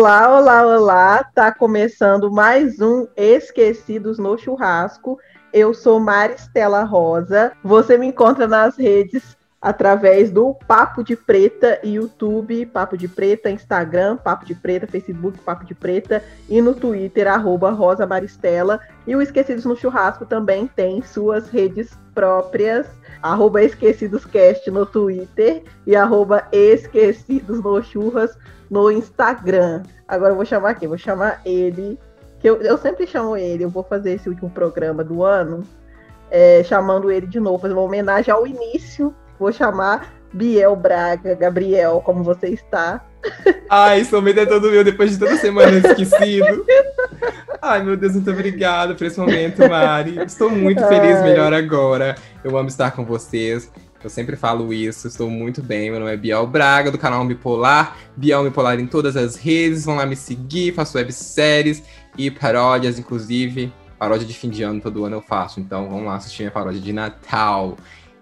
Olá, olá, olá! Tá começando mais um Esquecidos no Churrasco. Eu sou Maristela Rosa. Você me encontra nas redes através do Papo de Preta, YouTube, Papo de Preta, Instagram, Papo de Preta, Facebook, Papo de Preta e no Twitter, arroba Rosa Maristela. E o Esquecidos no Churrasco também tem suas redes próprias, arroba EsquecidosCast no Twitter e arroba Esquecidos no Churras no Instagram. Agora eu vou chamar quem? Vou chamar ele, que eu, eu sempre chamo ele, eu vou fazer esse último programa do ano, é, chamando ele de novo, fazer uma homenagem ao início Vou chamar Biel Braga. Gabriel, como você está? Ai, somente é todo meu depois de toda semana esquecido. Ai, meu Deus, muito obrigada por esse momento, Mari. Estou muito feliz, Ai. melhor agora. Eu amo estar com vocês. Eu sempre falo isso, estou muito bem. Meu nome é Biel Braga, do canal Bipolar. Biel Bipolar em todas as redes. Vão lá me seguir, faço webséries e paródias, inclusive. Paródia de fim de ano todo ano eu faço. Então vamos lá assistir minha paródia de Natal.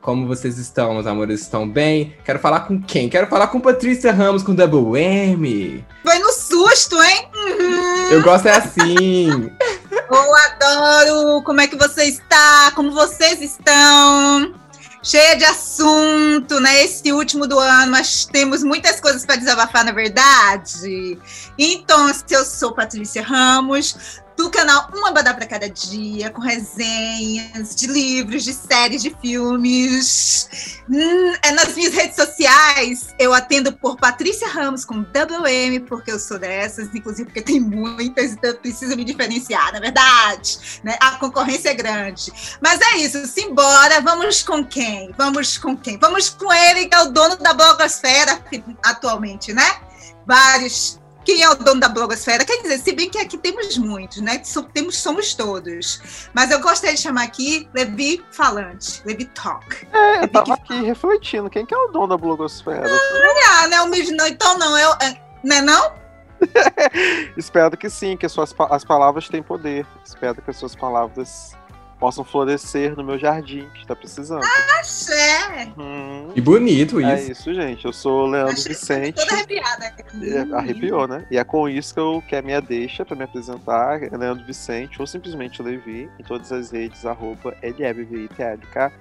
Como vocês estão, meus amores? Estão bem? Quero falar com quem? Quero falar com Patrícia Ramos, com Double M. Foi no susto, hein? Uhum. Eu gosto é assim. Eu adoro! Como é que você está? Como vocês estão? Cheia de assunto, né? Esse último do ano, mas temos muitas coisas para desabafar, na verdade. Então, eu sou Patrícia Ramos, do canal Uma Badá para Cada Dia, com resenhas de livros, de séries, de filmes. Hum, é nas minhas redes sociais, eu atendo por Patrícia Ramos com WM, porque eu sou dessas, inclusive porque tem muitas, então eu preciso me diferenciar, na verdade. Né? A concorrência é grande. Mas é isso, simbora, vamos com quem? Vamos com quem? Vamos com ele, que é o dono da blogosfera atualmente, né? Vários quem é o dono da blogosfera. Quer dizer, se bem que aqui temos muitos, né? Temos, somos todos. Mas eu gostaria de chamar aqui Levi Falante, Levi Talk. É, eu tava aqui fala. refletindo, quem que é o dono da blogosfera? Ah, né? O não, então não, eu, é, né não? Espero que sim, que as, suas, as palavras têm poder. Espero que as suas palavras possam florescer no meu jardim, que está precisando. Axé! Hum, e bonito é isso. É isso, gente. Eu sou o Leandro Achei Vicente. Toda arrepiada. É, arrepiou, né? E é com isso que eu quero minha deixa para me apresentar. É Leandro Vicente, ou simplesmente Levi, em todas as redes, arroba LFVITLK.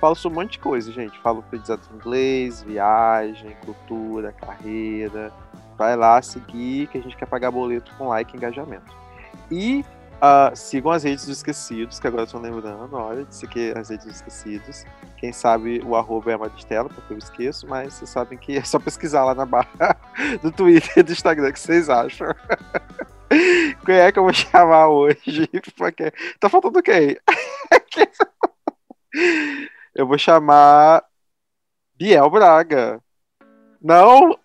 Falo sobre um monte de coisa, gente. Falo aprendizado inglês, viagem, cultura, carreira. Vai lá seguir que a gente quer pagar boleto com like e engajamento. E Uh, sigam as redes dos esquecidos, que agora tô lembrando, olha, de seguir as redes dos esquecidos. Quem sabe o arroba é a Maristela, porque eu esqueço, mas vocês sabem que é só pesquisar lá na barra do Twitter e do Instagram que vocês acham. quem é que eu vou chamar hoje? Porque... Tá faltando quem? eu vou chamar Biel Braga. Não?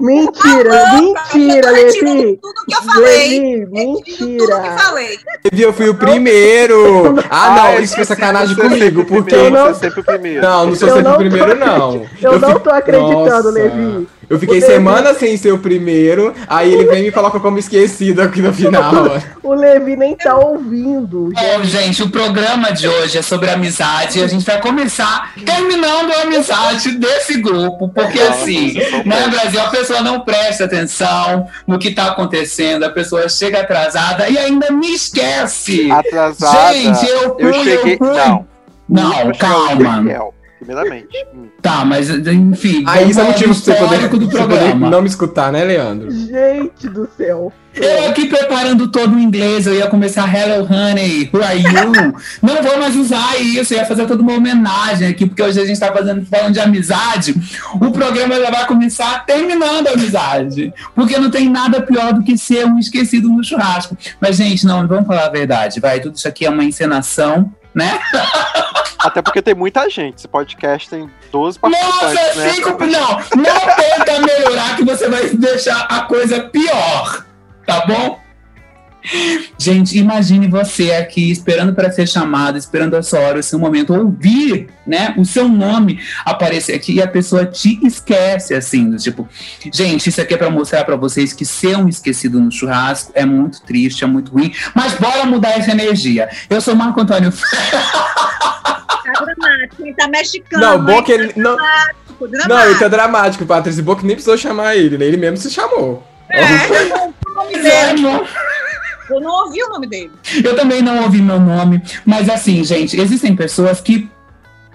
Mentira, mentira, Levi. Tudo que eu falei. Levi, mentira. Tudo que falei. Levi, eu fui o primeiro. Ah, não, ah, isso foi sacanagem comigo, porque eu não... sempre o primeiro. Não, não sou sempre o primeiro, não. Eu, eu não tô acreditando, Nossa. Levi. Eu fiquei semanas sem ser o primeiro, aí ele vem me coloca como esquecido aqui no final. o Levi nem tá ouvindo. Bom, gente, o programa de hoje é sobre amizade e a gente vai começar terminando a amizade desse grupo, porque assim, né, Brasil, a pessoa não presta atenção no que tá acontecendo, a pessoa chega atrasada e ainda me esquece. Atrasada? Gente, eu fui, eu cheguei... Eu fui... Não. Não, calma primeiramente. Hum. Tá, mas enfim. Aí isso é motivo pra você poder, do programa. não me escutar, né, Leandro? Gente do céu. Eu aqui preparando todo o inglês, eu ia começar Hello Honey, who are you? não vou mais usar isso, eu ia fazer toda uma homenagem aqui, porque hoje a gente tá fazendo, falando de amizade. O programa já vai começar terminando a amizade. Porque não tem nada pior do que ser um esquecido no churrasco. Mas, gente, não, vamos falar a verdade, vai. Tudo isso aqui é uma encenação né? Até porque tem muita gente. Esse podcast tem 12 participantes. Nossa, né? cinco. Não, não tenta melhorar que você vai deixar a coisa pior. Tá bom? Gente, imagine você aqui esperando para ser chamado, esperando a sua hora, o seu momento, ouvir, né, o seu nome aparecer aqui e a pessoa te esquece, assim, tipo, gente, isso aqui é para mostrar para vocês que ser um esquecido no churrasco é muito triste, é muito ruim, mas bora mudar essa energia. Eu sou Marco Antônio. Tá dramático, ele tá mexicano. Não, bom que ele. Não, dramático, dramático. não, ele tá dramático, Patrícia. Bom que nem precisou chamar ele, né? Ele mesmo se chamou. É, amor. Eu não ouvi o nome dele. Eu também não ouvi meu nome. Mas assim, gente, existem pessoas que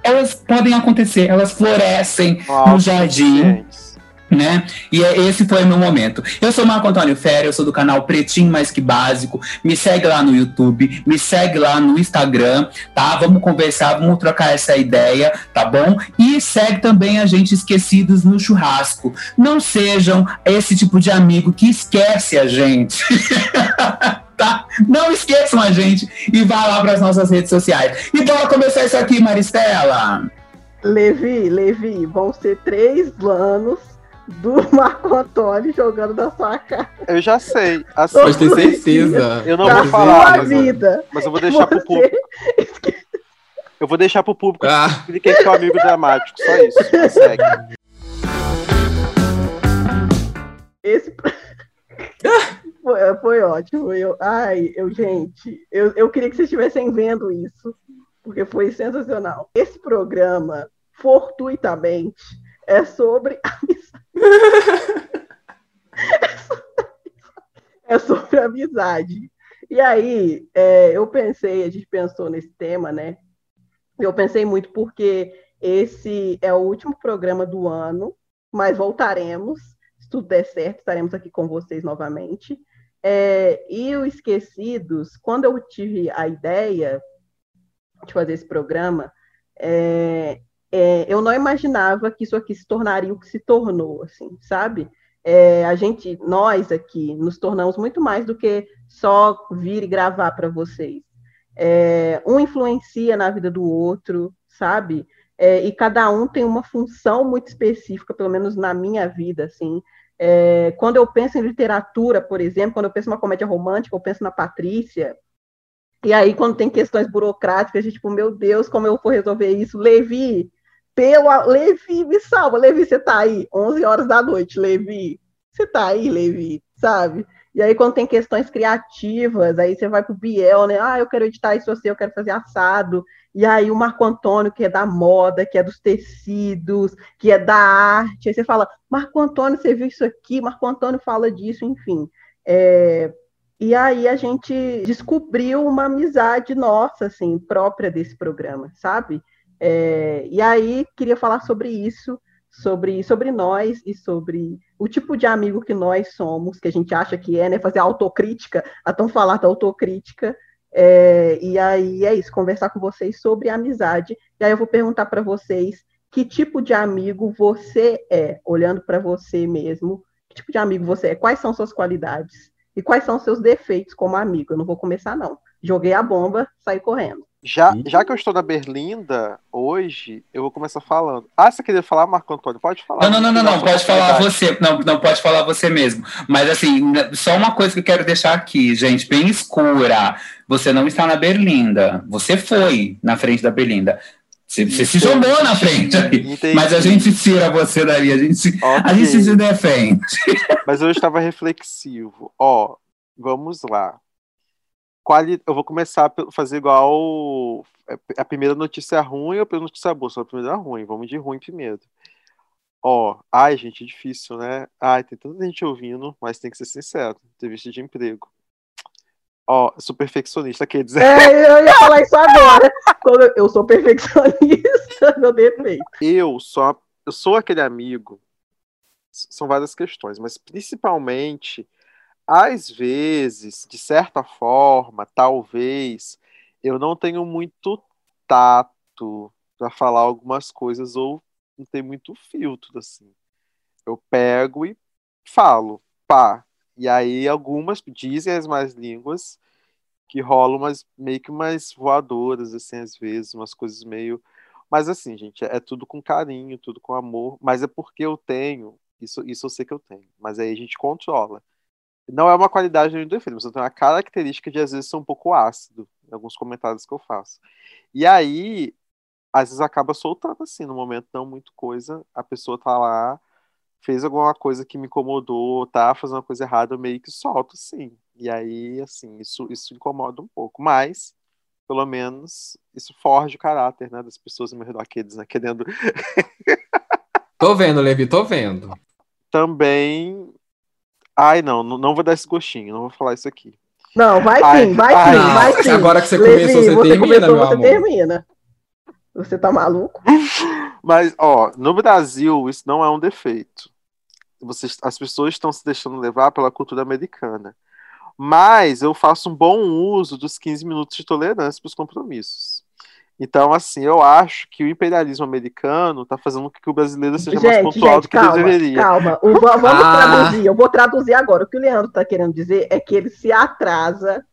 elas podem acontecer, elas florescem no jardim. Gente. Né? E é- esse foi meu momento. Eu sou Marco Antônio Ferreira, eu sou do canal Pretinho Mais Que Básico. Me segue lá no YouTube, me segue lá no Instagram, tá? Vamos conversar, vamos trocar essa ideia, tá bom? E segue também a gente Esquecidos no Churrasco. Não sejam esse tipo de amigo que esquece a gente. Tá? Não esqueçam a gente e vá lá para as nossas redes sociais. E bora começar isso aqui, Maristela. Levi, Levi, vão ser três anos do Marco Antônio jogando na sua cara. Eu já sei. Assim, Pode ter certeza. Eu não vou Mas falar, mas eu- vida. mas eu vou deixar pro público. Você... Eu vou deixar pro público Ah, quem que é o amigo dramático. Só isso. Mas Segue. Esse... foi, foi ótimo. Eu, ai, eu, gente, eu, eu queria que vocês estivessem vendo isso, porque foi sensacional. Esse programa, fortuitamente, é sobre amizade. é sobre amizade. E aí, é, eu pensei, a gente pensou nesse tema, né? Eu pensei muito porque esse é o último programa do ano, mas voltaremos se tudo der certo, estaremos aqui com vocês novamente. É, e o Esquecidos, quando eu tive a ideia de fazer esse programa, é, é, eu não imaginava que isso aqui se tornaria o que se tornou, assim, sabe? É, a gente, nós aqui, nos tornamos muito mais do que só vir e gravar para vocês. É, um influencia na vida do outro, sabe? É, e cada um tem uma função muito específica, pelo menos na minha vida, assim. É, quando eu penso em literatura, por exemplo, quando eu penso em uma comédia romântica, eu penso na Patrícia. E aí, quando tem questões burocráticas, de tipo, meu Deus, como eu vou resolver isso? Levi, Levi, me salva. Levi, você tá aí? 11 horas da noite, Levi. Você tá aí, Levi? Sabe? E aí, quando tem questões criativas, aí você vai pro Biel, né? Ah, eu quero editar isso assim, eu quero fazer assado. E aí o Marco Antônio, que é da moda, que é dos tecidos, que é da arte. Aí você fala, Marco Antônio, você viu isso aqui? Marco Antônio fala disso, enfim. É, E aí a gente descobriu uma amizade nossa, assim, própria desse programa, sabe? É, E aí queria falar sobre isso, sobre, sobre nós e sobre o tipo de amigo que nós somos, que a gente acha que é, né? Fazer autocrítica, a tão falar da autocrítica. É, e aí é isso, conversar com vocês sobre amizade. E aí eu vou perguntar para vocês que tipo de amigo você é, olhando para você mesmo. Que tipo de amigo você é? Quais são suas qualidades? E quais são seus defeitos como amigo? Eu não vou começar, não. Joguei a bomba, saí correndo. Já, já que eu estou na Berlinda hoje, eu vou começar falando. Ah, você queria falar, Marco Antônio? Pode falar. Não, não, não, não, não, Nossa pode falar você. Não, não pode falar você mesmo. Mas assim, só uma coisa que eu quero deixar aqui, gente, bem escura. Você não está na Berlinda. Você foi na frente da Berlinda. Você, você se jogou na frente entendi. Mas a gente tira você dali, a gente, a Ok. gente se defende. Mas eu estava reflexivo. Ó, vamos lá. Quali... Eu vou começar a fazer igual a primeira notícia ruim ou a primeira notícia boa? Só a primeira ruim. Vamos de ruim primeiro. Ó, ai, gente, é difícil, né? Ai, tem tanta gente ouvindo, mas tem que ser sincero. Entrevista de emprego. Ó, sou perfeccionista, quer dizer. É, eu ia falar isso agora. Quando eu- sou perfeccionista, meu defeito. eu sou, eu sou aquele amigo. São várias questões, mas principalmente, às vezes, de certa forma, talvez, eu não tenho muito tato para falar algumas coisas ou não tenho muito filtro, assim. Eu pego e falo, pá. E aí algumas dizem as mais línguas que rolam umas, meio que umas voadoras, assim, às vezes, umas coisas meio mas assim, gente, é tudo com carinho, tudo com amor, mas é porque eu tenho, isso, isso eu sei que eu tenho, mas aí a gente controla. Não é uma qualidade um defeito, mas eu tenho uma característica de às vezes ser um pouco ácido em alguns comentários que eu faço. E aí, às vezes acaba soltando assim, no momento não muito coisa, a pessoa tá lá, fez alguma coisa que me incomodou, tá fazendo uma coisa errada, eu meio que solto, sim. E aí, assim, isso, isso incomoda um pouco, mas pelo menos isso forja o caráter, né, das pessoas ao meu redor, aqueles, né, querendo Tô vendo, Levi, tô vendo. também Ai, não, não, vou dar esse gostinho, não vou falar isso aqui. Não, vai Ai, sim, vai ai, sim, vai sim. Agora que você Levi, começou, você termina, começou, meu você amor. termina. Você tá maluco? Mas, ó, no Brasil, isso não é um defeito. Vocês, as pessoas estão se deixando levar pela cultura americana. Mas eu faço um bom uso dos 15 minutos de tolerância para os compromissos. Então, assim, eu acho que o imperialismo americano está fazendo com que o brasileiro seja mais Gente, pontual gente, do que ele calma, deveria. calma. O- va- vamos Ah. traduzir, eu vou traduzir agora. O que o Leandro tá querendo dizer é que ele se atrasa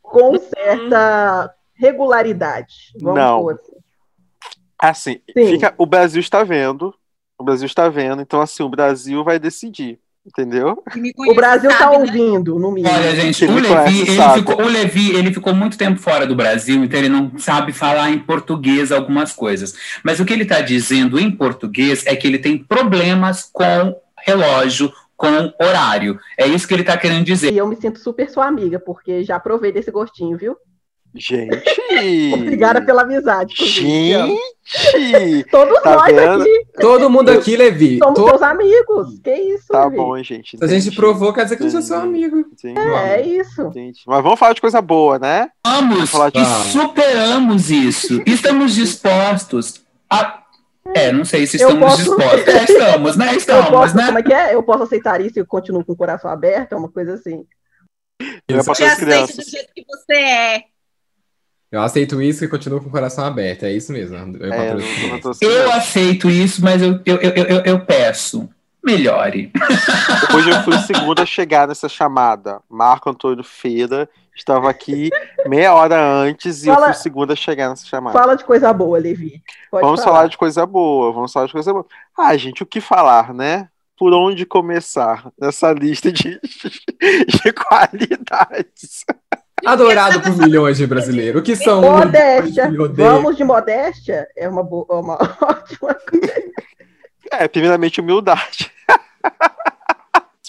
com certa regularidade. Vamos Não. assim. Assim, Sim. fica, o Brasil está vendo, o Brasil está vendo, então assim, o Brasil vai decidir, entendeu? O Brasil tá sabe, né? ouvindo, no mínimo. Olha, gente, o Levi, conhece ele ficou, o Levi, ele ficou muito tempo fora do Brasil, então ele não sabe falar em português algumas coisas. Mas o que ele está dizendo em português é que ele tem problemas com relógio, com horário. É isso que ele está querendo dizer. E eu me sinto super sua amiga, porque já provei desse gostinho, viu? Gente! Obrigada pela amizade. Gente! Todos Tá nós vendo? aqui Todo mundo aqui, Levi. somos to- seus amigos. Que isso, Tá Levi? bom, gente. Se a gente provou, quer dizer que a gente é seu amigo. entendi, É isso. entendi. Mas vamos falar de coisa boa, né? Vamos falar de- e superamos isso. Estamos dispostos a. É, não sei se Eu estamos posso- dispostos. É, estamos, né? Eu Estamos, posso, né? como é que é? Eu posso aceitar isso e eu continuo com o coração aberto? É uma coisa assim. Eu as aceito crianças. do jeito que você é. Eu aceito isso e continuo com o coração aberto. É isso mesmo. Eu, É, eu- eu- as Eu crianças. aceito isso, mas eu, eu, eu, eu, eu peço. Melhore. Hoje eu fui o segundo a chegar nessa chamada. Marco Antônio Feira estava aqui meia hora antes e eu Fala- fui o segundo a chegar nessa chamada. Fala de coisa boa, Levi. Pode Vamos falar de coisa boa, vamos falar de coisa boa. Ah, gente, o que falar, né? Por onde começar nessa lista de, de qualidades? Adorado por milhões de brasileiros. Que são Modéstia. Vamos de modéstia? É uma, boa, uma ótima coisa. É, primeiramente, humildade.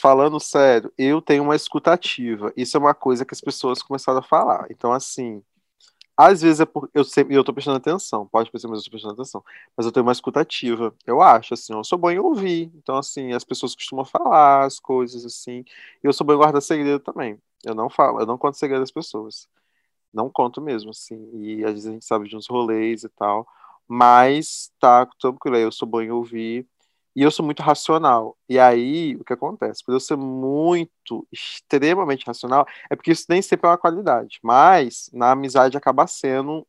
Falando sério, eu tenho uma escutativa. Isso é uma coisa que as pessoas começaram a falar. Então, assim, às vezes é por, eu sempre eu tô prestando atenção, pode perceber, mas eu tô prestando atenção. Mas eu tenho uma escutativa. Eu acho, assim, eu sou bom em ouvir. Então, assim, as pessoas costumam falar as coisas, assim. E eu sou bom em guardar segredo também. Eu não falo, eu não conto segredo das pessoas. Não conto mesmo, assim. E às vezes a gente sabe de uns rolês e tal. Mas tá tranquilo, eu sou bom em ouvir. E eu sou muito racional. E aí, o que acontece? Por eu ser muito, extremamente racional, é porque isso nem sempre é uma qualidade. Mas na amizade acaba sendo,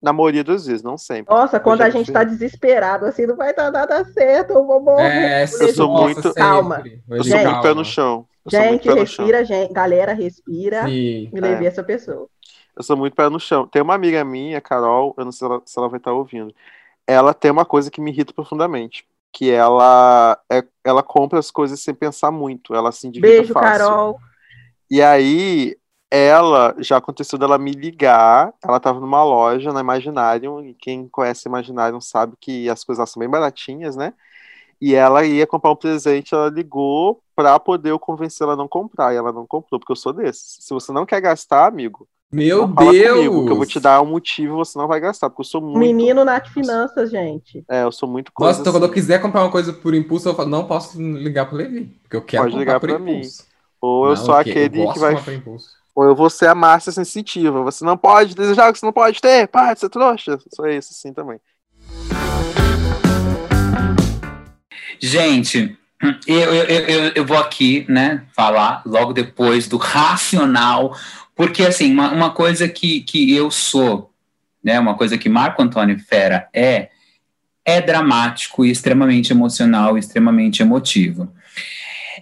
na maioria das vezes, não sempre. Nossa, quando a gente vi. tá desesperado, assim, não vai dar nada certo, eu vou morrer. É, Eu sou nossa, muito- Calma. Eu sou muito pé no chão. Eu Gente, respira, gente. Galera, respira. Sim. Me levei É. essa pessoa. Eu sou muito pé no chão. Tem uma amiga minha, Carol, eu não sei se ela, se ela vai estar ouvindo. Ela tem uma coisa que me irrita profundamente. Que ela, é, ela compra as coisas sem pensar muito. Ela se endivida Beijo, fácil. Carol. E aí, ela, já aconteceu dela me ligar. Ela tava numa loja na Imaginarium. E quem conhece Imaginarium sabe que as coisas lá são bem baratinhas, né? E ela ia comprar um presente, ela ligou pra poder eu convencer ela a não comprar. E ela não comprou, porque eu sou desses. Se você não quer gastar, amigo, Meu Deus! comigo, que eu vou te dar um motivo você não vai gastar, porque eu sou muito. Menino Nath Finanças, gente. É, eu sou muito coisa. Nossa, então quando eu assim. quiser comprar uma coisa por impulso, eu falo, não posso ligar pro Levi. Porque eu quero Pode ligar por pra mim. impulso. Ou eu Não, sou eu aquele gosto que vai. Ou eu vou ser a Márcia sensitiva. Você não pode desejar o que você não pode ter. Para de ser trouxa. Sou esse assim também. Gente, eu, eu, eu, eu vou aqui, né, falar logo depois do racional, porque, assim, uma, uma coisa que, que eu sou, né, uma coisa que Marco Antônio Fera é, é dramático e extremamente emocional, extremamente emotivo.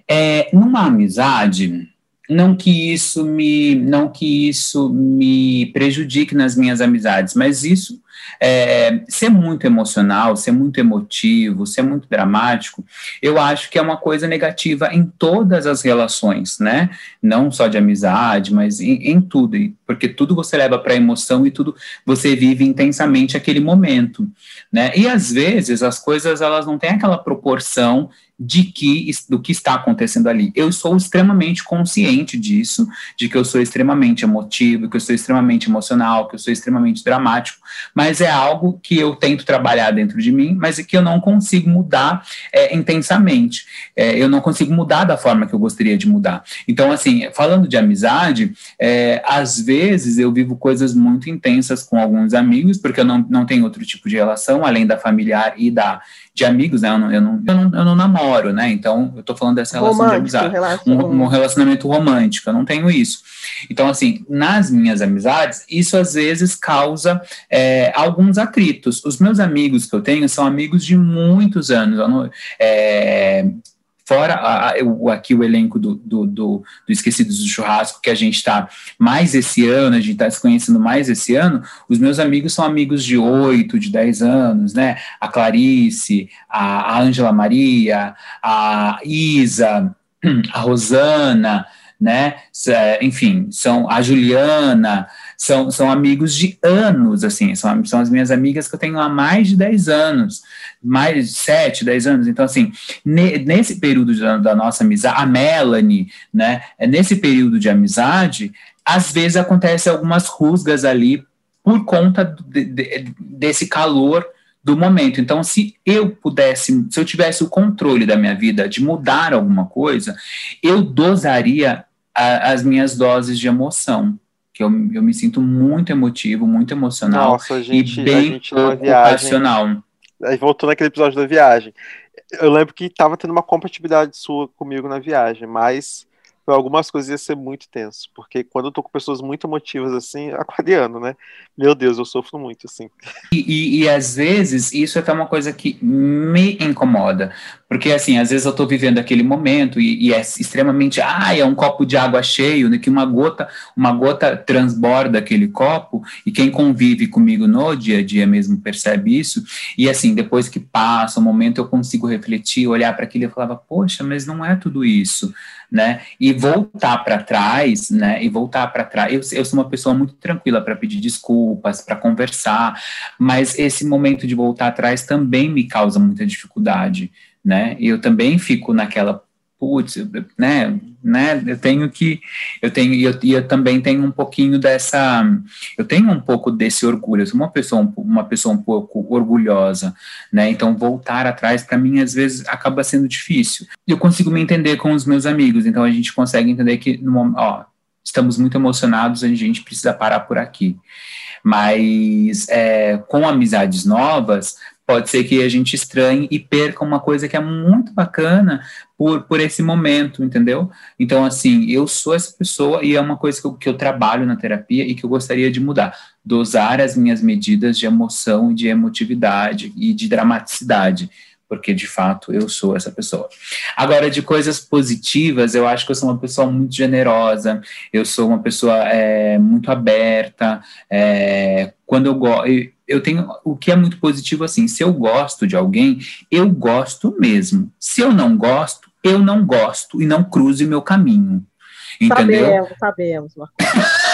É, numa amizade, não que isso me, não que isso me prejudique nas minhas amizades, mas isso é, ser muito emocional, ser muito emotivo, ser muito dramático, eu acho que é uma coisa negativa em todas as relações, né? Não só de amizade, mas em, em tudo, porque tudo você leva para emoção e tudo você vive intensamente aquele momento, né? E às vezes as coisas elas não têm aquela proporção de que do que está acontecendo ali. Eu sou extremamente consciente disso, de que eu sou extremamente emotivo, que eu sou extremamente emocional, que eu sou extremamente dramático, mas é algo que eu tento trabalhar dentro de mim, mas é que eu não consigo mudar é, intensamente. É, eu não consigo mudar da forma que eu gostaria de mudar. Então, assim, falando de amizade, é, às vezes eu vivo coisas muito intensas com alguns amigos, porque eu não, não tenho outro tipo de relação, além da familiar e da de amigos, né? Eu não, eu não, eu não, eu não namoro, né? Então, eu tô falando dessa relação romântico, de amizade. Relação... Um, um, relacionamento romântico, eu não tenho isso. Então, assim, nas minhas amizades, isso às vezes causa é, alguns atritos. Os meus amigos que eu tenho são amigos de muitos anos. É, Fora a, a, o, aqui o elenco do, do, do, do, Esquecidos do Churrasco, que a gente está mais esse ano, a gente está se conhecendo mais esse ano, os meus amigos são amigos de 8, de 10 anos, né? A Clarice, a Ângela Maria, a Isa, a Rosana, né? Enfim, são a Juliana, são, são amigos de anos, assim, são, são as minhas amigas que eu tenho há mais de 10 anos, mais de 7, 10 anos. Então, assim, ne, nesse período da, da nossa amizade, a Melanie, né? Nesse período de amizade, às vezes acontecem algumas rusgas ali por conta de, de, desse calor do momento. Então, se eu pudesse, se eu tivesse o controle da minha vida de mudar alguma coisa, eu dosaria a, as minhas doses de emoção que eu, eu me sinto muito emotivo, muito emocional Nossa, gente, e bem ocupacional. Aí voltou naquele episódio da viagem. Eu lembro que estava tendo uma compatibilidade sua comigo na viagem, mas para algumas coisas ia ser muito tenso, porque quando eu tô com pessoas muito emotivas assim, aquariano, né? Meu Deus, eu sofro muito assim. E, e, e, às vezes isso é até uma coisa que me incomoda, porque assim, às vezes eu tô vivendo aquele momento e, e é extremamente, ah, é um copo de água cheio, né, que uma gota, uma gota transborda aquele copo, e quem convive comigo no dia a dia mesmo percebe isso, e assim, depois que passa o momento eu consigo refletir, olhar para aquilo e falava, poxa, mas não é tudo isso né? E voltar para trás, né? E voltar para trás. Eu, eu sou uma pessoa muito tranquila para pedir desculpas, para conversar, mas esse momento de voltar atrás também me causa muita dificuldade, né? E eu também fico naquela putz, né, né, eu tenho que, eu tenho, e eu, eu, também tenho um pouquinho dessa, eu tenho um pouco desse orgulho, eu sou uma pessoa, uma pessoa um pouco orgulhosa, né, então voltar atrás, para mim, às vezes, acaba sendo difícil. Eu consigo me entender com os meus amigos, então a gente consegue entender que, ó, estamos muito emocionados, a gente precisa parar por aqui. Mas é, com amizades novas, pode ser que a gente estranhe e perca uma coisa que é muito bacana por, por esse momento, entendeu? Então, assim, eu sou essa pessoa e é uma coisa que eu, que eu trabalho na terapia e que eu gostaria de mudar. Dosar as minhas medidas de emoção e de emotividade e de dramaticidade porque de fato eu sou essa pessoa. Agora, de coisas positivas, eu acho que eu sou uma pessoa muito generosa, eu sou uma pessoa é, muito aberta. É, quando eu gosto, eu tenho o que é muito positivo assim, se eu gosto de alguém, eu gosto mesmo. Se eu não gosto, eu não gosto e não cruze meu caminho. Entendeu? Sabemos, sabemos, Marcos.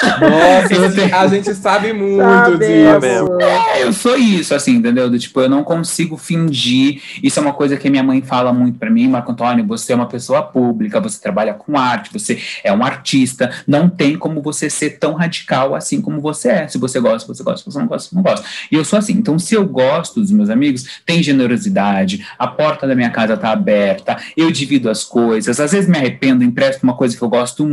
Nossa, a gente sabe muito disso. É, eu sou isso, assim, entendeu? Do, tipo, eu não consigo fingir. Isso é uma coisa que minha mãe fala muito para mim, Marco Antônio, você é uma pessoa pública, você trabalha com arte, você é um artista, não tem como você ser tão radical assim como você é. Se você gosta, você gosta, se você não gosta, você não gosta. E eu sou assim. Então, se eu gosto dos meus amigos, tem generosidade, a porta da minha casa tá aberta, eu divido as coisas, às vezes me arrependo, empresto uma coisa que eu gosto muito,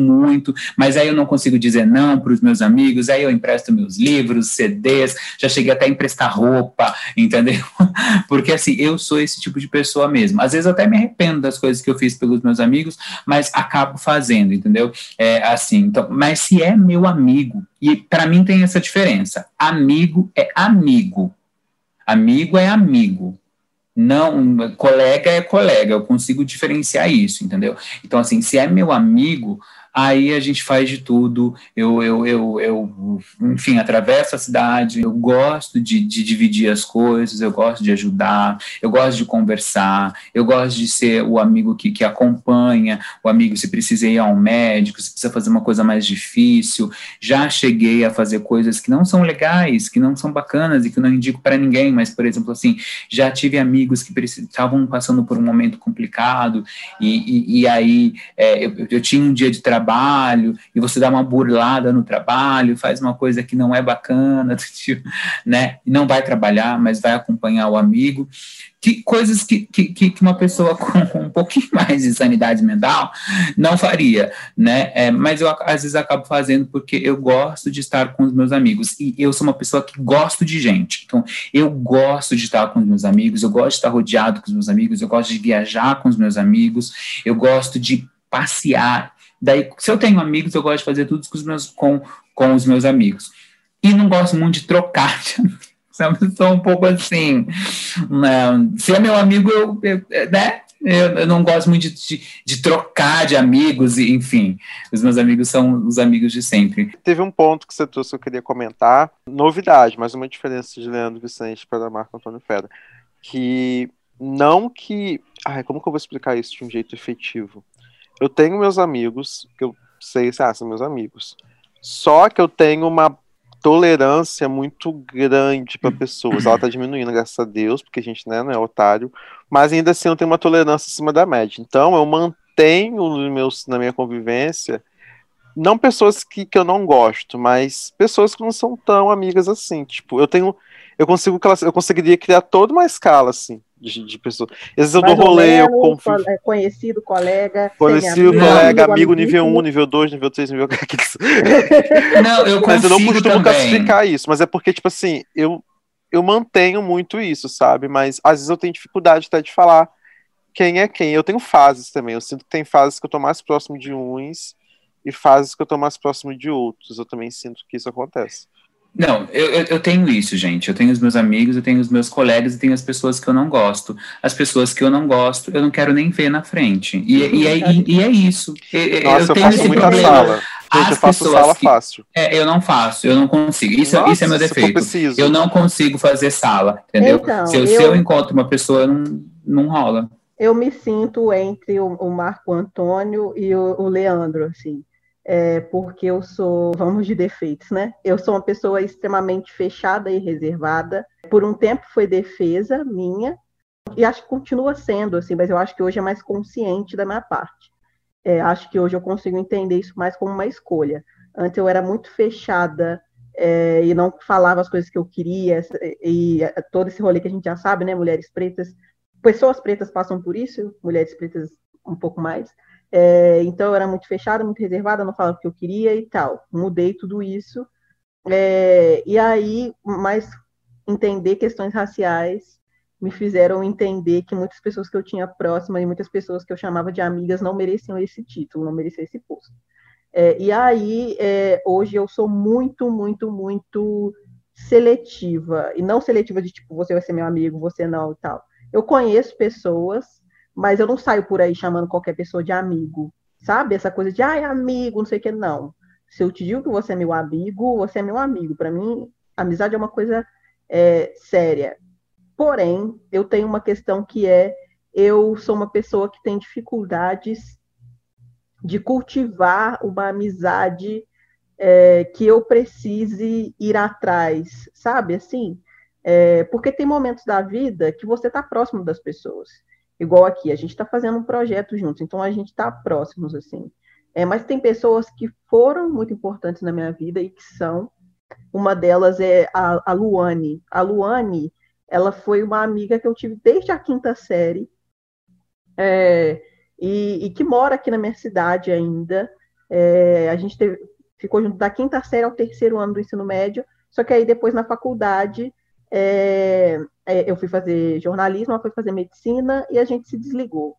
mas aí eu não consigo dizer não, para os meus amigos, aí eu empresto meus livros, CDs, já cheguei até a emprestar roupa, entendeu? Porque assim, eu sou esse tipo de pessoa mesmo. Às vezes eu até me arrependo das coisas que eu fiz pelos meus amigos, mas acabo fazendo, entendeu? É assim, então, mas se é meu amigo, e para mim tem essa diferença. Amigo é amigo. Amigo é amigo não, colega é colega, eu consigo diferenciar isso, entendeu? Então, assim, se é meu amigo, Aí a gente faz de tudo. Eu, eu, eu, eu enfim, atravesso a cidade. Eu gosto de, de dividir as coisas, eu gosto de ajudar, eu gosto de conversar, eu gosto de ser o amigo que, que acompanha, o amigo se precisa ir ao médico, se precisa fazer uma coisa mais difícil. Já cheguei a fazer coisas que não são legais, que não são bacanas e que não indico para ninguém, mas, por exemplo, assim, já tive amigos que estavam passando por um momento complicado e, e, e aí é, eu, eu tinha um dia de trabalho trabalho e você dá uma burlada no trabalho, faz uma coisa que não é bacana, tipo, né? Não vai trabalhar, mas vai acompanhar o amigo. Que coisas que, que, que uma pessoa com um pouquinho mais de sanidade mental não faria, né? É, mas eu às vezes acabo fazendo porque eu gosto de estar com os meus amigos e eu sou uma pessoa que gosto de gente. Então, eu gosto de estar com os meus amigos, eu gosto de estar rodeado com os meus amigos, eu gosto de viajar com os meus amigos, eu gosto de passear, Daí, se eu tenho amigos, eu gosto de fazer tudo com os meus, com, com os meus amigos. E não gosto muito de trocar de amigos. Eu sou um pouco assim. Não, se é meu amigo, eu, eu né? Eu, eu, não gosto muito de, de, de, trocar de amigos, e, enfim, os meus amigos são os amigos de sempre. Teve um ponto que você trouxe que eu queria comentar, novidade, mas uma diferença de Leandro Vicente para Marco Antônio Fera, que não que, ai, como que eu vou explicar isso de um jeito efetivo? Eu tenho meus amigos, que eu sei, ah, são meus amigos. Só que eu tenho uma tolerância muito grande para pessoas. Ela tá diminuindo, graças a Deus, porque a gente né, não é otário. Mas ainda assim eu tenho uma tolerância acima da média. Então eu mantenho nos meus, na minha convivência não pessoas que, que eu não gosto, mas pessoas que não são tão amigas assim. Tipo, eu tenho. Eu consigo eu conseguiria criar toda uma escala, assim de, de pessoas. Às vezes eu dou rolê, eu confio. É conhecido, colega. Conhecido, colega, amigo, amigo nível 1, nível 2, nível 3, nível. não, eu Mas eu não costumo também. classificar isso, mas é porque, tipo assim, eu, eu mantenho muito isso, sabe? Mas às vezes eu tenho dificuldade até de falar quem é quem. Eu tenho fases também. Eu sinto que tem fases que eu tô mais próximo de uns e fases que eu tô mais próximo de outros. Eu também sinto que isso acontece. Não, eu, eu, tenho isso, gente. Eu tenho os meus amigos, eu tenho os meus colegas e tenho as pessoas que eu não gosto. As pessoas que eu não gosto, eu não quero nem ver na frente. E, e, é, e, e é isso. Nossa, eu, tenho esse problema. Sala. Gente, eu faço sala que, fácil. É, eu não faço, eu não consigo. Isso, Nossa, isso é meu defeito. Eu não consigo fazer sala, entendeu? Então, se, eu, eu, se eu encontro uma pessoa, não, não rola. Eu me sinto entre o, o Marco Antônio e o, o Leandro, assim é, porque eu sou, vamos de defeitos, né? Eu sou uma pessoa extremamente fechada e reservada. Por um tempo foi defesa minha, e acho que continua sendo assim, mas eu acho que hoje é mais consciente da minha parte. É, acho que hoje eu consigo entender isso mais como uma escolha. Antes eu era muito fechada é, e não falava as coisas que eu queria, e, e todo esse rolê que a gente já sabe, né? Mulheres pretas, pessoas pretas passam por isso, mulheres pretas um pouco mais. É, então eu era muito fechada, muito reservada, não falava o que eu queria e tal. Mudei tudo isso. É, e aí, mais entender questões raciais me fizeram entender que muitas pessoas que eu tinha próxima e muitas pessoas que eu chamava de amigas não mereciam esse título, não mereciam esse posto. É, e aí, é, hoje eu sou muito, muito, muito seletiva. E não seletiva de tipo, você vai ser meu amigo, você não e tal. Eu conheço pessoas mas eu não saio por aí chamando qualquer pessoa de amigo, sabe? Essa coisa de, ai, amigo, não sei o que, não. Se eu te digo que você é meu amigo, você é meu amigo. Para mim, amizade é uma coisa é, séria. Porém, eu tenho uma questão que é, eu sou uma pessoa que tem dificuldades de cultivar uma amizade é, que eu precise ir atrás, sabe? Assim, é, porque tem momentos da vida que você está próximo das pessoas igual aqui, a gente está fazendo um projeto juntos, então a gente está próximos, assim. É, mas tem pessoas que foram muito importantes na minha vida e que são. Uma delas é a, a Luane. A Luane, ela foi uma amiga que eu tive desde a quinta série, é, e, e, que mora aqui na minha cidade ainda. É, a gente teve, ficou junto da quinta série ao terceiro ano do ensino médio, só que aí depois na faculdade é, é, eu fui fazer jornalismo, ela foi fazer medicina e a gente se desligou.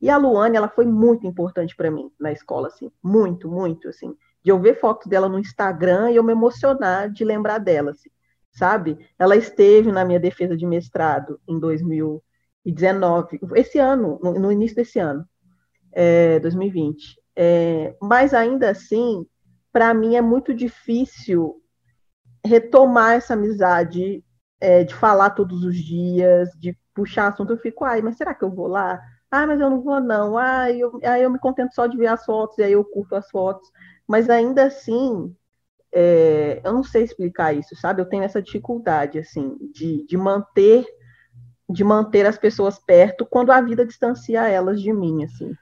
E a Luane, ela foi muito importante para mim na escola, assim, muito, muito, assim, de eu ver fotos dela no Instagram e eu me emocionar de lembrar dela, assim, sabe? Ela esteve na minha defesa de mestrado em 2019, esse ano, no, início desse ano, é, 2020. É, mas ainda assim, para mim é muito difícil retomar essa amizade, é, de falar todos os dias, de puxar assunto. Eu fico, ai, mas será que eu vou lá? Ah, mas eu não vou, não. Ah, eu, aí eu me contento só de ver as fotos, e aí eu curto as fotos. Mas ainda assim, é, eu não sei explicar isso, sabe? Eu tenho essa dificuldade, assim, de, de manter de manter as pessoas perto quando a vida distancia elas de mim, assim.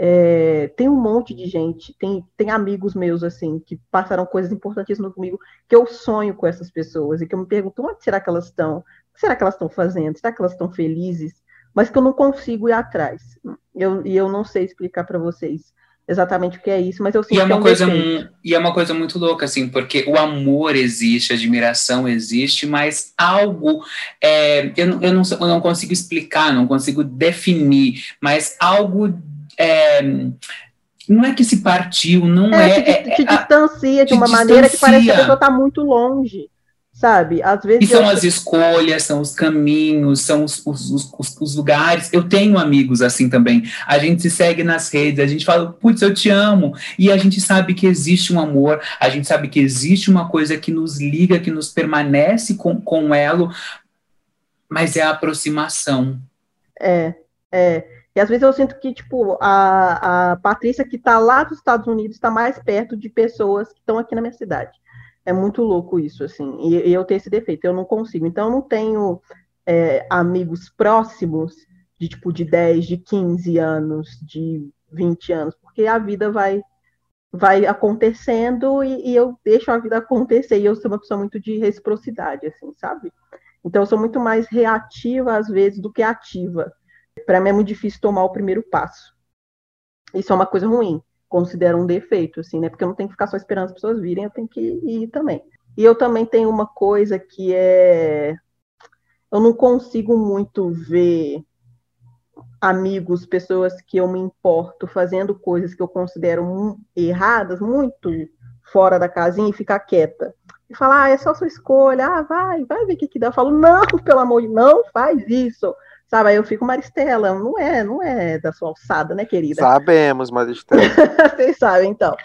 É, tem um monte de gente, tem, tem amigos meus, assim, que passaram coisas importantíssimas comigo, que eu sonho com essas pessoas, e que eu me pergunto, onde será que elas estão? O que será que elas estão fazendo? Será que elas estão felizes? Mas que eu não consigo ir atrás. Eu, e eu não sei explicar para vocês exatamente o que é isso, mas eu sinto e é uma é um coisa E é uma coisa muito louca, assim, porque o amor existe, a admiração existe, mas algo, é, eu, eu, não, eu não consigo explicar, não consigo definir, mas algo... É, não é que se partiu, não é. é, te, te é, distancia de uma distancia. maneira que parece que a pessoa está muito longe sabe? Às vezes. E são eu... as escolhas, são os caminhos, são os, os, os, os, lugares. Eu tenho amigos assim também. A gente se segue nas redes, a gente fala, putz, eu te amo. E a gente sabe que existe um amor, a gente sabe que existe uma coisa que nos liga, que nos permanece com, com elo, mas é a aproximação. É, é. E às vezes eu sinto que, tipo, a, a Patrícia que está lá dos Estados Unidos está mais perto de pessoas que estão aqui na minha cidade. É muito louco isso, assim. E, e eu tenho esse defeito, eu não consigo. Então, eu não tenho é, amigos próximos de, tipo, de 10, de 15 anos, de 20 anos, porque a vida vai vai acontecendo e, e, eu deixo a vida acontecer. E eu sou uma pessoa muito de reciprocidade, assim, sabe? Então, eu sou muito mais reativa, às vezes, do que ativa. Para mim é muito difícil tomar o primeiro passo. Isso é uma coisa ruim considero um defeito, assim, né? Porque eu não tenho que ficar só esperando as pessoas virem, eu tenho que ir também. E eu também tenho uma coisa que é. Eu não consigo muito ver amigos, pessoas que eu me importo fazendo coisas que eu considero erradas, muito fora da casinha e ficar quieta. E falar, ah, é só sua escolha, ah, vai, vai ver o que, que dá. Eu falo, não, pelo amor de Deus, não faz isso. Sabe, aí eu fico, Maristela, não é, não é da sua alçada, né, querida? Sabemos, Maristela. Vocês sabem, então.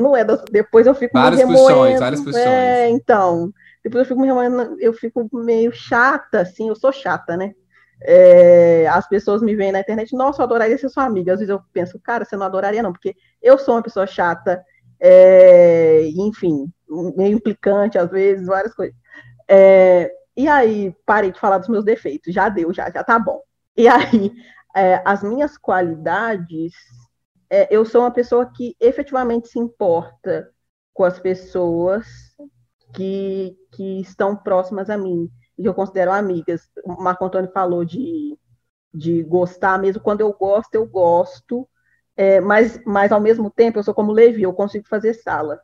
Não é da, depois eu fico várias me remoendo. Puxões, várias puxões. É, então. Depois eu fico me remoendo, eu fico meio chata, assim, eu sou chata, né? É, as pessoas me veem na internet, nossa, eu adoraria ser sua amiga. Às vezes eu penso, cara, você não adoraria, não, porque eu sou uma pessoa chata, é, enfim, meio implicante, às vezes, várias coisas. É, e aí, parei de falar dos meus defeitos, já deu, já, já tá bom. E aí, é, as minhas qualidades, é, eu sou uma pessoa que efetivamente se importa com as pessoas que, que estão próximas a mim, que eu considero amigas. O Marco Antônio falou de, de gostar, mesmo quando eu gosto, eu gosto, é, mas, mas ao mesmo tempo eu sou como Levi, eu consigo fazer sala.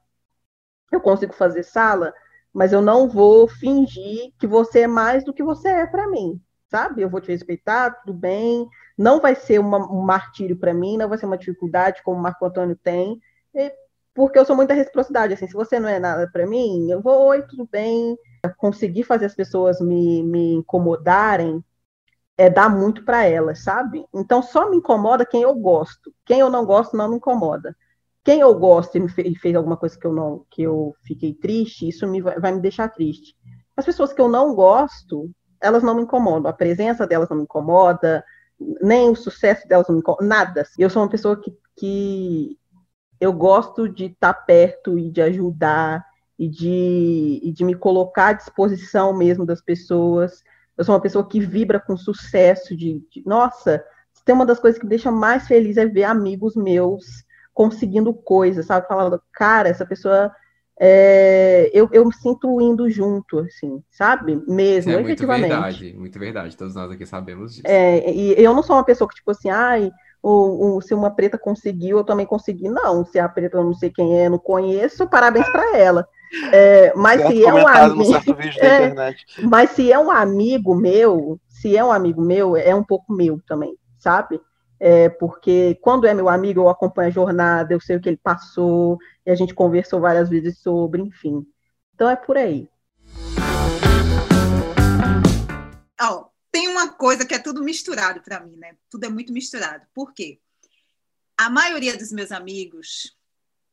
Eu consigo fazer sala mas eu não vou fingir que você é mais do que você é para mim, sabe? Eu vou te respeitar, tudo bem. Não vai ser uma, um martírio para mim, não vai ser uma dificuldade como o Marco Antônio tem, porque eu sou muita reciprocidade. Assim, se você não é nada para mim, eu vou, oi, tudo bem. Conseguir fazer as pessoas me, me incomodarem é dar muito para elas, sabe? Então só me incomoda quem eu gosto. Quem eu não gosto não me incomoda quem eu gosto e me fez, fez, alguma coisa que eu não que eu fiquei triste, isso me vai, vai, me deixar triste. As pessoas que eu não gosto, elas não me incomodam. A presença delas não me incomoda, nem o sucesso delas não me incomoda, nada. Eu sou uma pessoa que, que eu gosto de estar perto e de ajudar e de, e de me colocar à disposição mesmo das pessoas. Eu sou uma pessoa que vibra com sucesso, de, de nossa, tem uma das coisas que me deixa mais feliz é ver amigos meus conseguindo coisas, sabe? Falando, cara, essa pessoa. É, eu, eu me sinto indo junto, assim, sabe? Mesmo, é efetivamente. Muito verdade, muito verdade. Todos nós aqui sabemos disso. É, e eu não sou uma pessoa que, tipo assim, ai, o, o, se uma preta conseguiu, eu também consegui. Não, se a preta eu não sei quem é, não conheço, parabéns para ela. É, mas se é um amigo. É, mas se é um amigo meu, se é um amigo meu, é um pouco meu também, sabe? É, porque quando é meu amigo, eu acompanho a jornada, eu sei o que ele passou, e a gente conversou várias vezes sobre, enfim. Então é por aí. Oh, tem uma coisa que é tudo misturado para mim, né? Tudo é muito misturado. Por quê? a maioria dos meus amigos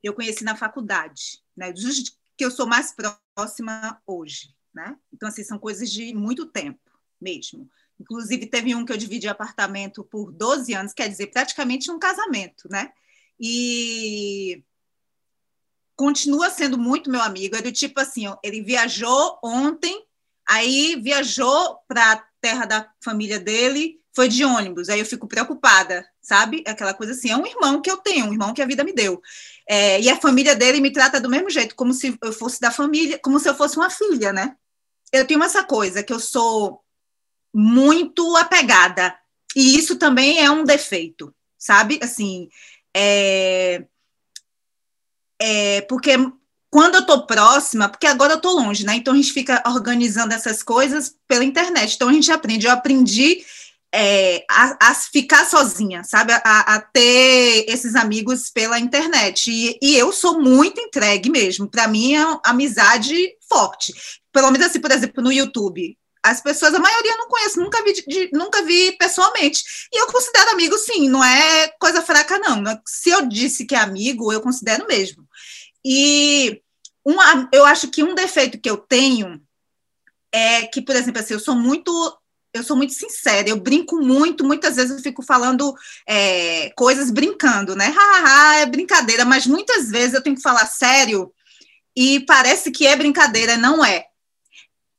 eu conheci na faculdade, né? Dos que eu sou mais próxima hoje, né? Então, assim, são coisas de muito tempo mesmo. Inclusive, teve um que eu dividi apartamento por 12 anos, quer dizer, praticamente um casamento, né? E continua sendo muito meu amigo. É do tipo assim, ele viajou ontem, aí viajou para a terra da família dele, foi de ônibus. Aí eu fico preocupada, sabe? Aquela coisa assim, é um irmão que eu tenho, um irmão que a vida me deu. É, e a família dele me trata do mesmo jeito, como se eu fosse da família, como se eu fosse uma filha, né? Eu tenho essa coisa que eu sou muito apegada. E isso também é um defeito, sabe? Assim, é, é porque quando eu tô próxima, porque agora eu tô longe, né? Então a gente fica organizando essas coisas pela internet. Então a gente aprende. Eu aprendi é, a, a, ficar sozinha, sabe? A, a, ter esses amigos pela internet. E, e eu sou muito entregue mesmo. Para mim é amizade forte. Pelo menos assim, por exemplo, no YouTube as pessoas, a maioria não conheço, nunca vi, de, nunca vi pessoalmente. E eu considero amigo, sim, não é coisa fraca, não. Se eu disse que é amigo, eu considero mesmo. E uma, eu acho que um defeito que eu tenho é que, por exemplo, assim, eu sou muito eu sou muito sincera, eu brinco muito, muitas vezes eu fico falando é, coisas brincando, né? É brincadeira, mas muitas vezes eu tenho que falar sério e parece que é brincadeira, não é.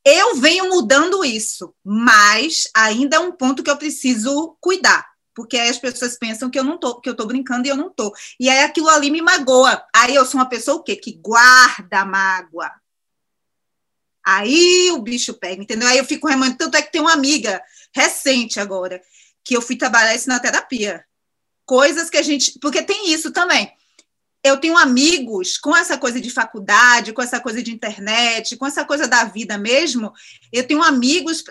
Eu venho mudando isso, mas ainda é um ponto que eu preciso cuidar, porque aí as pessoas pensam que eu não tô, que eu tô brincando e eu não tô. E aí aquilo ali me magoa. Aí eu sou uma pessoa o quê? Que guarda mágoa. Aí o bicho pega, entendeu? Aí eu fico remando. Tanto é que tem uma amiga recente agora que eu fui trabalhar isso na terapia. Coisas que a gente. Porque tem isso também eu tenho amigos com essa coisa de faculdade, com essa coisa de internet, com essa coisa da vida mesmo. Eu tenho amigos,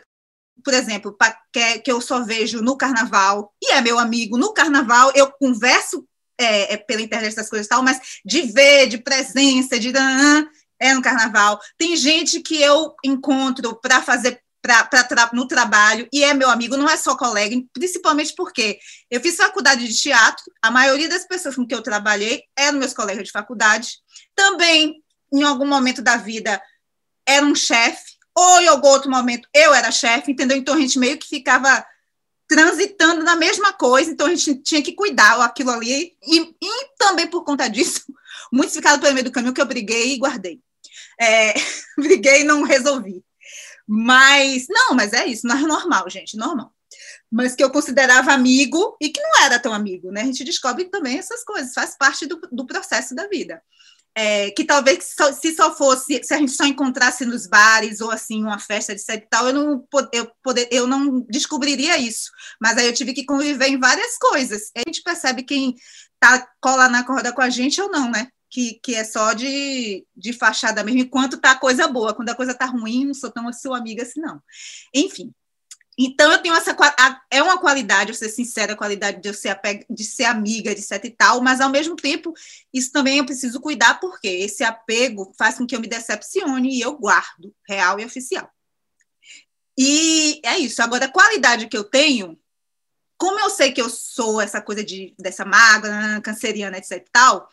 por exemplo, que, que eu só vejo no carnaval, e é meu amigo no carnaval, eu converso é, é, pela internet das coisas e tal, mas de ver, de presença, de é no carnaval. Tem gente que eu encontro para fazer pra, pra tra no trabalho e é meu amigo, não é só colega, principalmente porque eu fiz faculdade de teatro, a maioria das pessoas com que eu trabalhei eram meus colegas de faculdade. Também, em algum momento da vida, era um chefe, ou em algum outro momento eu era chefe, entendeu? Então a gente meio que ficava transitando na mesma coisa, então a gente tinha que cuidar aquilo ali, e, e também por conta disso, muitos ficaram pelo meio do caminho que eu briguei e guardei. É, briguei e não resolvi. Mas, não, mas é isso, não é normal, gente, normal. Mas que eu considerava amigo e que não era tão amigo, né? A gente descobre também essas coisas, faz parte do, do processo da vida. É, que talvez se só fosse, se a gente só encontrasse nos bares ou assim, uma festa de e tal, eu não, eu, poder, eu não descobriria isso. Mas aí eu tive que conviver em várias coisas. A gente percebe quem tá, cola na corda com a gente ou não, né? Que, que é só de, de fachada mesmo, enquanto tá coisa boa. Quando a coisa tá ruim, não sou tão sua amiga assim, não. Enfim. Então, eu tenho essa. É uma qualidade, eu ser sincera, a qualidade de eu ser, de ser amiga, de e tal, mas ao mesmo tempo, isso também eu preciso cuidar, porque esse apego faz com que eu me decepcione e eu guardo, real e oficial. E é isso. Agora, a qualidade que eu tenho, como eu sei que eu sou essa coisa de, dessa magra, canceriana, etc e tal,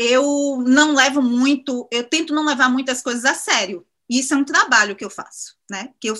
eu não levo muito, eu tento não levar muitas coisas a sério. Isso é um trabalho que eu faço, né? Que eu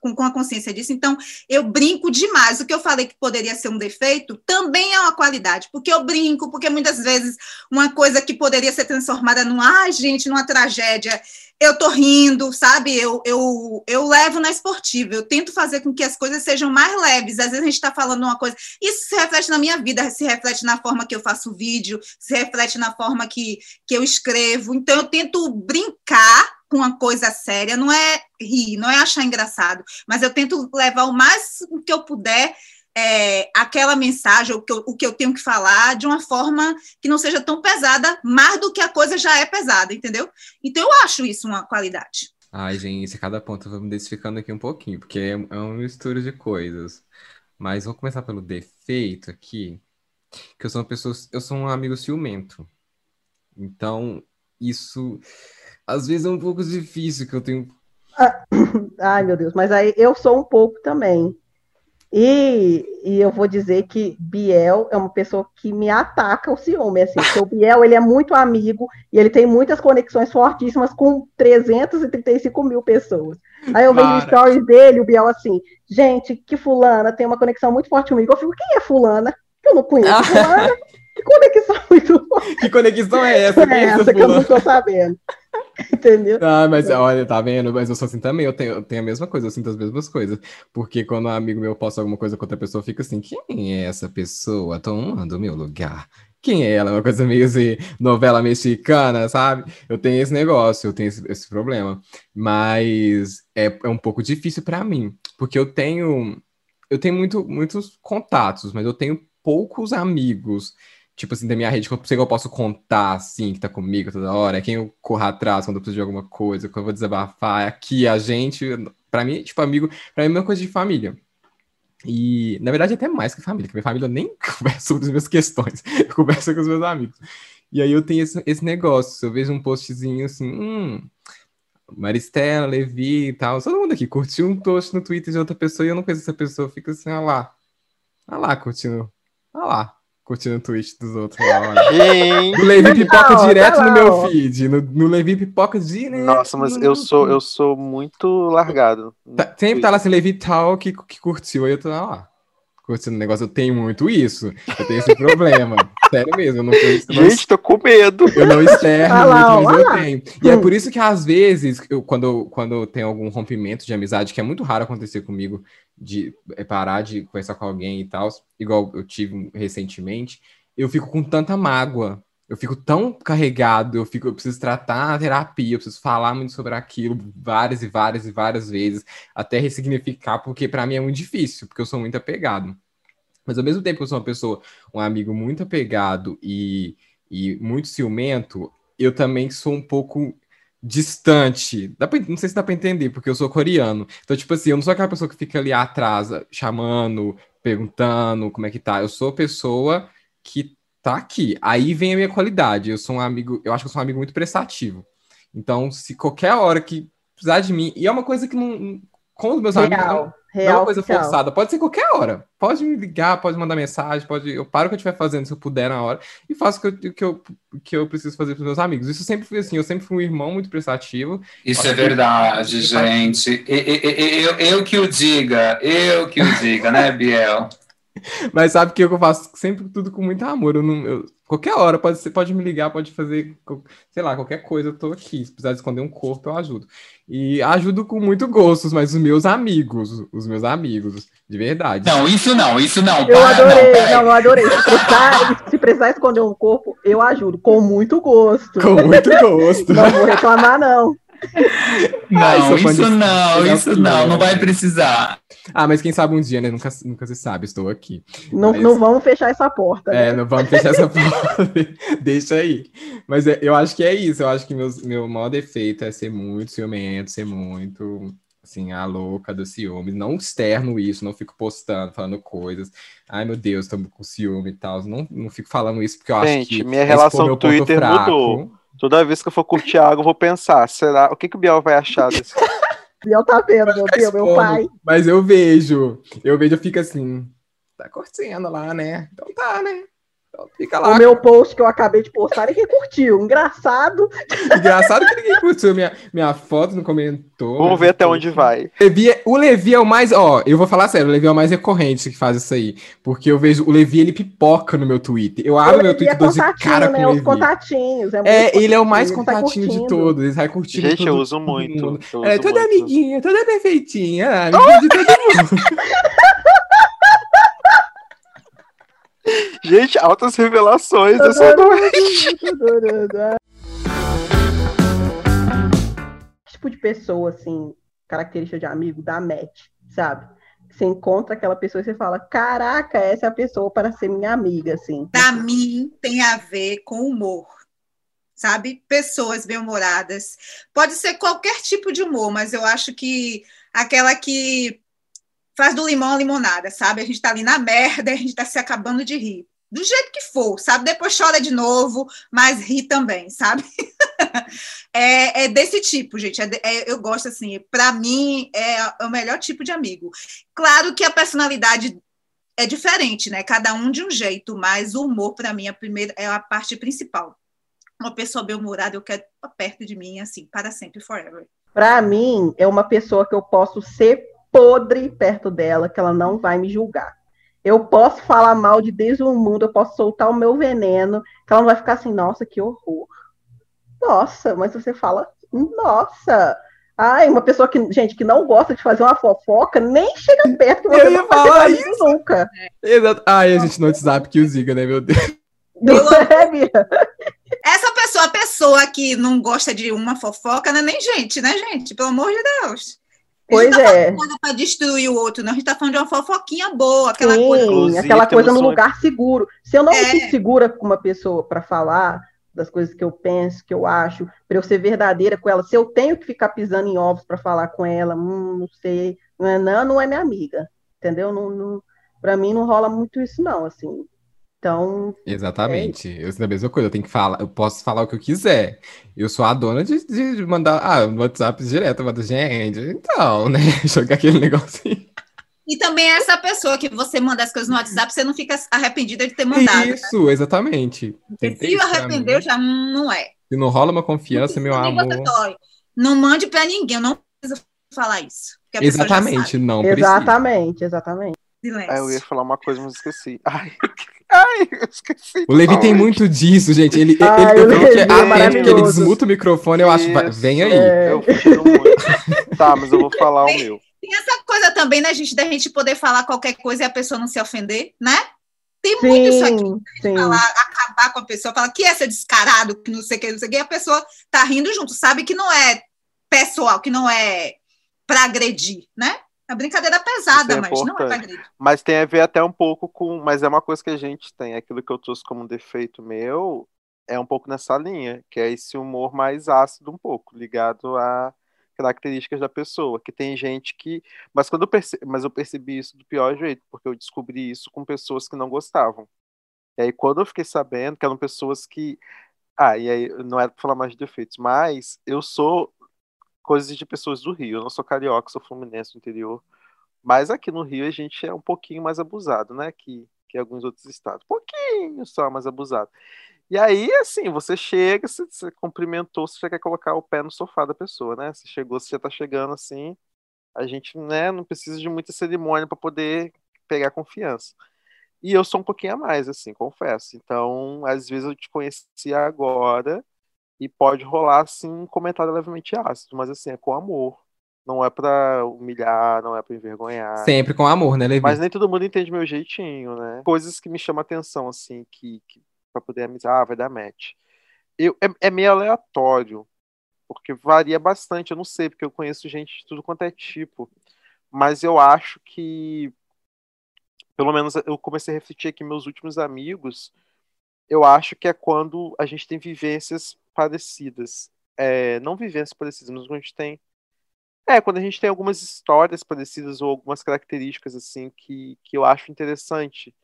com, com a consciência disso. Então, eu brinco demais. O que eu falei que poderia ser um defeito também é uma qualidade, porque eu brinco, porque muitas vezes uma coisa que poderia ser transformada num, ai, gente, numa tragédia, eu tô rindo, sabe? Eu, eu, eu levo na esportiva, eu tento fazer com que as coisas sejam mais leves. Às vezes a gente está falando uma coisa, isso se reflete na minha vida, se reflete na forma que eu faço vídeo, se reflete na forma que, que eu escrevo. Então, eu tento brincar com uma coisa séria, não é rir, não é achar engraçado, mas eu tento levar o mais que eu puder é, aquela mensagem, o que, eu, o que eu tenho que falar, de uma forma que não seja tão pesada, mais do que a coisa já é pesada, entendeu? Então eu acho isso uma qualidade. Ai, gente, cada ponto me identificando aqui um pouquinho, porque é, é um mistura de coisas. Mas vou começar pelo defeito aqui, que eu sou uma pessoa, eu sou um amigo ciumento. Então, isso às vezes é um pouco difícil que eu tenho. Ah, ai, meu Deus, mas aí eu sou um pouco também. E, e eu vou dizer que Biel é uma pessoa que me ataca o ciúme, assim, porque o Biel, ele é muito amigo e ele tem muitas conexões fortíssimas com 335 mil pessoas. Aí eu vejo stories dele, o Biel assim, gente, que fulana tem uma conexão muito forte comigo. Eu fico, quem é fulana? Eu não conheço fulana. Que conexão muito forte Que conexão é essa? É é essa que eu não tô sabendo. Entendeu? Ah, mas olha, tá vendo? Mas eu sou assim também, eu tenho, eu tenho a mesma coisa, eu sinto as mesmas coisas. Porque quando um amigo meu posta alguma coisa com outra pessoa, fica assim, quem é essa pessoa tomando meu lugar? Quem é ela? Uma coisa meio assim, novela mexicana, sabe? Eu tenho esse negócio, eu tenho esse, esse problema. Mas é, é um pouco difícil pra mim, porque eu tenho, eu tenho muito, muitos contatos, mas eu tenho poucos amigos tipo assim, da minha rede, que eu eu posso contar, assim, que tá comigo toda hora, é quem eu corro atrás quando eu preciso de alguma coisa, quando eu vou desabafar, é aqui, a gente, pra mim, tipo, amigo, pra mim é uma coisa de família. E, na verdade, até mais que família, que minha família nem conversa sobre as minhas questões, eu converso com os meus amigos. E aí eu tenho esse, esse negócio, eu vejo um postzinho assim, hum, Maristela, Levi e tal, todo mundo aqui curtiu um post no Twitter de outra pessoa e eu não conheço essa pessoa, eu fico assim, ah lá, ah lá, curtindo, ah lá, curtindo o tweet dos outros. lá, olha. Gente, O Levi pipoca Não, direto tá no meu feed. No, no Levi pipoca direto. nossa, mas eu sou, eu sou muito largado. Tá- sempre tá lá assim, Levi tal que, que curtiu. Aí eu tô lá, curtindo o negócio. Eu tenho muito isso. Eu tenho esse problema. Sério mesmo, eu não tenho isso. Gente, tô com medo. eu não externo Ah lá, muito, mas eu tenho. E é Hum. por isso que, às vezes, eu, quando, quando tem algum rompimento de amizade, que é muito raro acontecer comigo, de é, parar de conversar com alguém e tal, igual eu tive recentemente, eu fico com tanta mágoa. Eu fico tão carregado, eu fico, eu preciso tratar a terapia, eu preciso falar muito sobre aquilo várias e várias e várias vezes, até ressignificar, porque pra mim é muito difícil, porque eu sou muito apegado. Mas ao mesmo tempo que eu sou uma pessoa, um amigo muito apegado e, e muito ciumento, eu também sou um pouco distante. Dá pra- não sei se dá pra entender, porque eu sou coreano. Então, tipo assim, eu não sou aquela pessoa que fica ali atrás, chamando, perguntando como é que tá. Eu sou pessoa que tá aqui. Aí vem a minha qualidade. Eu sou um amigo, eu acho que eu sou um amigo muito prestativo. Então, se qualquer hora que precisar de mim, e é uma coisa que não. Com os meus amigos, não- Real. não é Real. uma coisa forçada, pode ser qualquer hora. Pode me ligar, pode mandar mensagem, pode. Eu paro o que eu estiver fazendo se eu puder na hora e faço o que eu, que eu, que eu preciso fazer para meus amigos. Isso sempre foi assim, eu sempre fui um irmão muito prestativo. Isso é verdade, gente. E- e- e- Eu, eu que o diga, eu que o diga, né, Biel? Mas sabe que eu faço sempre tudo com muito amor. Eu não, eu- qualquer hora, pode, ser, pode me ligar, pode fazer, sei lá, qualquer coisa, eu tô aqui. Se precisar esconder um corpo, eu ajudo. E ajudo com muito gosto, mas os meus amigos, os meus amigos, de verdade. Não, isso não, isso não. Eu para, adorei, não, não, eu adorei. Se precisar, se precisar esconder um corpo, eu ajudo, com muito gosto. Com muito gosto. Não vou reclamar, não. Ai, Não, fã isso de- não, isso não, não né? vai precisar. Ah, mas quem sabe um dia, né? Nunca, nunca se sabe, estou aqui. Não, Mas- não vamos fechar essa porta. né? É, não vamos fechar essa porta. Deixa aí. Mas é- eu acho que é isso. Eu acho que meus, meu maior defeito é ser muito ciumento, ser muito, assim, a louca do ciúme. Não externo isso, não fico postando, falando coisas. Ai, meu Deus, tô com ciúme e tal. Não, não fico falando isso porque eu acho Gente, que. minha relação ponto Twitter fraco. mudou. Toda vez que eu for curtir algo, eu vou pensar, será? O que, que o Biel vai achar desse? Biel tá vendo, meu Deus, meu pai. Mas eu vejo. Eu vejo, eu fico assim. Tá curtindo lá, né? Então tá, né? Então fica lá. O meu post que eu acabei de postar, ninguém curtiu. Engraçado. Engraçado que ninguém curtiu minha, minha foto, não comentou. Vamos ver até onde vai. O Levi, é- o Levi é o mais. Ó, eu vou falar sério, o Levi é o mais recorrente que faz isso aí. Porque eu vejo. O Levi, ele pipoca no meu Twitter. Eu abro meu é Twitter e dou de contatinho, cara com né? o Os Levi. contatinhos. É, É, ele é o mais sai contatinho de todos. Ele sai curtindo Gente, eu uso muito. eu É, uso toda muito. amiguinha, toda perfeitinha. Amiguinha de todo mundo. Gente, altas revelações. Sou doente. tipo de pessoa, assim, característica de amigo, dá match, sabe? Você encontra aquela pessoa e você fala, caraca, essa é a pessoa para ser minha amiga, assim. Para mim, tem a ver com humor. Sabe? Pessoas bem-humoradas. Pode ser qualquer tipo de humor, mas eu acho que aquela que faz do limão a limonada, sabe? A gente tá ali na merda, a gente tá se acabando de rir. Do jeito que for, sabe? Depois chora de novo, mas ri também, sabe? é, é, desse tipo, gente. É, é, eu gosto assim. Para mim é, o melhor tipo de amigo. Claro que a personalidade é diferente, né? Cada um de um jeito, mas o humor para mim é a primeira é a parte principal. Uma pessoa bem humorada eu quero perto de mim assim para sempre, forever. Para mim é uma pessoa que eu posso ser podre perto dela, que ela não vai me julgar. Eu posso falar mal de Deus o mundo, eu posso soltar o meu veneno, que ela não vai ficar assim, nossa, que horror. Nossa, mas você fala, nossa. Ai, uma pessoa que, gente, que não gosta de fazer uma fofoca, nem chega perto que você Eu ia falar isso. nunca. Exato. Ai, a gente no WhatsApp que o ziga, né, meu Deus? É? Essa pessoa, a pessoa que não gosta de uma fofoca, não é nem gente, né, gente? Pelo amor de Deus. A Pois gente tá é. falando para destruir o outro, não. A gente tá falando de uma fofoquinha boa, aquela Sim, coisa. Inclusive, aquela coisa no um- lugar seguro. Se eu não É. me sinto segura com uma pessoa para falar das coisas que eu penso, que eu acho, para eu ser verdadeira com ela, se eu tenho que ficar pisando em ovos para falar com ela, hum, não sei, não é, não, não é minha amiga, entendeu? Não, não, para mim não rola muito isso não, assim. Então, Exatamente. Eu sei da mesma coisa. Eu tenho que falar, eu posso falar o que eu quiser. Eu sou a dona de, de mandar, ah, no WhatsApp direto, eu mando, gente, então, né? Jogar aquele negocinho. E também é essa pessoa que você manda as coisas no WhatsApp, você não fica arrependida de ter mandado. né? Isso, exatamente. Tem Se arrependeu, já não é. Se não rola uma confiança, meu amor. dói. Não mande para ninguém, eu não preciso falar isso. a Exatamente, não precisa. exatamente, exatamente. Silêncio. Ah, eu ia falar uma coisa, mas esqueci. Ai, ai eu esqueci. O Levi tem muito disso, gente. Ele, ele, Ai, eu que é é atento, que ele desmuta o microfone, eu acho, Isso. vem aí. É, Eu muito. Tá, mas eu vou falar o meu. Tem essa coisa também, né, gente, da gente poder falar qualquer coisa e a pessoa não se ofender, né? Tem muito isso aqui. sim, sim. Falar, acabar com a pessoa, falar que é ser descarado, que não sei o que, não sei o que, e a pessoa tá rindo junto, sabe que não é pessoal, que não é para agredir, né? É brincadeira pesada, é mas não é para importante. agredir. Mas tem a ver até um pouco com. Mas é uma coisa que a gente tem. Aquilo que eu trouxe como defeito meu é um pouco nessa linha, que é esse humor mais ácido, um pouco, ligado a características da pessoa. Que tem gente que. Mas quando eu percebi, mas eu percebi isso do pior jeito, porque eu descobri isso com pessoas que não gostavam. E aí, quando eu fiquei sabendo que eram pessoas que. Ah, e aí não era pra falar mais de defeitos, mas eu sou coisas de pessoas do Rio. Eu não sou carioca, sou fluminense do interior. Mas aqui no Rio a gente é um pouquinho mais abusado, né? Que, que alguns outros estados. pouquinho só mais abusado. E aí, assim, você chega, você, você cumprimentou, você já quer colocar o pé no sofá da pessoa, né? Você chegou, você já tá chegando assim. A gente, né, não precisa de muita cerimônia para poder pegar confiança. E eu sou um pouquinho a mais, assim, confesso. Então, às vezes eu te conheci agora e pode rolar, assim, um comentário levemente ácido, mas assim, é com amor. Não é pra humilhar, não é pra envergonhar. Sempre com amor, né, Levi? Mas nem todo mundo entende meu jeitinho, né? Coisas que me chamam atenção, assim, que, que pra poder amizar, ah, vai dar match. Eu, é, é meio aleatório, porque varia bastante, eu não sei, porque eu conheço gente de tudo quanto é tipo. Mas eu acho que, pelo menos eu comecei a refletir aqui meus últimos amigos, eu acho que é quando a gente tem vivências parecidas. É, não vivências parecidas, mas a gente tem é, quando a gente tem algumas histórias parecidas ou algumas características assim que, que eu acho interessante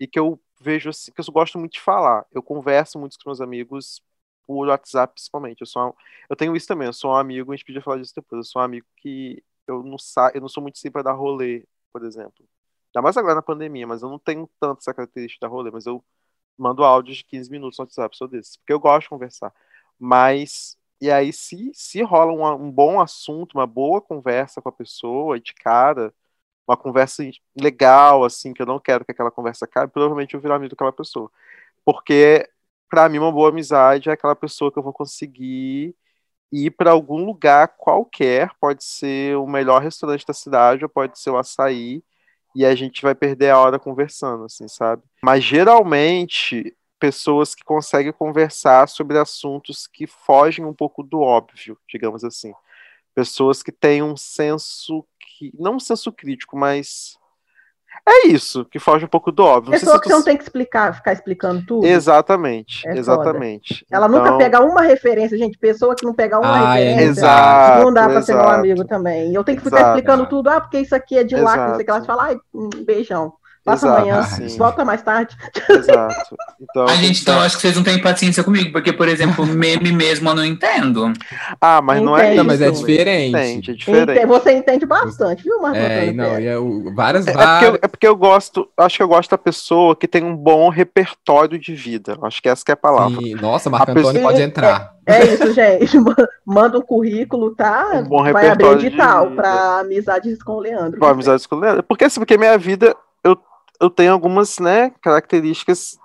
e que eu vejo assim, que eu gosto muito de falar. Eu converso muito com meus amigos por WhatsApp, principalmente. Eu sou eu tenho isso também, eu sou um amigo, a gente podia falar disso depois. Eu sou um amigo que eu não sa eu não sou muito sempre para dar rolê, por exemplo. Ainda mais agora na pandemia, mas eu não tenho tanto essa característica da rolê, mas eu mando áudios de 15 minutos no WhatsApp, sou desses, porque eu gosto de conversar. Mas e aí, se, se rola um, um bom assunto, uma boa conversa com a pessoa, de cara, uma conversa legal, assim, que eu não quero que aquela conversa acabe, provavelmente eu viro amigo daquela pessoa. Porque, pra mim, uma boa amizade é aquela pessoa que eu vou conseguir ir para algum lugar qualquer, pode ser o melhor restaurante da cidade, ou pode ser o açaí, e a gente vai perder a hora conversando, assim, sabe? Mas geralmente pessoas que conseguem conversar sobre assuntos que fogem um pouco do óbvio, digamos assim. Pessoas que têm um senso que não um senso crítico, mas é isso, que foge um pouco do óbvio. Não Pessoa se que tu- você não tem que explicar, ficar explicando tudo. Exatamente, É foda. exatamente. Ela Então, nunca pega uma referência, gente. Pessoa que não pega uma Ah, é. referência. Exato, não dá pra ser meu exato. amigo também. Eu tenho que ficar Exato. explicando tudo. Ah, porque isso aqui é de lá, que não sei o que. Ela Exato. fala, ai, um beijão. Passa Exato, amanhã, sim. volta mais tarde. Exato. Então, A gente, então, acho que vocês não têm paciência comigo, porque, por exemplo, meme mesmo eu não entendo. Ah, mas não é. Não, mas é diferente. Entende, é diferente. Ente- Você entende bastante, viu, Marco É, não, e é o- várias, É, é porque, eu, várias. é porque eu gosto, acho que eu gosto da pessoa que tem um bom repertório de vida. Acho que essa que é a palavra. Sim, Nossa, Marco A pessoa- Antônio pode entrar. É isso, gente. Ma- Manda um currículo, tá? Um bom Vai abrir repertório de edital vida. pra amizades com o Leandro. Com amizades com o Leandro. Porque assim, porque minha vida, eu, eu tenho algumas, né, características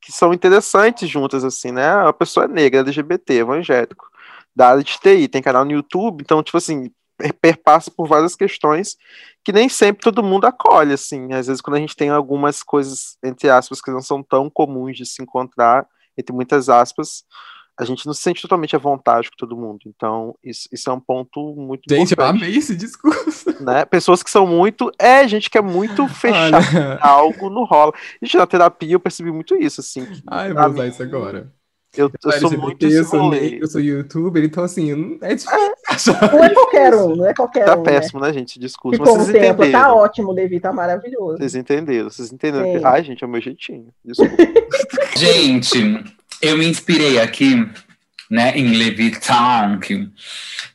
que são interessantes juntas, assim, né? A pessoa é negra, LGBT, evangélico, da área de TI, tem canal no YouTube, então, tipo assim, per- perpassa por várias questões que nem sempre todo mundo acolhe, assim. Às vezes, quando a gente tem algumas coisas, entre aspas, que não são tão comuns de se encontrar, entre muitas aspas, a gente não se sente totalmente à vontade com todo mundo. Então, isso, isso é um ponto muito Gente, eu amei esse discurso. né? Pessoas que são muito. É, gente que é muito fechada Olha. algo, não rola. Gente, na terapia eu percebi muito isso, assim. que Ai, eu vou usar mim, isso agora. Eu, eu sou LGBT, muito esse eu sou eu sou youtuber, então assim, não- é difícil achar. Não é qualquer um, não é qualquer Tá um. péssimo, né, gente? Discurso. Né? Mas vocês contempla, tá entenderam. ótimo, Levi, tá maravilhoso. Vocês entenderam, vocês entenderam. Sim. Ai, gente, é o meu jeitinho. Desculpa. Gente, eu me inspirei aqui, né, em Leviton,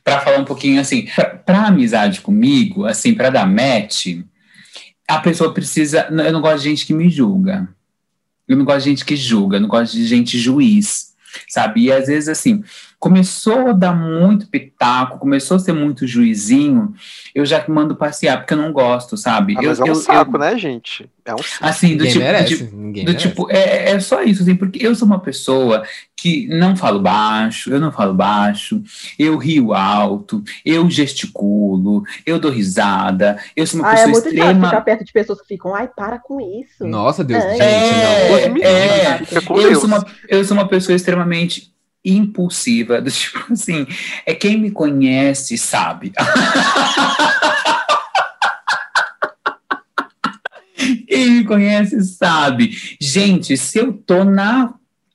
para falar um pouquinho assim, pra amizade comigo, assim, para dar match, a pessoa precisa. Eu não gosto de gente que me julga. Eu não gosto de gente que julga, eu não gosto de gente juiz, sabe? E às vezes, assim, começou a dar muito pitaco, começou a ser muito juizinho, eu já mando passear, porque eu não gosto, sabe? Ah, eu, mas é um eu- saco, eu- né, gente? É um saco. Assim, do Ninguém tipo, do merece. tipo, Ninguém do merece. tipo, é, é só isso, assim, porque eu sou uma pessoa que não falo baixo, eu não falo baixo, eu rio alto, eu gesticulo, eu dou risada, eu sou uma Ah, é pessoa muito chato extrema. ficar perto de pessoas que ficam, ai, para com isso. Nossa, Deus, É. gente, É, não. É, com eu sou, uma, eu sou uma pessoa extremamente impulsiva, do tipo assim, é quem me conhece sabe. Quem me conhece sabe. Gente, se eu tô na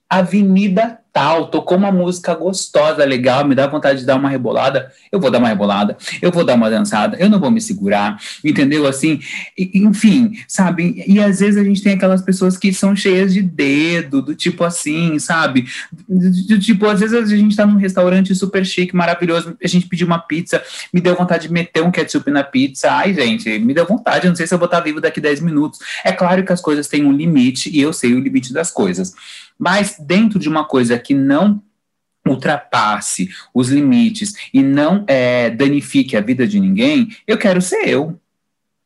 avenida tal, tocou uma música gostosa, legal, me dá vontade de dar uma rebolada, eu vou dar uma rebolada, eu vou dar uma dançada, eu não vou me segurar, entendeu? Assim, enfim, sabe? E às vezes a gente tem aquelas pessoas que são cheias de dedo, do tipo assim, sabe? Do, tipo, às vezes a gente tá num restaurante super chique, maravilhoso, a gente pediu uma pizza, me deu vontade de meter um ketchup na pizza, ai gente, me deu vontade, eu não sei se eu vou estar vivo daqui 10 minutos. É claro que as coisas têm um limite e eu sei o limite das coisas. Mas dentro de uma coisa que não ultrapasse os limites e não é, danifique a vida de ninguém, eu quero ser eu.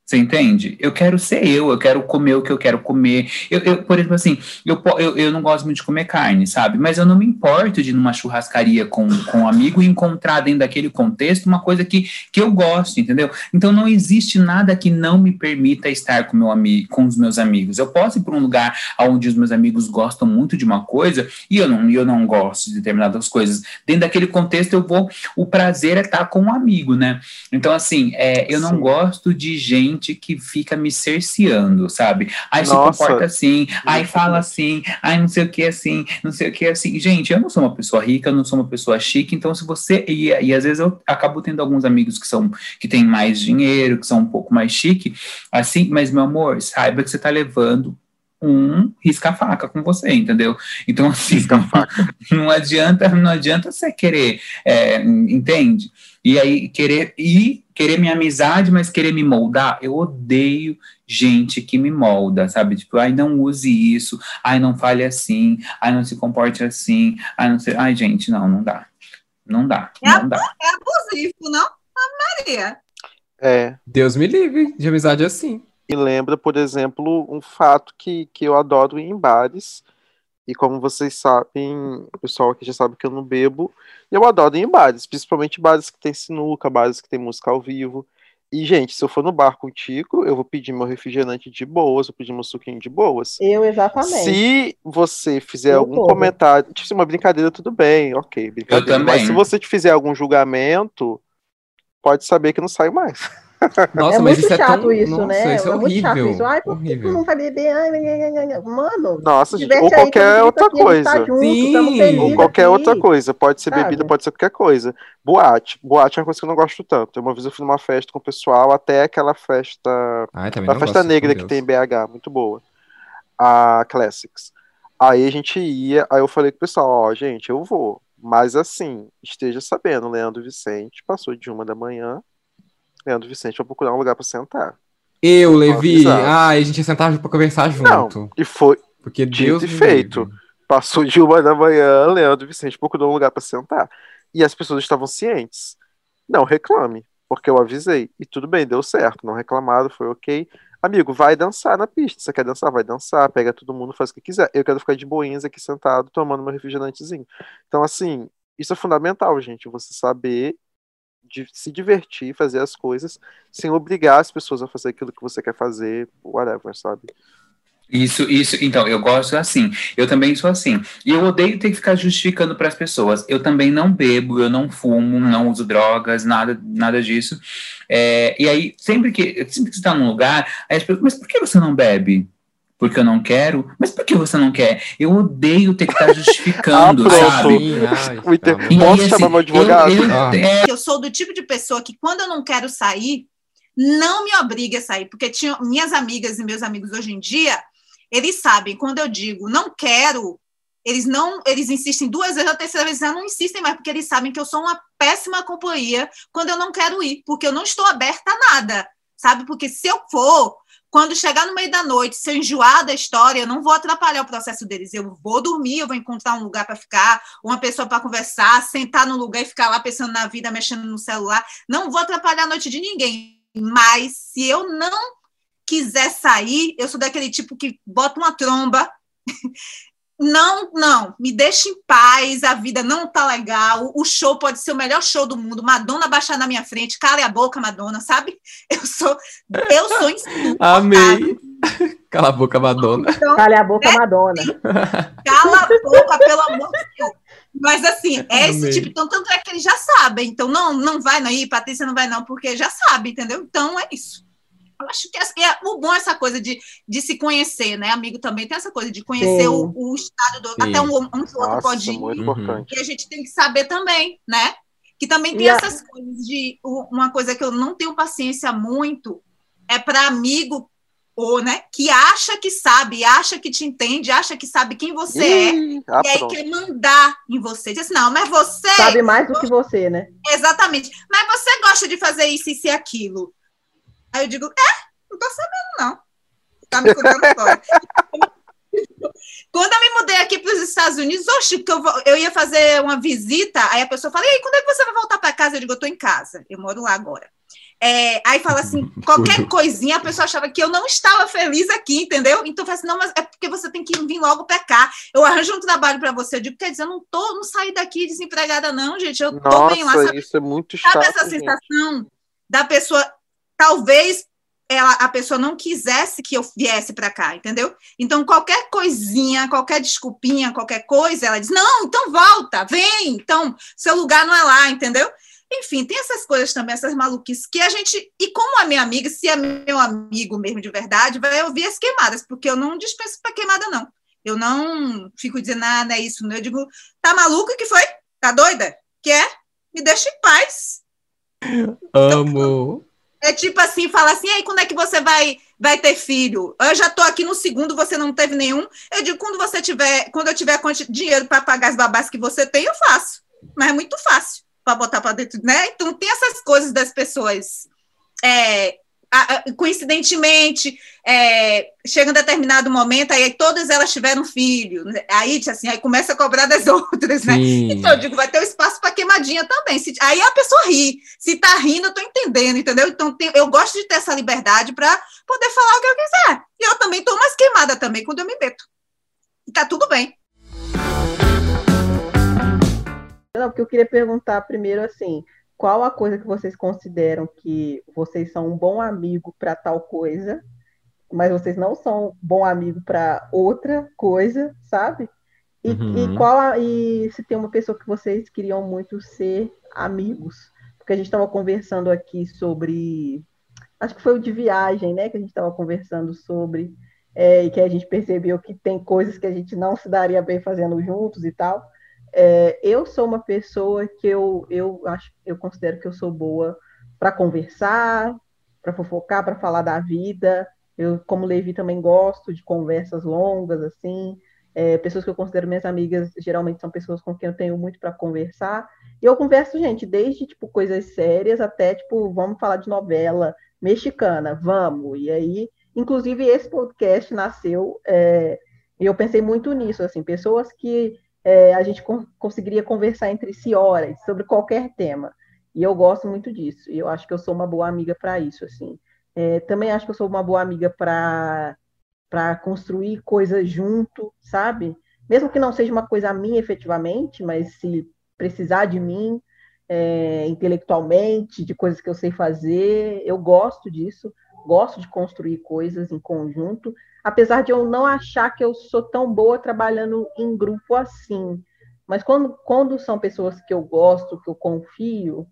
Você entende? Eu quero ser eu, eu quero comer o que eu quero comer. Eu, eu, por exemplo, assim, eu, eu, eu não gosto muito de comer carne, sabe? Mas eu não me importo de ir numa churrascaria com, com um amigo e encontrar dentro daquele contexto uma coisa que, que eu gosto, entendeu? Então não existe nada que não me permita estar com, meu ami com os meus amigos. Eu posso ir para um lugar onde os meus amigos gostam muito de uma coisa e eu não, eu não gosto de determinadas coisas. Dentro daquele contexto, eu vou. O prazer é estar com um amigo, né? Então, assim, é, eu não Sim. gosto de gente que fica me cerceando, sabe? Aí se Nossa. comporta assim, aí fala assim, aí não sei o que assim, não sei o que assim. Gente, eu não sou uma pessoa rica, eu não sou uma pessoa chique, então se você. E, e às vezes eu acabo tendo alguns amigos que são que têm mais dinheiro, que são um pouco mais chique, assim, mas meu amor, saiba que você tá levando um risca-faca com você, entendeu? Então, assim, não adianta, não adianta você querer, é, entende? E aí querer e querer minha amizade, mas querer me moldar, eu odeio gente que me molda, sabe? Tipo, ai, não use isso, ai, não fale assim, ai, não se comporte assim, ai, não sei, ai, gente, não, não dá. Não dá, não dá. É abusivo, não? A Maria. É. Deus me livre de amizade assim. Me lembra, por exemplo, um fato que, que eu adoro ir em bares. E como vocês sabem, o pessoal aqui já sabe que eu não bebo. E eu adoro ir em bares, principalmente bares que tem sinuca, bares que tem música ao vivo. E, gente, se eu for no bar contigo, eu vou pedir meu refrigerante de boas, vou pedir meu suquinho de boas. Eu, exatamente. Se você fizer Eu algum como. comentário, tipo, se uma brincadeira, tudo bem, ok, brincadeira. também. Mas se você te fizer algum julgamento, pode saber que eu não saio mais. Nossa, é mas muito isso é chato tão... isso, Nossa, né? isso é, é muito chato horrível. isso. Ai, por que tu horrível. não vai beber? Ai, ai, ai, ai, ai. Mano, Nossa, gente, ou aí, qualquer tamo outra aqui, tá coisa. junto, Sim, Ou qualquer aqui, outra coisa. Pode ser sabe? bebida, pode ser qualquer coisa. Boate. Boate é uma coisa que eu não gosto tanto. Uma vez eu fui numa festa com o pessoal, até aquela festa. Ai, também A festa gosto, negra que tem em BH, muito boa. A Classics. Aí a gente ia, aí eu falei com o pessoal, ó, gente, eu vou. Mas assim, esteja sabendo, Leandro Vicente passou de uma da manhã. Leandro Vicente vai procurar um lugar pra sentar. Eu, Levi, ai, a gente ia sentar pra conversar Não. junto. E foi, Porque Dito Deus e me feito. passou de uma da manhã, Leandro Vicente procurou um lugar pra sentar. E as pessoas estavam cientes. Não reclame, porque eu avisei. E tudo bem, deu certo. Não reclamaram, foi ok. Amigo, vai dançar na pista. Você quer dançar? Vai dançar. Pega todo mundo, faz o que quiser. Eu quero ficar de boinhas aqui sentado, tomando meu refrigerantezinho. Então, assim, isso é fundamental, gente. Você saber de se divertir, fazer as coisas, sem obrigar as pessoas a fazer aquilo que você quer fazer, whatever, sabe? Isso, isso, então, eu gosto assim. Eu também sou assim. E eu odeio ter que ficar justificando para as pessoas. Eu também não bebo, eu não fumo, não uso drogas, nada, nada disso. É, e aí, sempre que, sempre que você está num lugar, aí as pessoas, mas por que você não bebe? Porque eu não quero? Mas por que você não quer? Eu odeio ter que estar justificando, Ah, sabe? Ai, aí, Posso chamar meu eu- advogado? eu- Ah. é, Eu sou do tipo de pessoa que, quando eu não quero sair, não me obrigue a sair. Porque tinha, minhas amigas e meus amigos hoje em dia, eles sabem, quando eu digo não quero, eles não, eles insistem duas vezes, a terceira vez já não insistem mais, porque eles sabem que eu sou uma péssima companhia quando eu não quero ir, porque eu não estou aberta a nada, sabe? Porque se eu for, quando chegar no meio da noite, se eu enjoar da história, eu não vou atrapalhar o processo deles. Eu vou dormir, eu vou encontrar um lugar para ficar, uma pessoa para conversar, sentar no lugar e ficar lá pensando na vida, mexendo no celular. Não vou atrapalhar a noite de ninguém. Mas se eu não quiser sair, eu sou daquele tipo que bota uma tromba. Não, não, me deixa em paz, a vida não tá legal, o show pode ser o melhor show do mundo, Madonna baixar na minha frente, cala a boca, Madonna, sabe? Eu sou, eu sou insuportável. Amei. Cala a boca, Madonna. Então, Cala a boca, Madonna. Cala a boca, pelo amor de Deus. Mas assim, é esse Amei. tipo, então, tanto é que eles já sabem. Então, não, não vai não ir, Patrícia não vai não, porque já sabe, entendeu? Então é isso. Eu acho que é, é o bom é essa coisa de, de se conhecer, né? Amigo também tem essa coisa de conhecer Sim. o, o estado do. Sim. Até um, um o outro Nossa, pode ir. muito Uhum. importante. E a gente tem que saber também, né? Que também tem E a- essas coisas de. Uma coisa que eu não tenho paciência muito é para amigo, ou, né, que acha que sabe, acha que te entende, acha que sabe quem você é. Ih, ah, E aí pronto. quer mandar em você. Diz assim, não, mas você. Sabe mais do que você, né? Exatamente. Mas você gosta de fazer isso, isso e aquilo. Aí eu digo, é, não tô sabendo, não. Tá me contando agora. Quando eu me mudei aqui para os Estados Unidos, oxe, porque eu, vou- eu ia fazer uma visita, aí a pessoa fala, e aí, quando é que você vai voltar para casa? Eu digo, eu tô em casa, eu moro lá agora. É, aí fala assim, qualquer coisinha, a pessoa achava que eu não estava feliz aqui, entendeu? Então eu falo assim, não, mas é porque você tem que vir logo para cá. Eu arranjo um trabalho para você. Eu digo, quer dizer, eu não tô, não saí daqui desempregada, não, gente. Eu tô bem lá, Nossa, sabe? isso é muito chato. Sabe essa gente. sensação da pessoa, talvez ela, a pessoa não quisesse que eu viesse para cá, entendeu? Então, qualquer coisinha, qualquer desculpinha, qualquer coisa, ela diz: não, então volta, vem, então, seu lugar não é lá, entendeu? Enfim, tem essas coisas também, essas maluquices que a gente. E como a minha amiga, se é meu amigo mesmo de verdade, vai ouvir as queimadas, porque eu não dispenso para queimada, não. Eu não fico dizendo nada, é isso, não. Eu digo: tá maluca que foi? Tá doida? Que é? Me deixa em paz. Amo. É tipo assim, fala assim, aí quando é que você vai vai ter filho? Eu já tô aqui no segundo, você não teve nenhum. Eu digo, quando você tiver, quando eu tiver dinheiro para pagar as babás que você tem, eu faço. Mas é muito fácil para botar para dentro, né? Então tem essas coisas das pessoas. é, coincidentemente, é, chega um determinado momento, aí todas elas tiveram filho. né? Aí, assim, aí começa a cobrar das outras, né? Sim. Então, eu digo, vai ter um espaço para queimadinha também. Se- aí a pessoa ri. Se tá rindo, eu tô entendendo, entendeu? Então, tem- eu gosto de ter essa liberdade para poder falar o que eu quiser. E eu também tô mais queimada também quando eu me meto. E tá tudo bem. Não, porque eu queria perguntar primeiro assim, qual a coisa que vocês consideram que vocês são um bom amigo para tal coisa, mas vocês não são bom amigo para outra coisa, sabe? E, Uhum. e qual a- e se tem uma pessoa que vocês queriam muito ser amigos? Porque a gente estava conversando aqui sobre acho que foi o de viagem, né, que a gente estava conversando sobre, é, e que a gente percebeu que tem coisas que a gente não se daria bem fazendo juntos e tal. É, eu sou uma pessoa que eu, eu acho, eu considero que eu sou boa para conversar, para fofocar, para falar da vida. Eu, como Levi, também gosto de conversas longas, assim. É, pessoas que eu considero minhas amigas geralmente são pessoas com quem eu tenho muito para conversar. E eu converso, gente, desde tipo coisas sérias até tipo, vamos falar de novela mexicana, vamos. E aí, inclusive, esse podcast nasceu. É, e eu pensei muito nisso, assim, pessoas que é, a gente conseguiria conversar entre si horas sobre qualquer tema. E eu gosto muito disso. E eu acho que eu sou uma boa amiga para isso, assim. É, também acho que eu sou uma boa amiga para para construir coisas junto, sabe? Mesmo que não seja uma coisa minha efetivamente, mas se precisar de mim é, intelectualmente, de coisas que eu sei fazer, eu gosto disso, gosto de construir coisas em conjunto, apesar de eu não achar que eu sou tão boa trabalhando em grupo assim. Mas quando, quando são pessoas que eu gosto, que eu confio,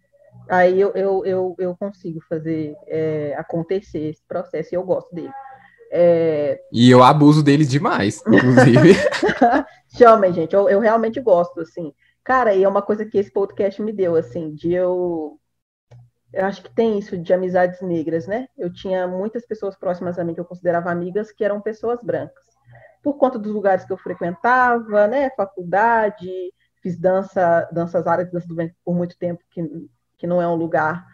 aí eu, eu, eu, eu consigo fazer é, acontecer esse processo e eu gosto dele. É... E eu abuso dele demais, inclusive. Chamem, gente, eu, eu realmente gosto, assim. Cara, e é uma coisa que esse podcast me deu, assim, de eu. Eu acho que tem isso de amizades negras, né? Eu tinha muitas pessoas próximas a mim que eu considerava amigas que eram pessoas brancas. Por conta dos lugares que eu frequentava, né? Faculdade, fiz dança, danças áreas, dança do vento por muito tempo, que, que não é um lugar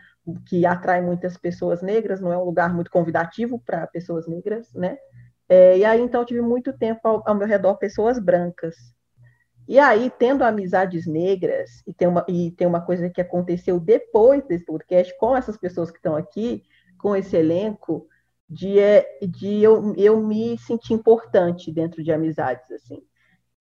que atrai muitas pessoas negras, não é um lugar muito convidativo para pessoas negras, né? É, e aí, então, eu tive muito tempo ao, ao, meu redor pessoas brancas. E aí, tendo amizades negras, e tem, uma, e tem uma coisa que aconteceu depois desse podcast com essas pessoas que estão aqui, com esse elenco, de, é, de eu, eu me sentir importante dentro de amizades, assim.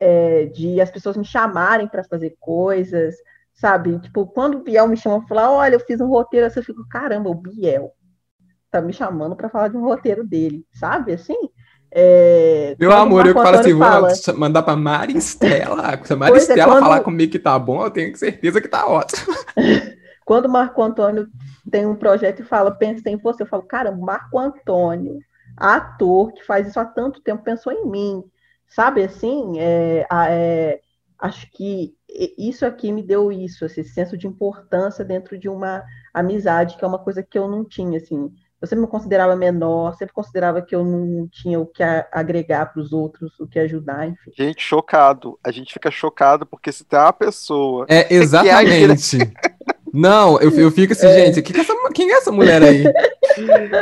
É, de as pessoas me chamarem para fazer coisas, sabe? Tipo, quando o Biel me chama e fala, olha, eu fiz um roteiro, assim, eu fico, caramba, o Biel tá me chamando para falar de um roteiro dele, sabe? Assim. É, Meu amor, eu falo assim, fala, vou mandar pra Maristela. Se a Maristela é, quando... falar comigo que tá bom, eu tenho certeza que tá ótimo. quando o Marco Antônio tem um projeto e fala, pensei em você, eu falo, caramba, Marco Antônio, ator que faz isso há tanto tempo, pensou em mim. Sabe assim, é, é, acho que isso aqui me deu isso, esse senso de importância dentro de uma amizade, que é uma coisa que eu não tinha, assim. Eu sempre me considerava menor, sempre considerava que eu não tinha o que agregar para os outros, o que ajudar, enfim. Gente, chocado. A gente fica chocado porque se tem uma pessoa. É, exatamente. Não, eu, eu fico assim, é. gente, quem é, essa, quem é essa mulher aí?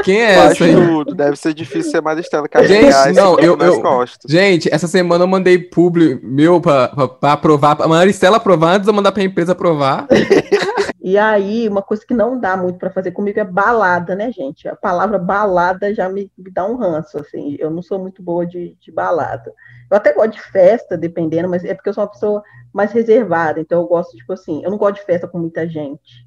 Quem é Faz essa aí? tudo, deve ser difícil ser Maristela Gente, não, eu, eu Gente, essa semana eu mandei publi meu pra, pra, pra aprovar, a Maristela aprovar antes de eu mandar pra empresa aprovar. E aí, uma coisa que não dá muito para fazer comigo é balada, né, gente? A palavra balada já me, me, dá um ranço, assim. Eu não sou muito boa de, de balada. Eu até gosto de festa, dependendo, mas é porque eu sou uma pessoa mais reservada. Então, eu gosto, tipo assim, eu não gosto de festa com muita gente.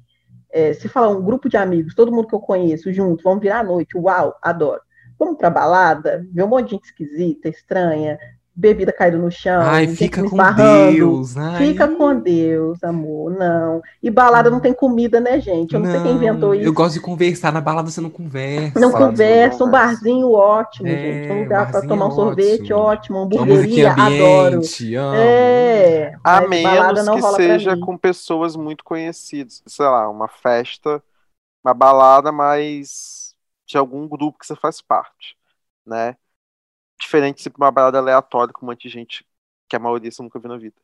É, se falar um grupo de amigos, todo mundo que eu conheço junto, vamos virar à noite, uau, adoro. Vamos pra balada, ver um monte de gente esquisita, estranha, bebida caída no chão. Ai, fica com Deus. Ai. Fica com Deus, amor. Não. E balada não tem comida, né, gente? Eu não, não, sei quem inventou isso. Eu gosto de conversar. Na balada você não conversa. Não conversa. Um barzinho ótimo, é, gente. Um lugar para tomar um sorvete ótimo. Uma hamburgueria, adoro. Amo. É. A menos que seja com pessoas muito conhecidas. Sei lá, uma festa, uma balada, mas de algum grupo que você faz parte, né? Diferente de ser uma balada aleatória com um monte de gente que a maioria nunca viu na vida.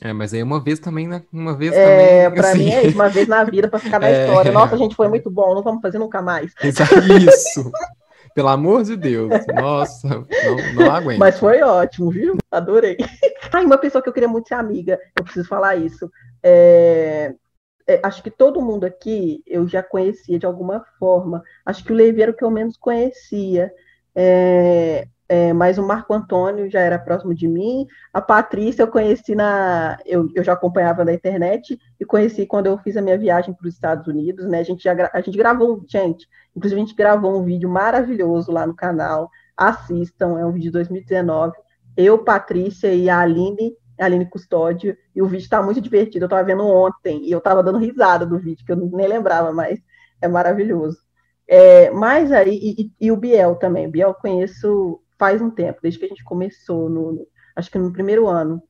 É, mas aí uma vez também, né? Uma vez é, também. Pra assim... mim é isso, uma vez na vida pra ficar na é... história. Nossa, a gente foi muito bom, não vamos fazer nunca mais. Isso. Pelo amor de Deus. Nossa, não, não aguento. Mas foi ótimo, viu? Adorei. Ai, uma pessoa que eu queria muito ser amiga, eu preciso falar isso. É... É, acho que todo mundo aqui eu já conhecia de alguma forma. Acho que o Levi era o que eu menos conhecia. É, é, mas o Marco Antônio já era próximo de mim. A Patrícia eu conheci na. Eu, eu já acompanhava na internet e conheci quando eu fiz a minha viagem para os Estados Unidos, né? A gente, já, a gente gravou, gente, inclusive a gente gravou um vídeo maravilhoso lá no canal. Assistam, é um vídeo de 2019. Eu, Patrícia e a Aline, Aline Custódio, e o vídeo está muito divertido. Eu estava vendo ontem e eu estava dando risada do vídeo, que eu nem lembrava mais. é maravilhoso. É, mas aí, e, e, o Biel também. O Biel conheço faz um tempo, desde que a gente começou, no, acho que no primeiro ano.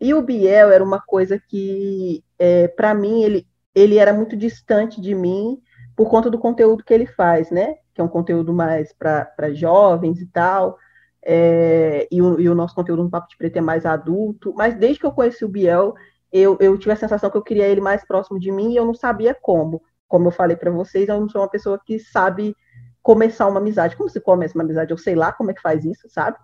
E o Biel era uma coisa que, é, para mim, ele, ele era muito distante de mim por conta do conteúdo que ele faz, né? Que é um conteúdo mais para jovens e tal. É, e, o, e, o, nosso conteúdo no Papo de Preto é mais adulto. Mas desde que eu conheci o Biel, eu, eu tive a sensação que eu queria ele mais próximo de mim e eu não sabia como como eu falei para vocês, eu não sou uma pessoa que sabe começar uma amizade. Como se começa uma amizade? Eu sei lá como é que faz isso, sabe?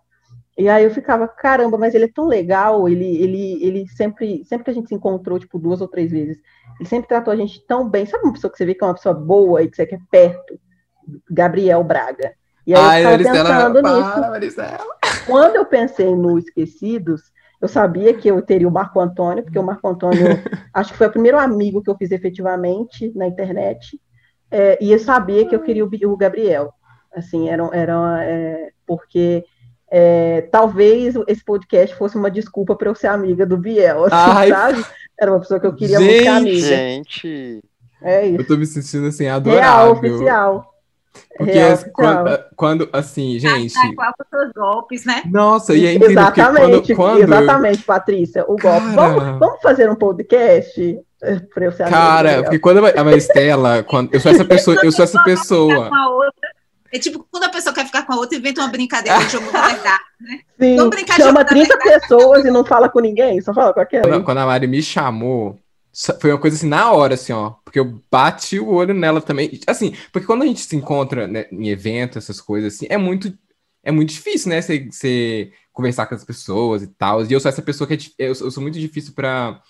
E aí eu ficava, caramba, mas ele é tão legal, ele, ele, ele sempre, sempre que a gente se encontrou, tipo, duas ou três vezes, ele sempre tratou a gente tão bem. Sabe uma pessoa que você vê que é uma pessoa boa e que você quer perto? Gabriel Braga. E aí Ai, eu estava pensando para, nisso. Maricela. Quando eu pensei no Esquecidos, eu sabia que eu teria o Marco Antônio, porque o Marco Antônio, acho que foi o primeiro amigo que eu fiz efetivamente na internet, é, e eu sabia que eu queria o, o Gabriel. Assim, era, era é, porque é, talvez esse podcast fosse uma desculpa para eu ser amiga do Biel, assim, Ai, sabe? Era uma pessoa que eu queria gente, muito amiga. Gente, é isso. Eu tô me sentindo assim, adorável. Real, oficial. Porque Real, quando, quando, assim, gente. Qual os seus golpes, né? Nossa, e é incrível. Exatamente, quando, quando... exatamente, Patrícia. O golpe. Vamos, vamos fazer um podcast pra eu ser Cara, porque quando a Maristela, quando eu sou essa pessoa, eu sou essa pessoa. É tipo quando a pessoa quer ficar com a outra e inventa uma brincadeira de jogo da verdade, né? Sim, chama 30 pessoas e não fala com ninguém, só fala com aquela. Quando, quando a Mari me chamou, foi uma coisa assim, na hora, assim, ó. Porque eu bati o olho nela também. Assim, porque quando a gente se encontra né, em evento, essas coisas, assim, é muito. É muito difícil, né? Você conversar com as pessoas e tal. E eu sou essa pessoa que é, eu, eu sou muito difícil para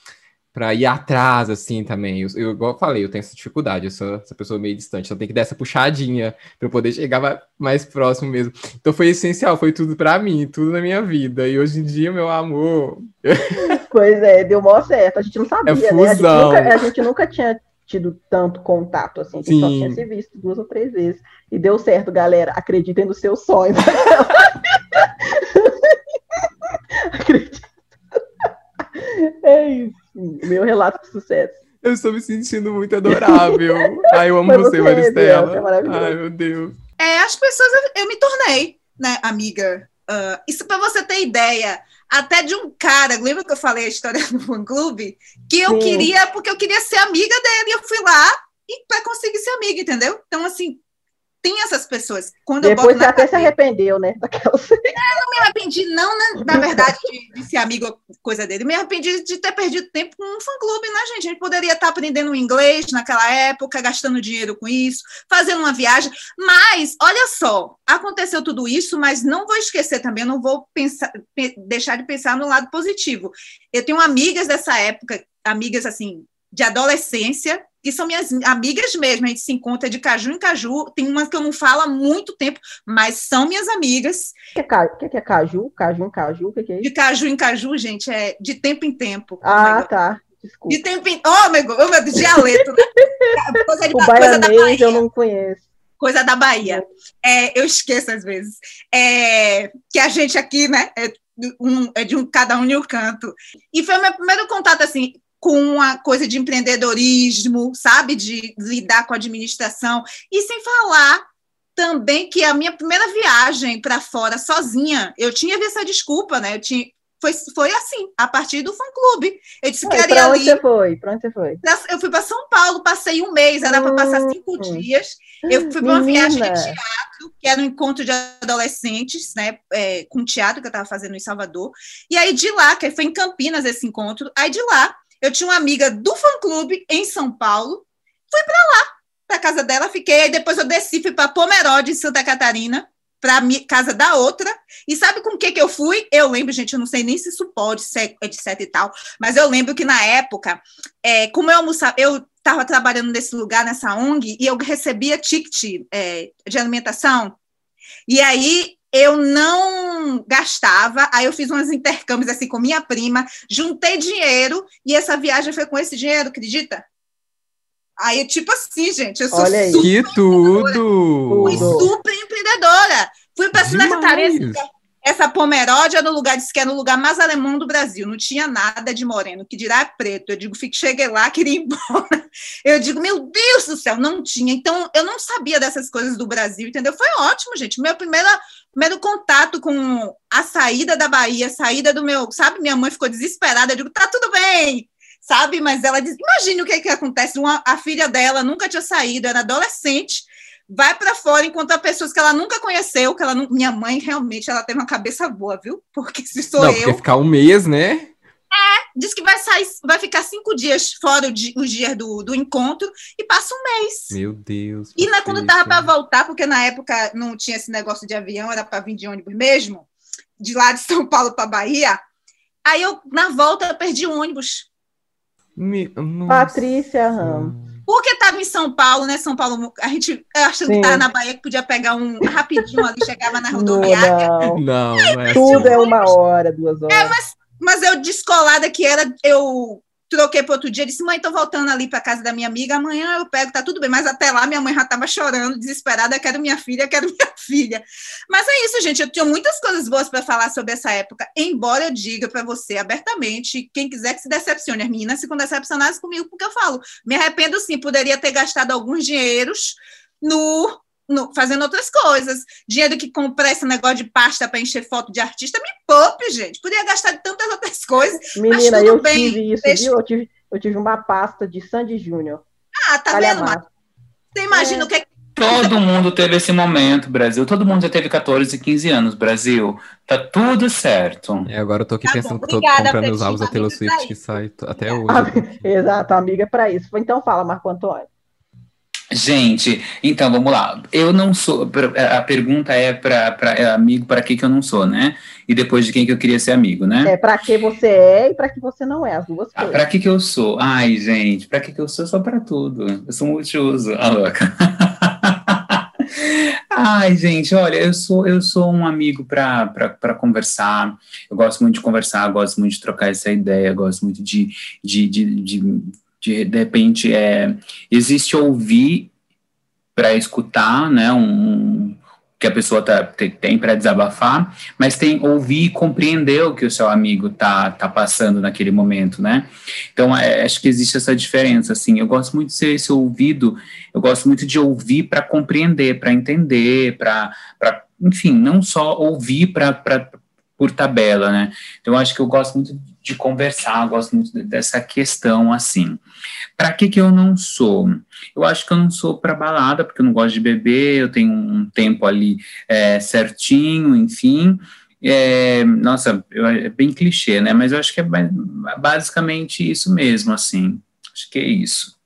para ir atrás, assim, também. Eu, eu, igual eu falei, eu tenho essa dificuldade, eu sou essa pessoa meio distante, então tem que dar essa puxadinha para eu poder chegar mais próximo mesmo. Então foi essencial, foi tudo para mim, tudo na minha vida. E hoje em dia, meu amor. Pois é, deu mó certo. A gente não sabia, é né? A gente, nunca, a gente nunca tinha tido tanto contato, assim, a gente Sim. só tinha se visto duas ou três vezes. E deu certo, galera. Acreditem nos seus sonhos. Acreditem. É isso. Meu relato de sucesso. Eu estou me sentindo muito adorável. Ai, eu amo você, Maristela. É Ai, meu Deus. É, as pessoas, eu me tornei, né, amiga. Uh, isso para você ter ideia, até de um cara, lembra que eu falei a história do fã-clube? Que eu Sim. queria, porque eu queria ser amiga dele, eu fui lá e para conseguir ser amiga, entendeu? Então, assim, tem essas pessoas. Quando Depois você até se arrependeu, né? Daquelas... É, não me arrependi, não, né, na verdade, de, de, ser amigo coisa dele. Me arrependi de ter perdido tempo com um fã-clube, né, gente? A gente poderia estar aprendendo inglês naquela época, gastando dinheiro com isso, fazendo uma viagem. Mas, olha só, aconteceu tudo isso, mas não vou esquecer também, não vou pensar, deixar de pensar no lado positivo. Eu tenho amigas dessa época, amigas assim, de adolescência, que são minhas amigas mesmo, a gente se encontra de caju em caju, tem umas que eu não falo há muito tempo, mas são minhas amigas. O que, é, que, que é caju? Caju em caju? O que, que, é isso? De caju em caju, gente, é de tempo em tempo. Ah, tá. Desculpa. De tempo em... Oh, meu, oh, meu dialeto, né? Coisa, de, o coisa da Bahia. eu não conheço. Coisa da Bahia. É, eu esqueço às vezes. É, que a gente aqui, né, é, um, é de um, cada um em um canto. E foi o meu primeiro contato, assim, com a coisa de empreendedorismo, sabe? De lidar com a administração. E sem falar também que a minha primeira viagem para fora sozinha, eu tinha essa desculpa, né? Eu tinha, foi, foi assim, a partir do fã-clube. Eu disse que era ali. Você foi? Para onde você foi? Eu fui para São Paulo, passei um mês, era para passar cinco hum. dias. Eu fui para uma viagem de teatro, que era um encontro de adolescentes, né? É, com teatro que eu estava fazendo em Salvador. E aí de lá, que foi em Campinas esse encontro, aí de lá eu tinha uma amiga do fã-clube em São Paulo, fui para lá, para casa dela, fiquei, aí depois eu desci, fui para Pomerode, em Santa Catarina, para casa da outra. E sabe com o que, que eu fui? Eu lembro, gente, eu não sei nem se isso pode ser, etc e tal, mas eu lembro que na época, é, como eu almoçava, eu estava trabalhando nesse lugar, nessa ONG, e eu recebia ticket é, de alimentação. E aí eu não gastava, aí eu fiz uns intercâmbios assim com minha prima, juntei dinheiro e essa viagem foi com esse dinheiro, acredita? Aí, tipo assim, gente, eu sou Olha super que tudo! Fui super empreendedora. Fui para Santa Catarina. Essa Pomeródia no lugar, disse que era no lugar mais alemão do Brasil, não tinha nada de moreno, que dirá preto. Eu digo, fique, cheguei lá, queria ir embora. Eu digo, meu Deus do céu, não tinha. Então, eu não sabia dessas coisas do Brasil, entendeu? Foi ótimo, gente. Meu primeiro, primeiro contato com a saída da Bahia, a saída do meu, sabe? Minha mãe ficou desesperada. Eu digo, tá tudo bem, sabe? Mas ela diz, imagine o que, que acontece. Uma, a filha dela nunca tinha saído, era adolescente vai para fora encontrar pessoas que ela nunca conheceu, que ela não... minha mãe realmente ela tem uma cabeça boa, viu? Porque se sou não, eu, porque ficar um mês, né? É, diz que vai sair, vai ficar cinco dias fora o dia, os dias do, do encontro e passa um mês. Meu Deus. E na, quando tava para voltar, porque na época não tinha esse negócio de avião, era para vir de ônibus mesmo, de lá de São Paulo para Bahia. Aí eu na volta eu perdi o ônibus. Me... Patrícia Ramos. Porque estava em São Paulo, né? São Paulo, a gente achando Sim. que estava na Bahia, que podia pegar um rapidinho ali, chegava na rodoviária. Não, não, não é Tudo assim. é uma hora, duas horas. É, mas, mas eu descolada que era, eu troquei para outro dia, disse, mãe, estou voltando ali para casa da minha amiga, amanhã eu pego, tá tudo bem. Mas até lá minha mãe já estava chorando, desesperada, quero minha filha, quero minha filha. Mas é isso, gente, eu tinha muitas coisas boas para falar sobre essa época, embora eu diga para você abertamente, quem quiser que se decepcione, as meninas ficam decepcionadas comigo, porque eu falo, me arrependo sim, poderia ter gastado alguns dinheiros no no, fazendo outras coisas. Dinheiro que compra esse negócio de pasta para encher foto de artista, me poupe, gente. Podia gastar de tantas outras coisas. Menina, eu bem, tive isso, deixa... viu? Eu tive, eu tive uma pasta de Sandy Júnior. Ah, tá Calha vendo, Marcos? Você imagina é. o que é Todo mundo teve esse momento, Brasil. Todo mundo já teve 14, 15 anos, Brasil. Tá tudo certo. É, agora eu tô aqui tá pensando bom, que tô comprando os álbuns da Taylor Swift que sai até hoje. Exato, amiga, para isso. Então fala, Marco Antônio. Gente, então vamos lá. Eu não sou. A pergunta é para é amigo para que que eu não sou, né? E depois de quem que eu queria ser amigo, né? É para que você é e para que você não é, as duas ah, coisas. Para que que eu sou? Ai, gente, para que que eu sou? Só para tudo. Eu sou multiuso, a louca. Ai, gente, olha, eu sou eu sou um amigo para conversar. Eu gosto muito de conversar, gosto muito de trocar essa ideia, gosto muito de, de, de, de de, de repente é, existe ouvir para escutar, né, um, que a pessoa tá, tem para desabafar, mas tem ouvir e compreender o que o seu amigo tá, tá passando naquele momento, né? Então, é, acho que existe essa diferença, assim, eu gosto muito de ser esse ouvido, eu gosto muito de ouvir para compreender, para entender, para, enfim, não só ouvir para por tabela, né? Então, acho que eu gosto muito de conversar, gosto muito dessa questão assim. Para que que eu não sou? Eu acho que eu não sou para balada, porque eu não gosto de beber, eu tenho um tempo ali é, certinho, enfim. É, nossa, eu, é bem clichê, né? Mas eu acho que é basicamente isso mesmo, assim. Acho que é isso.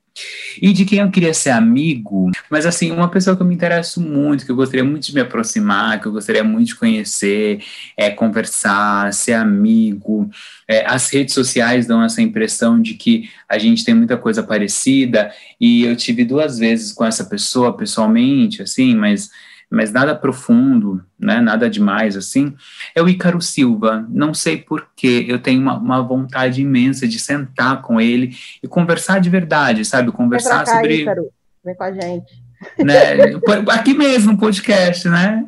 E de quem eu queria ser amigo, mas assim, uma pessoa que eu me interesso muito, que eu gostaria muito de me aproximar, que eu gostaria muito de conhecer, é conversar, ser amigo. É, as redes sociais dão essa impressão de que a gente tem muita coisa parecida, e eu tive duas vezes com essa pessoa pessoalmente, assim, mas mas nada profundo, né, nada demais assim, é o Ícaro Silva. Não sei porquê, eu tenho uma, uma, vontade imensa de sentar com ele e conversar de verdade, sabe? Conversar cá, sobre. Ícaro, vem com a gente. Né, aqui mesmo, no podcast, né?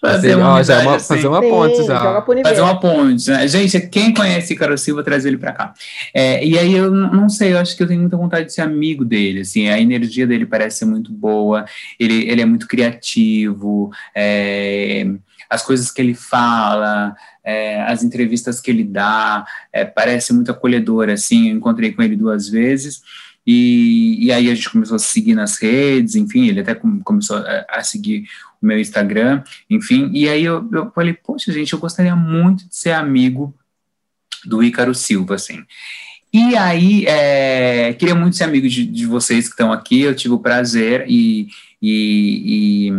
Fazer uma, já uma, assim. fazer uma ponte Sim, já. Fazer uma ponte. Né? Gente, quem conhece Caro Silva, traz ele para cá. É, e aí eu não sei, eu acho que eu tenho muita vontade de ser amigo dele. Assim, a energia dele parece ser muito boa, ele, ele é muito criativo, é, as coisas que ele fala, é, as entrevistas que ele dá, é, parece muito acolhedor. Assim, eu encontrei com ele duas vezes. E, e aí a gente começou a seguir nas redes, enfim, ele até começou a, a seguir meu Instagram, enfim. E aí eu, eu falei, poxa, gente, eu gostaria muito de ser amigo do Ícaro Silva, assim. E aí, é, queria muito ser amigo de, de, vocês que estão aqui, eu tive o prazer e, e, e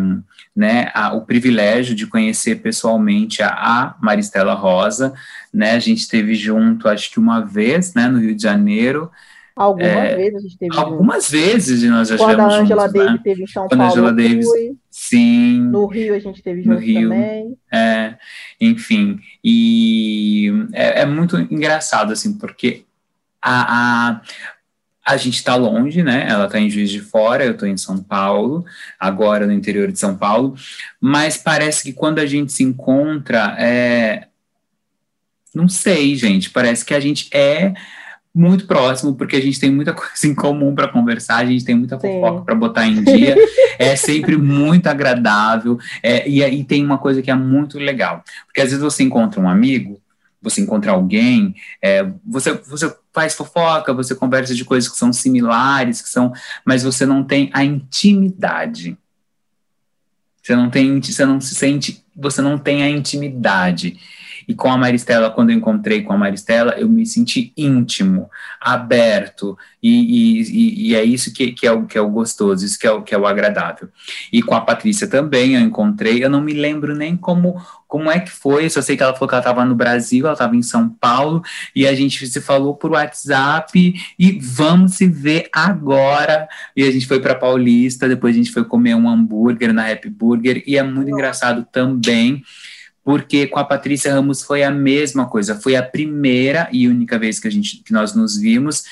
né, a, o privilégio de conhecer pessoalmente a, a Maristela Rosa, né, a gente esteve junto, acho que uma vez, né, no Rio de Janeiro, Algumas é, vezes a gente teve Algumas junto. vezes nós já Quando a Angela juntos, Davis né? teve em São Quando Paulo. Angela Davis, fui. Sim. No Rio a gente teve junto também. É, enfim. E é, é, muito engraçado, assim, porque a, a a gente está longe, né? Ela está em Juiz de Fora, eu estou em São Paulo, agora no interior de São Paulo, mas parece que quando a gente se encontra, é... não sei, gente, parece que a gente é muito próximo, porque a gente tem muita coisa em comum para conversar, a gente tem muita fofoca para botar em dia, é sempre muito agradável, é, e aí tem uma coisa que é muito legal, porque às vezes você encontra um amigo você encontra alguém, é, você, você faz fofoca, você conversa de coisas que são similares, que são, mas você não tem a intimidade. Você não tem, você não se sente, você não tem a intimidade. E com a Maristela, quando eu encontrei com a Maristela, eu me senti íntimo, aberto, e, e, e é isso que, que, é o, que é o gostoso, isso que é o, que é o agradável. E com a Patrícia também eu encontrei, eu não me lembro nem como, como é que foi, só sei que ela falou que ela estava no Brasil, ela estava em São Paulo, e a gente se falou por WhatsApp, e vamos se ver agora. E a gente foi para Paulista, depois a gente foi comer um hambúrguer na Happy Burger, e é muito engraçado também porque com a Patrícia Ramos foi a mesma coisa, foi a primeira e única vez que a gente que nós nos vimos.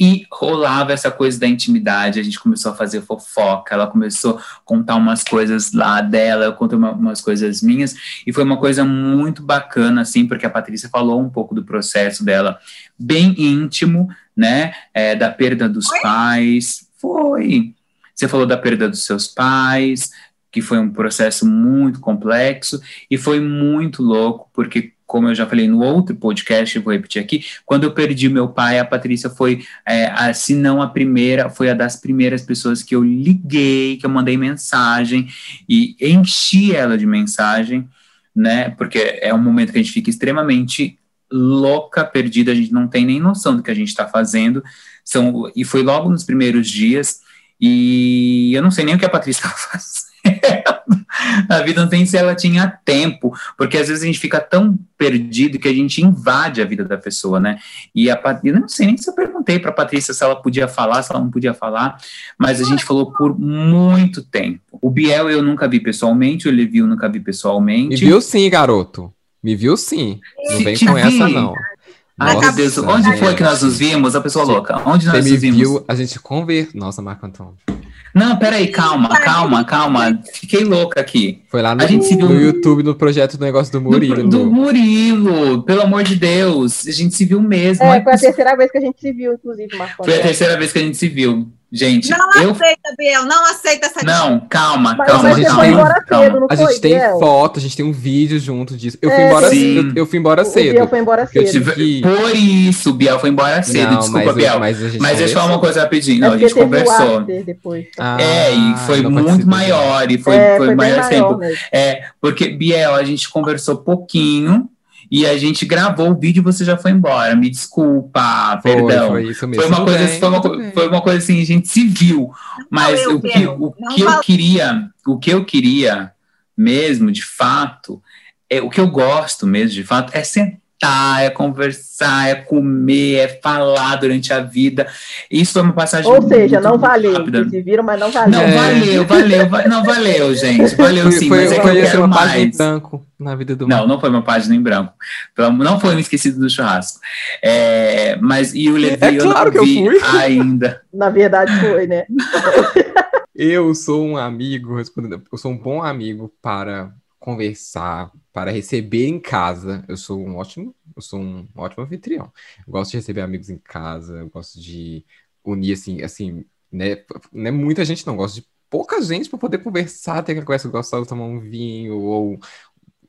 E rolava essa coisa da intimidade, a gente começou a fazer fofoca, ela começou a contar umas coisas lá dela, eu conto uma, umas coisas minhas, e foi uma coisa muito bacana, assim, porque a Patrícia falou um pouco do processo dela, bem íntimo, né, é, da perda dos foi? pais, foi, você falou da perda dos seus pais, que foi um processo muito complexo e foi muito louco, porque, como eu já falei no outro podcast, vou repetir aqui, quando eu perdi meu pai, a Patrícia foi, é, a, se não a primeira, foi a das primeiras pessoas que eu liguei, que eu mandei mensagem e enchi ela de mensagem, né, porque é um momento que a gente fica extremamente louca, perdida, a gente não tem nem noção do que a gente está fazendo, são, e foi logo nos primeiros dias, e eu não sei nem o que a Patrícia estava fazendo, a vida não tem se ela tinha tempo, porque às vezes a gente fica tão perdido que a gente invade a vida da pessoa, né? E a Patrícia, não sei nem se eu perguntei para a Patrícia se ela podia falar, se ela não podia falar, mas a gente falou por muito tempo. O Biel eu nunca vi pessoalmente, o Levi eu nunca vi pessoalmente. Me viu sim, garoto. Me viu sim. Não vem com essa, não. Ai, Nossa, Deus, onde foi que nós nos vimos? A pessoa louca. Onde nós Você nos vimos? Viu, a gente conver. Nossa, Marco Antônio. Não, peraí, calma, calma, calma. Fiquei louca aqui. Foi lá no, viu... no YouTube, no projeto do negócio do Murilo. Do, do, Murilo, pelo amor de Deus. A gente se viu mesmo. É, foi a terceira vez que a gente se viu, inclusive, Marco. Foi a terceira vez que a gente se viu. Gente, não eu... aceita, Biel, não aceita essa Não, calma, mas, calma. Mas a gente calma, foi embora calma. cedo, A foi, gente tem Biel? foto, a gente tem um vídeo junto disso. Eu fui É, embora sim. cedo. Eu fui embora O cedo. Biel foi embora cedo. tive Por isso, Biel foi embora cedo. Não, Desculpa, mas, Biel. Mas, a gente Mas deixa eu falar uma coisa rapidinho. É Não, a gente o conversou. depois. Ah, é, e foi muito maior, e foi, é, foi, foi maior maior tempo. mesmo. É, porque, Biel, a gente conversou pouquinho e a gente gravou o vídeo e você já foi embora. Me desculpa, Foi, perdão. foi isso mesmo. Foi uma, coisa, bem, foi, uma, foi uma coisa assim, a gente se viu. Mas o que, o Não que eu queria, o que eu queria mesmo, de fato, é, o que eu gosto mesmo, de fato, é sentar, é conversar, é comer, é falar durante a vida. Isso foi uma passagem Ou seja, muito não valeu. rápida. Vocês se viram, mas não valeu. Não, É. valeu, valeu, va- não valeu, gente. Valeu sim, foi, mas é que foi eu quero uma página em mais. branco na vida do Não, não foi uma página em branco. Não foi um esquecido do churrasco. É, mas e o Levi É eu claro não que eu vi fui. ainda. Na verdade foi, né? Eu sou um amigo, respondendo, eu sou um bom amigo para conversar, para receber em casa. Eu sou um ótimo, eu sou um ótimo anfitrião. Eu gosto de receber amigos em casa, eu gosto de unir assim, assim, né? Não é muita gente, não, eu gosto de pouca gente para poder conversar, ter aquela conversa gostosa, tomar um vinho ou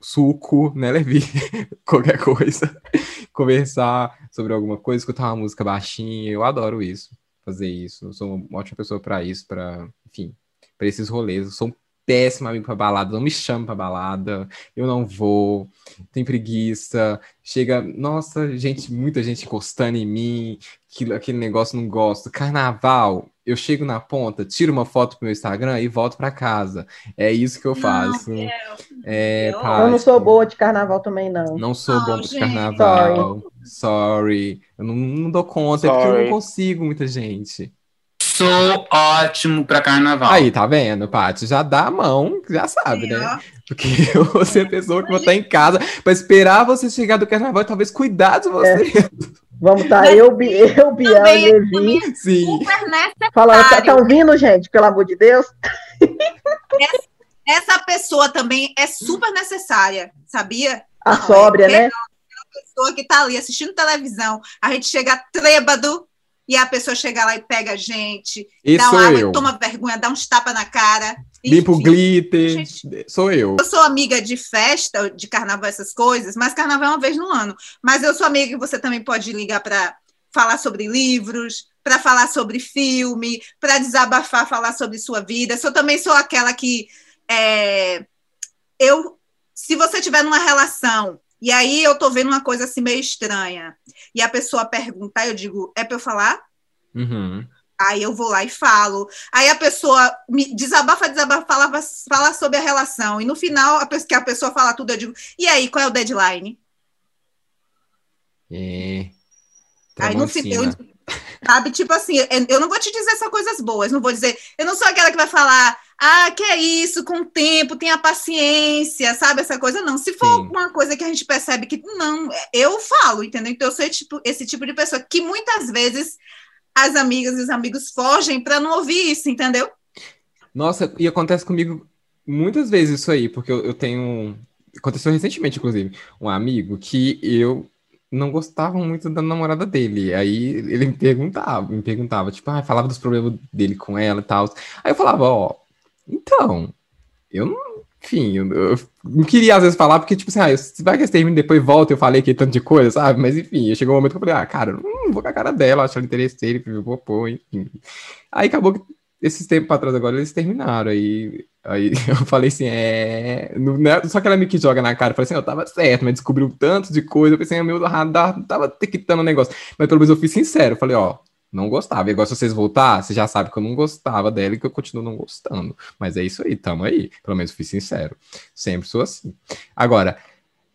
suco, né, Levi? Qualquer coisa. Conversar sobre alguma coisa, escutar uma música baixinha, eu adoro isso fazer isso. Eu sou uma ótima pessoa para isso, para, enfim, para esses rolês. Eu sou um péssimo amigo para balada, não me chame para balada, eu não vou, tenho preguiça. Chega, nossa, gente, muita gente encostando em mim, aquilo, aquele negócio não gosto. Carnaval, eu chego na ponta, tiro uma foto pro meu Instagram e volto para casa. É isso que eu faço. É, Eu Eu não sou boa de carnaval também, não. Não sou Não, bom de carnaval. Sorry. Eu não, não dou conta, é porque eu Sorry. não consigo, muita gente. Sou ótimo pra carnaval. Aí, tá vendo, Paty? Já dá a mão, já sabe, né? Porque eu vou ser a pessoa que vou estar em casa pra esperar você chegar do carnaval e talvez cuidar de você. Vamos estar tá, eu, eu, Biel e é Levi. Sim. Super necessário. Falando, tá, tá ouvindo, gente? Pelo amor de Deus. Essa pessoa também é super necessária, sabia? A Não, sóbria, é né? Aquela pessoa que tá ali assistindo televisão, a gente chega trêbado e a pessoa chega lá e pega a gente, dá uma água, eu. toma vergonha, dá uns tapas na cara. Limpo Enfim, glitter. gente- Sou eu. Eu sou amiga de festa, de carnaval, essas coisas, mas carnaval é uma vez no ano. Mas eu sou amiga que você também pode ligar para falar sobre livros, para falar sobre filme, para desabafar, falar sobre sua vida. Eu também sou aquela que é, eu, se você tiver numa relação e aí eu tô vendo uma coisa assim meio estranha e a pessoa perguntar, eu digo, é para eu falar? Uhum. Aí eu vou lá e falo. Aí a pessoa me desabafa, desabafa, fala, fala sobre a relação. E no final, a pessoa, que a pessoa fala tudo, eu digo, e aí, qual é o deadline? É. Aí no final, sabe, tipo assim, eu não vou te dizer só coisas boas, não vou dizer, eu não sou aquela que vai falar, ah, que é isso, com o tempo, tenha paciência, sabe, essa coisa, não. Se for Sim. uma coisa que a gente percebe que não, eu falo, entendeu? Então eu sou tipo, esse tipo de pessoa que muitas vezes as amigas e os amigos fogem para não ouvir isso, entendeu? Nossa, e acontece comigo muitas vezes isso aí, porque eu, eu tenho. Aconteceu recentemente, inclusive, um amigo que eu não gostava muito da namorada dele. Aí ele me perguntava, me perguntava, tipo, ah, falava dos problemas dele com ela e tal. Aí eu falava, ó, então, eu não. Enfim, eu, eu não queria às vezes falar, porque, tipo assim, ah, se vai que esse termina depois volta, eu falei aqui tanto de coisa, sabe? Mas enfim, chegou um momento que eu falei, ah, cara, eu não vou com a cara dela, acho ela interesseira, vou pôr, enfim. Aí acabou que esses tempos atrás agora eles terminaram. Aí, aí eu falei assim, é. não- não é só que ela me que joga na cara. Eu falei assim, eu tava certo, mas descobriu tanto de coisa. Eu pensei, meu radar tava tequitando o negócio. Mas pelo menos eu fui sincero. Eu falei, ó, não gostava. Agora, se vocês voltar, você já sabe que eu não gostava dela e que eu continuo não gostando. Mas é isso aí, tamo aí. Pelo menos fui sincero. Sempre sou assim. Agora,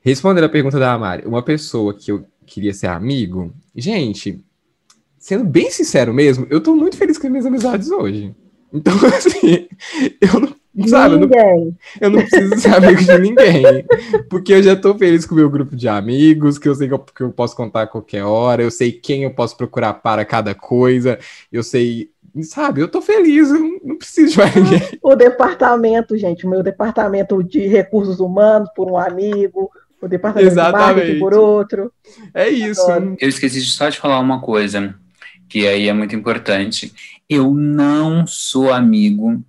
respondendo a pergunta da Mari, uma pessoa que eu queria ser amigo, gente, sendo bem sincero mesmo, eu tô muito feliz com as minhas amizades hoje. Então, assim, eu não, sabe, eu não, eu não preciso ser amigo de ninguém. Porque eu já tô feliz com o meu grupo de amigos, que eu sei que eu, que eu posso contar a qualquer hora, eu sei quem eu posso procurar para cada coisa, eu sei, sabe, eu tô feliz, eu não, preciso de mais ninguém. O departamento, gente, o meu departamento de recursos humanos por um amigo, o departamento de Exatamente. marketing por outro. É isso. Adoro. Eu esqueci de só de falar uma coisa, que aí é muito importante. Eu não sou amigo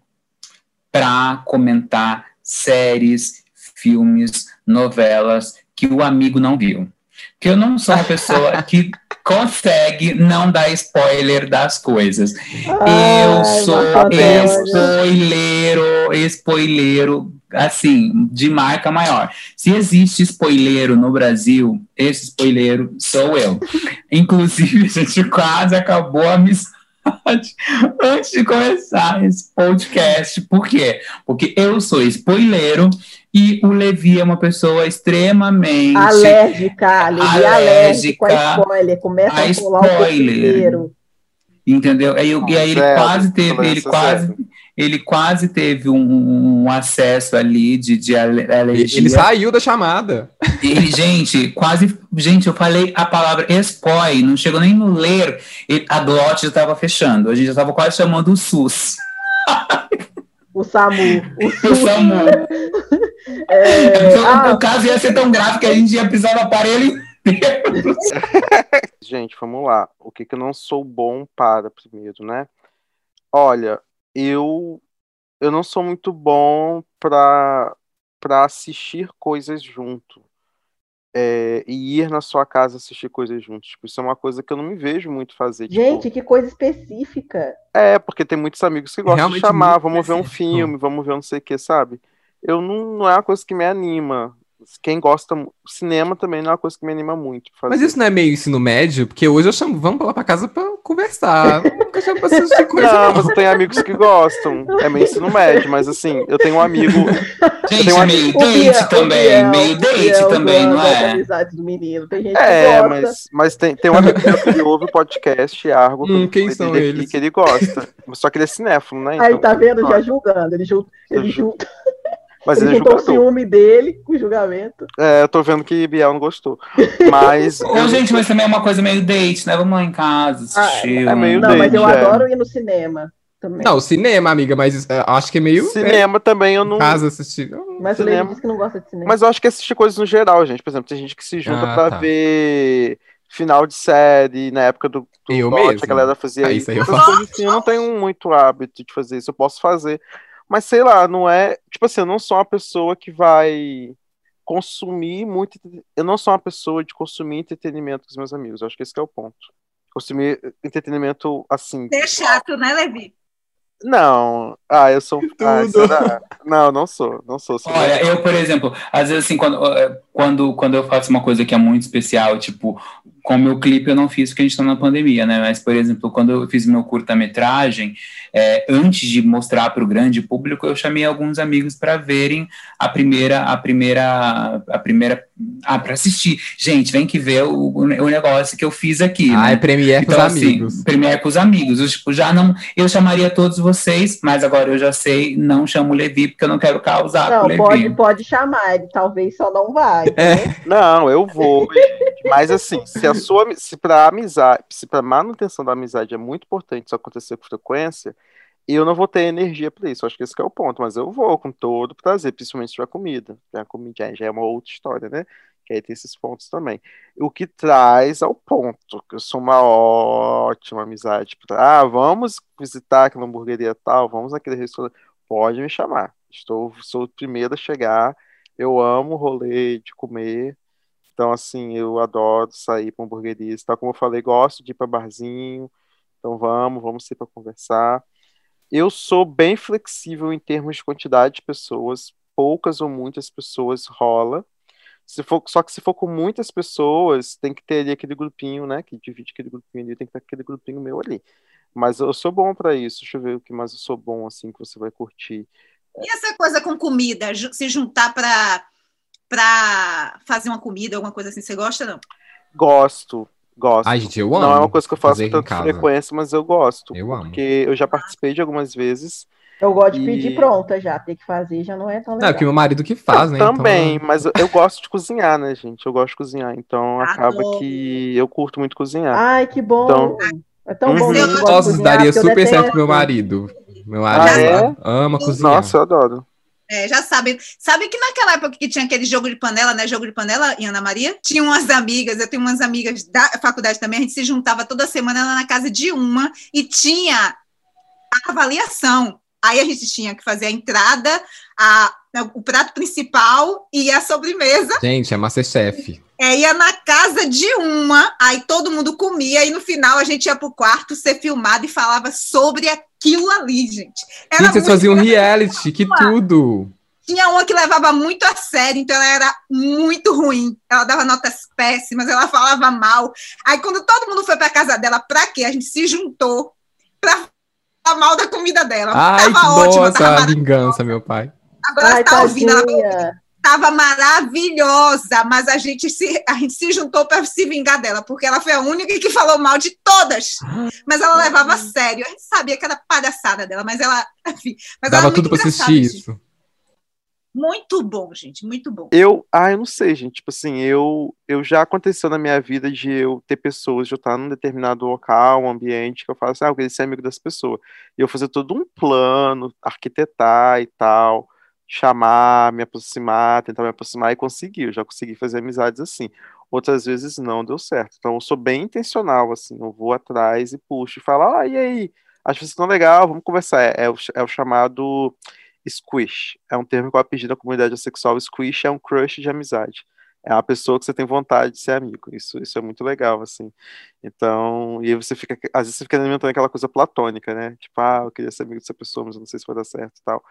para comentar séries, filmes, novelas que o amigo não viu. Que eu não sou uma pessoa que consegue não dar spoiler das coisas. eu Ai, sou Marco Antônio. spoileiro, spoileiro, assim, de marca maior. Se existe spoileiro no Brasil, esse spoileiro sou eu. Inclusive, a gente quase acabou a amizade antes de começar esse podcast. Por quê? Porque eu sou spoileiro e o Levi é uma pessoa extremamente Alérgica, Levi, alérgico a Alérgica spoiler. Começa a, a pular o tempo spoiler. Entendeu? Aí, eu- e aí ele quase teve, ele quase, zero. Ele quase teve um, um acesso ali de, de alergia. ele saiu da chamada. Ele, gente, quase. Gente, eu falei a palavra spoil, não chegou nem no ler. Ele- a glote já estava fechando. A gente já estava quase chamando o SUS. O SAMU. O O. SAMU. É, Então, ah, o caso ia ser tão grave que a gente ia precisar do aparelho inteiro. Gente, vamos lá. O que, que eu não sou bom para primeiro, né? Olha, eu eu não sou muito bom para para assistir coisas junto. É, e ir na sua casa assistir coisas juntos. Tipo, isso é uma coisa que eu não me vejo muito fazer. tipo, gente, que coisa específica. É, porque tem muitos amigos que gostam Realmente de chamar, muito vamos ver um filme, vamos ver não sei o que, sabe? Eu não, não é uma coisa que me anima. Quem gosta, cinema também não é uma coisa que me anima muito. Fazer. Mas isso não é meio ensino médio? Porque hoje eu chamo, vamos lá pra casa pra conversar. Nunca chamo pra assistir coisa, Não, não. mas eu tenho amigos que gostam. É meio ensino médio, mas assim, eu tenho um amigo. Gente, tenho um meio O date Biel- também. Biel- meio Biel também, não é? amizades do menino. Tem gente É, que gosta. mas, mas tem, tem um amigo meu que ouve o podcast, Argo, Hum, que eu quem são dele eles? que ele gosta. Só que ele é cinéfilo, né? Aí Então, tá vendo? Já julgando. Ele, ju- ele Eu ju- julga. Mas Ele ele é juntou o ciúme dele com o julgamento. É, eu tô vendo que Biel não gostou. Mas. Ô, gente, mas também é uma coisa meio date, né? Vamos lá em casa, Ah, assistir. é um- meio Não, mas eu date, é. adoro ir no cinema também. Não, cinema, amiga, mas é, acho que é meio. Cinema também eu É, não. casa assistir. mas o cinema. Levi disse que não gosta de cinema. Mas eu acho que assistir coisas no geral, gente. Por exemplo, tem gente que se junta Ah, pra tá. ver final de série na época do, do Eu mesmo. a galera fazia Ah, isso. aí eu coisas assim, eu não tenho muito hábito de fazer isso. Eu posso fazer. Mas sei lá, não é. Tipo assim, eu não sou uma pessoa que vai consumir muito. Eu não sou uma pessoa de consumir entretenimento com os meus amigos. Eu acho que esse que é o ponto. Consumir entretenimento assim. Você é chato, né, Levi? Não. Ah, eu sou. Ah, será? Não, não sou. Não sou. sou Olha, eu, por exemplo, às vezes assim, quando, eh, quando, quando eu faço uma coisa que é muito especial, tipo, com o meu clipe eu não fiz porque a gente tá na pandemia, né? Mas, por exemplo, quando eu fiz meu curta-metragem, eh, antes de mostrar para o grande público, eu chamei alguns amigos para verem a primeira, a primeira, a primeira, ah, para assistir. Gente, vem que ver o, o negócio que eu fiz aqui. Ah, né? é Premiere com os Então, assim, amigos. Premiere com os amigos. Eu, tipo, já não, eu chamaria todos vocês, mas agora eu já sei, não chamo o Levi, porque eu não quero causar com o Não, Levi. pode, pode chamar, ele talvez só não vai. É. Não, eu vou. Mas assim, se a sua se para amizade, se para manutenção da amizade é muito importante isso acontecer com frequência, eu não vou ter energia para isso. Acho que esse que é o ponto, mas eu vou com todo prazer, principalmente tiver comida. A comida já- é uma outra história, né? Que aí tem esses pontos também. O que traz ao ponto, que eu sou uma ótima amizade. pra- Ah, vamos visitar aquela hamburgueria tal, vamos naquele restaurante. Pode me chamar. Estou, sou o primeiro a chegar. Eu amo rolê de comer. Então, assim, eu adoro sair para hamburguerias. Tal como eu falei, gosto de ir para barzinho. Então, vamos, vamos sair para conversar. Eu sou bem flexível em termos de quantidade de pessoas. Poucas ou muitas pessoas rola. Se for, só que se for com muitas pessoas, tem que ter ali aquele grupinho, né? Que divide aquele grupinho ali, tem que ter aquele grupinho meu ali. Mas eu sou bom para isso. Deixa eu ver o que mais eu sou bom, assim, que você vai curtir. E essa coisa com comida, se juntar para para fazer uma comida, alguma coisa assim, você gosta não? Gosto, gosto. Ai, gente, eu amo. Não é uma coisa que eu faço com tanta frequência, mas eu gosto. Eu amo. Porque eu já participei de algumas vezes. Eu gosto de E- pedir pronta já, ter que fazer já não é tão Não, legal. é que meu marido que faz, né? Também, Então, mas eu, gosto de cozinhar, né, gente? Eu gosto de cozinhar. Então acaba que eu curto muito cozinhar. Ai, que bom. Então- é tão Uhum. bom. Não de Nossa, cozinhar, daria super certo pro meu marido. Meu marido Ah, é? ama cozinhar. Nossa, eu adoro. É, já sabe. Sabe que naquela época que tinha aquele jogo de panela, né? Jogo de panela em Ana Maria? Tinha umas amigas, eu tenho umas amigas da faculdade também, a gente se juntava toda semana lá na casa de uma e tinha a avaliação. Aí a gente tinha que fazer a entrada, a, o prato principal e a sobremesa. Gente, é Masterchef. É, ia na casa de uma, aí todo mundo comia, e no final a gente ia pro quarto ser filmado e falava sobre aquilo ali, gente. Era Gente, vocês faziam um reality, que tudo. Tinha uma que levava muito a sério, então ela era muito ruim. Ela dava notas péssimas, ela falava mal. Aí quando todo mundo foi pra casa dela, pra quê? A gente se juntou pra falar mal da comida dela. Ai, que tava ótima, nossa, tava vingança, meu pai. Agora ela Ai, tá ouvindo, ela tadinha. Tava maravilhosa, mas a gente se, a gente se juntou para se vingar dela, porque ela foi a única que falou mal de todas. Mas ela levava a sério. A gente sabia que era palhaçada dela, mas ela, enfim, mas ela Dava é muito tudo pra engraçada, assistir gente. isso. Muito bom, gente, muito bom. Eu, ah, eu não sei, gente. Tipo assim, eu, eu já aconteceu na minha vida de eu ter pessoas, de eu estar num determinado local, um ambiente, que eu falo assim, ah, eu queria ser amigo das pessoas. E eu fazer todo um plano, arquitetar e tal, chamar, me aproximar, tentar me aproximar e conseguir. Eu já consegui fazer amizades assim. Outras vezes não deu certo. Então eu sou bem intencional, assim, eu vou atrás e puxo e falo, ah, e aí? Acho que vocês estão legal, vamos conversar. É, é o, é o chamado squish. É um termo que eu aprendi na comunidade sexual. Squish é um crush de amizade. É uma pessoa que você tem vontade de ser amigo. Isso, isso é muito legal, assim. Então, e aí você fica, às vezes você fica alimentando aquela coisa platônica, né? Tipo, ah, eu queria ser amigo dessa pessoa, mas eu não sei se vai dar certo e tal.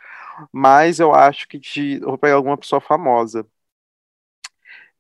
Mas eu acho que de, eu vou pegar alguma pessoa famosa.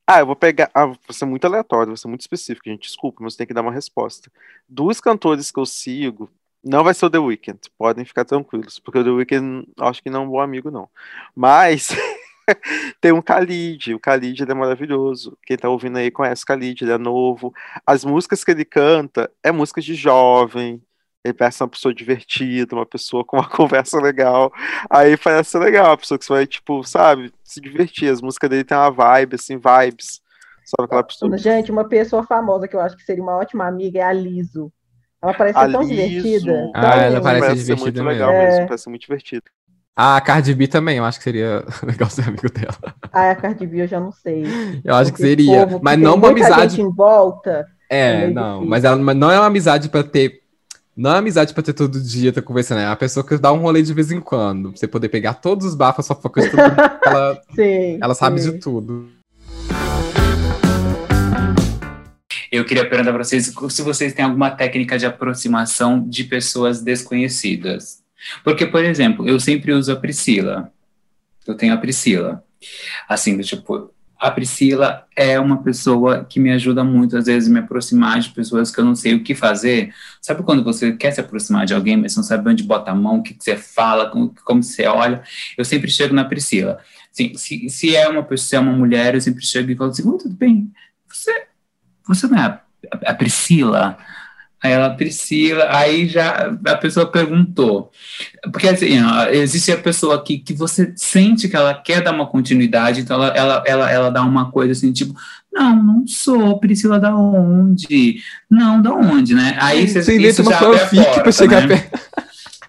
Ah, eu vou pegar. Ah, vou ser muito aleatório, vou ser muito específico, gente. Desculpa, mas tem que dar uma resposta. Dos cantores que eu sigo, não vai ser o The Weeknd, podem ficar tranquilos, porque o The Weeknd acho que não é um bom amigo, não. Mas tem um Khalid, o Khalid ele é maravilhoso. Quem tá ouvindo aí conhece o Khalid, ele é novo. As músicas que ele canta é músicas de jovem, ele parece uma pessoa divertida, uma pessoa com uma conversa legal. Aí parece legal, uma pessoa que você vai, tipo, sabe, se divertir. As músicas dele tem uma vibe, assim, vibes. Sabe aquela pessoa? Gente, uma pessoa famosa que eu acho que seria uma ótima amiga é a Liso. Ela parece ser tão Liso. divertida. Ah, tão- ela parece Parece ser divertida muito legal mesmo. mesmo, É. parece ser muito divertido. Ah, a Cardi B também, eu acho que seria legal ser amigo dela. Ah, a Cardi B eu já não sei. Eu acho que seria. Mas não uma muita amizade. gente em volta. é É, não. difícil. Mas ela mas não é uma amizade pra ter. Não é uma amizade pra ter todo dia, tá conversando. É uma pessoa que dá um rolê de vez em quando. Pra você poder pegar todos os bafos, fofocas, tudo. ela, Sim. ela sabe sim. de tudo. Eu queria perguntar para vocês se vocês têm alguma técnica de aproximação de pessoas desconhecidas. Porque, por exemplo, eu sempre uso a Priscila. Eu tenho a Priscila. Assim, tipo, a Priscila é uma pessoa que me ajuda muito, às vezes, me aproximar de pessoas que eu não sei o que fazer. Sabe quando você quer se aproximar de alguém, mas não sabe onde bota a mão, o que, que você fala, como, como você olha? Eu sempre chego na Priscila. Assim, se, se é uma pessoa, se é uma mulher, eu sempre chego e falo assim, "Oi, tudo bem? Você você não é a, a Priscila? Aí ela, Priscila, aí já a pessoa perguntou. Porque assim, ó, existe a pessoa que, que você sente que ela quer dar uma continuidade, então ela, ela, ela, ela dá uma coisa assim, tipo, não, não sou, Priscila da onde? Não, da onde, né? Aí você, Você inventa uma fanfic porta, pra chegar né? perto.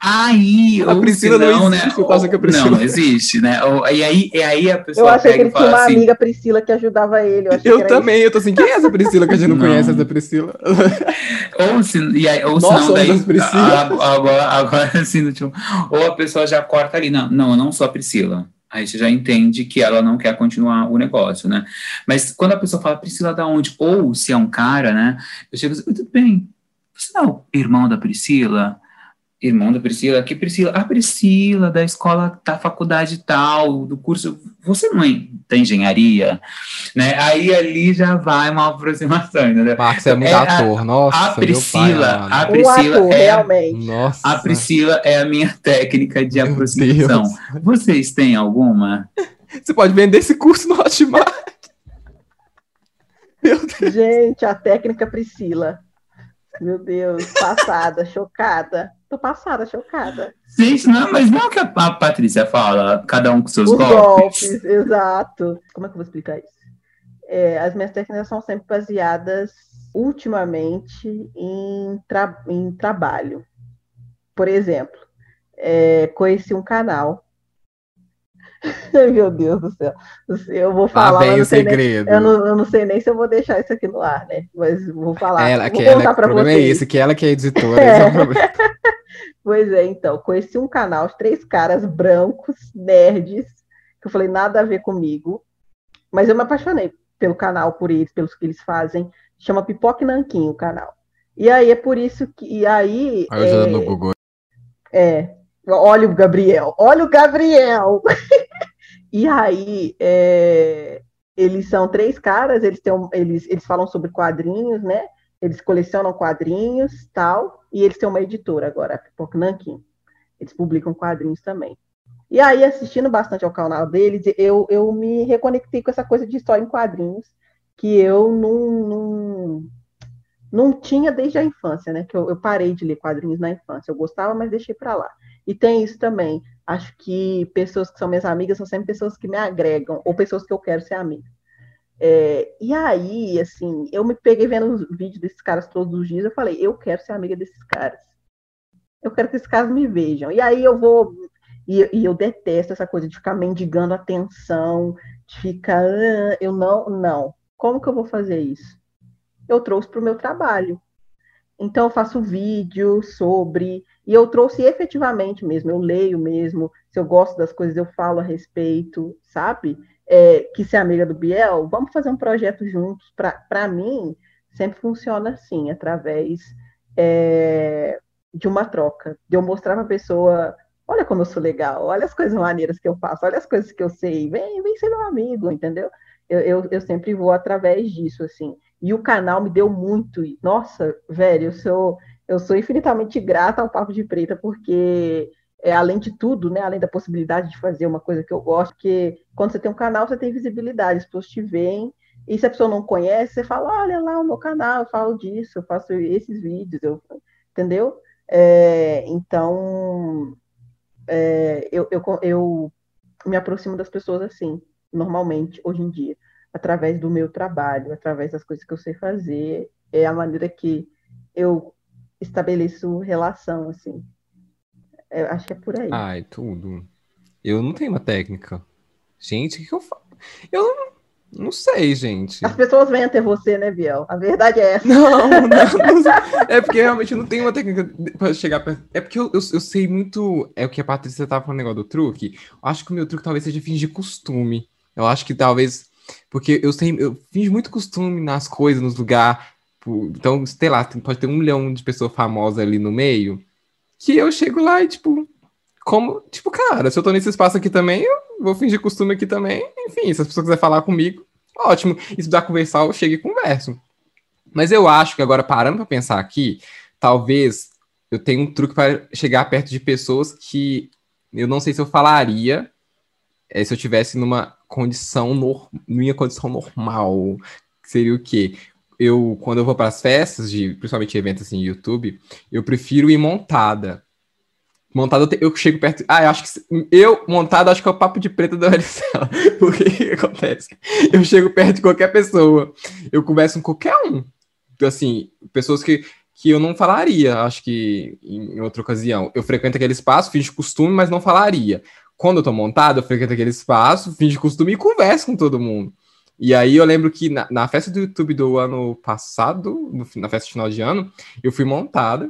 Aí, A Priscila não né, existe, acho que a Priscila- Não, não existe, né? Ou- e, aí, e aí a pessoa Eu achei que ele tinha uma assim, amiga Priscila que ajudava ele. Eu, Eu também, eu tô assim, quem é essa Priscila que a gente não, Não. conhece essa Priscila? Ou se, e aí, ou senão, somos daí, a- agora, agora assim, tipo, ou a pessoa já corta ali, não, não, eu não sou a Priscila. Aí você já entende que ela não quer continuar o negócio, né? Mas quando a pessoa fala Priscila da onde? Ou se é um cara, né? Eu chego assim, tudo bem, você não é o irmão da Priscila? Irmão da Priscila? Que Priscila? A Priscila, da escola, da faculdade tal, do curso. Você não é da engenharia? Né? Aí ali já vai uma aproximação, entendeu? Marcos é muito É, a- ator, nossa. a meu pai Priscila, amado. a Um Priscila ator, é realmente. Nossa. a Priscila é a minha técnica de Meu aproximação. Deus. Vocês têm alguma? Você pode vender esse curso no Hotmart. Meu Deus. Gente, a técnica Priscila. Meu Deus, passada, chocada. Tô passada, chocada. Gente, não, mas não é o que a, Patrícia fala, cada um com seus Os golpes. golpes, exato. Como é que eu vou explicar isso? É, as minhas técnicas são sempre baseadas, ultimamente, em, tra- em trabalho. Por exemplo, é, conheci um canal. Meu Deus do céu. Eu vou Lá falar, mas vem eu o não sei nem- segredo. eu não, eu não sei nem se eu vou deixar isso aqui no ar, né? Mas vou falar. Ela, vou que ela, contar o problema vocês. é esse, que ela que é editora. É. esse é o problema. Pois é, então, conheci um canal de três caras brancos, nerds, que eu falei nada a ver comigo, mas eu me apaixonei pelo canal, por eles, pelos que eles fazem. Chama Pipoca e Nanquim o canal. E aí é por isso que. E aí. Aí eu é, no Google. é, olha o Gabriel, olha o Gabriel! e aí, é, eles são três caras, eles, têm eles, eles falam sobre quadrinhos, né? Eles colecionam quadrinhos tal, e eles têm uma editora agora, a Pipoca. Eles publicam quadrinhos também. E aí, assistindo bastante ao canal deles, eu, eu me reconectei com essa coisa de história em quadrinhos, que eu não, não, não tinha desde a infância, né? Que eu, eu parei de ler quadrinhos na infância. Eu gostava, mas deixei para lá. E tem isso também. Acho que pessoas que são minhas amigas são sempre pessoas que me agregam, ou pessoas que eu quero ser amiga. É, e aí, assim, eu me peguei vendo os vídeos desses caras todos os dias. Eu falei, eu quero ser amiga desses caras. Eu quero que esses caras me vejam. E aí eu vou. E, e eu detesto essa coisa de ficar mendigando atenção, de ficar. "Ah", eu não, não. Como que eu vou fazer isso? Eu trouxe para o meu trabalho. Então, eu faço vídeo sobre. E eu trouxe efetivamente mesmo, eu leio mesmo. Se eu gosto das coisas, eu falo a respeito, sabe? É, que ser amiga do Biel, vamos fazer um projeto juntos. Para mim, sempre funciona assim, através é, de uma troca. De eu mostrar para a pessoa: olha como eu sou legal, olha as coisas maneiras que eu faço, olha as coisas que eu sei, vem, vem ser meu amigo, entendeu? Eu, eu, eu sempre vou através disso, assim. E o canal me deu muito. Nossa, velho, eu sou, eu sou infinitamente grata ao Papo de Preta, porque é, além de tudo, né, além da possibilidade de fazer uma coisa que eu gosto, porque quando você tem um canal, você tem visibilidade, as pessoas te veem, e se a pessoa não conhece, você fala, olha lá o meu canal, eu falo disso, eu faço esses vídeos, eu, entendeu? É, então, é, eu, eu, eu me aproximo das pessoas assim, normalmente, hoje em dia, através do meu trabalho, através das coisas que eu sei fazer, é a maneira que eu estabeleço relação, assim. Eu acho que é por aí. Ai, tudo. Eu não tenho uma técnica. Gente, o que, que eu faço? Eu não, não sei, gente. As pessoas vêm até você, né, Biel? A verdade é essa. Não, não, não é porque realmente eu não tenho uma técnica para chegar perto. É porque eu, eu, eu, sei muito. É o que a Patrícia tava falando negócio do truque. Eu acho que o meu truque talvez seja fingir costume. Eu acho que talvez. Porque eu sei, eu finjo muito costume nas coisas, nos lugares. Então, sei lá, pode ter um milhão de pessoas famosas ali no meio. Que eu chego lá e, tipo, como, tipo, cara, se eu tô nesse espaço aqui também, eu vou fingir costume aqui também. Enfim, se as pessoas quiserem falar comigo, ótimo. E se precisar conversar, eu chego e converso. Mas eu acho que agora, parando para pensar aqui, talvez eu tenha um truque para chegar perto de pessoas que eu não sei se eu falaria é, se eu tivesse numa condição, no, minha condição normal. Seria o quê? Eu, quando eu vou para as festas, de, principalmente eventos assim, YouTube, eu prefiro ir montada Montado, eu chego perto. Ah, eu acho que. Eu, montado, acho que é o papo de preto da Maricela. Porque o que acontece? Eu chego perto de qualquer pessoa. Eu converso com qualquer um. Assim, pessoas que, que eu não falaria, acho que em outra ocasião. Eu frequento aquele espaço, finge costume, mas não falaria. Quando eu tô montado, eu frequento aquele espaço, finge costume e converso com todo mundo. E aí eu lembro que na, na festa do YouTube do ano passado, no, na festa final de ano, eu fui montada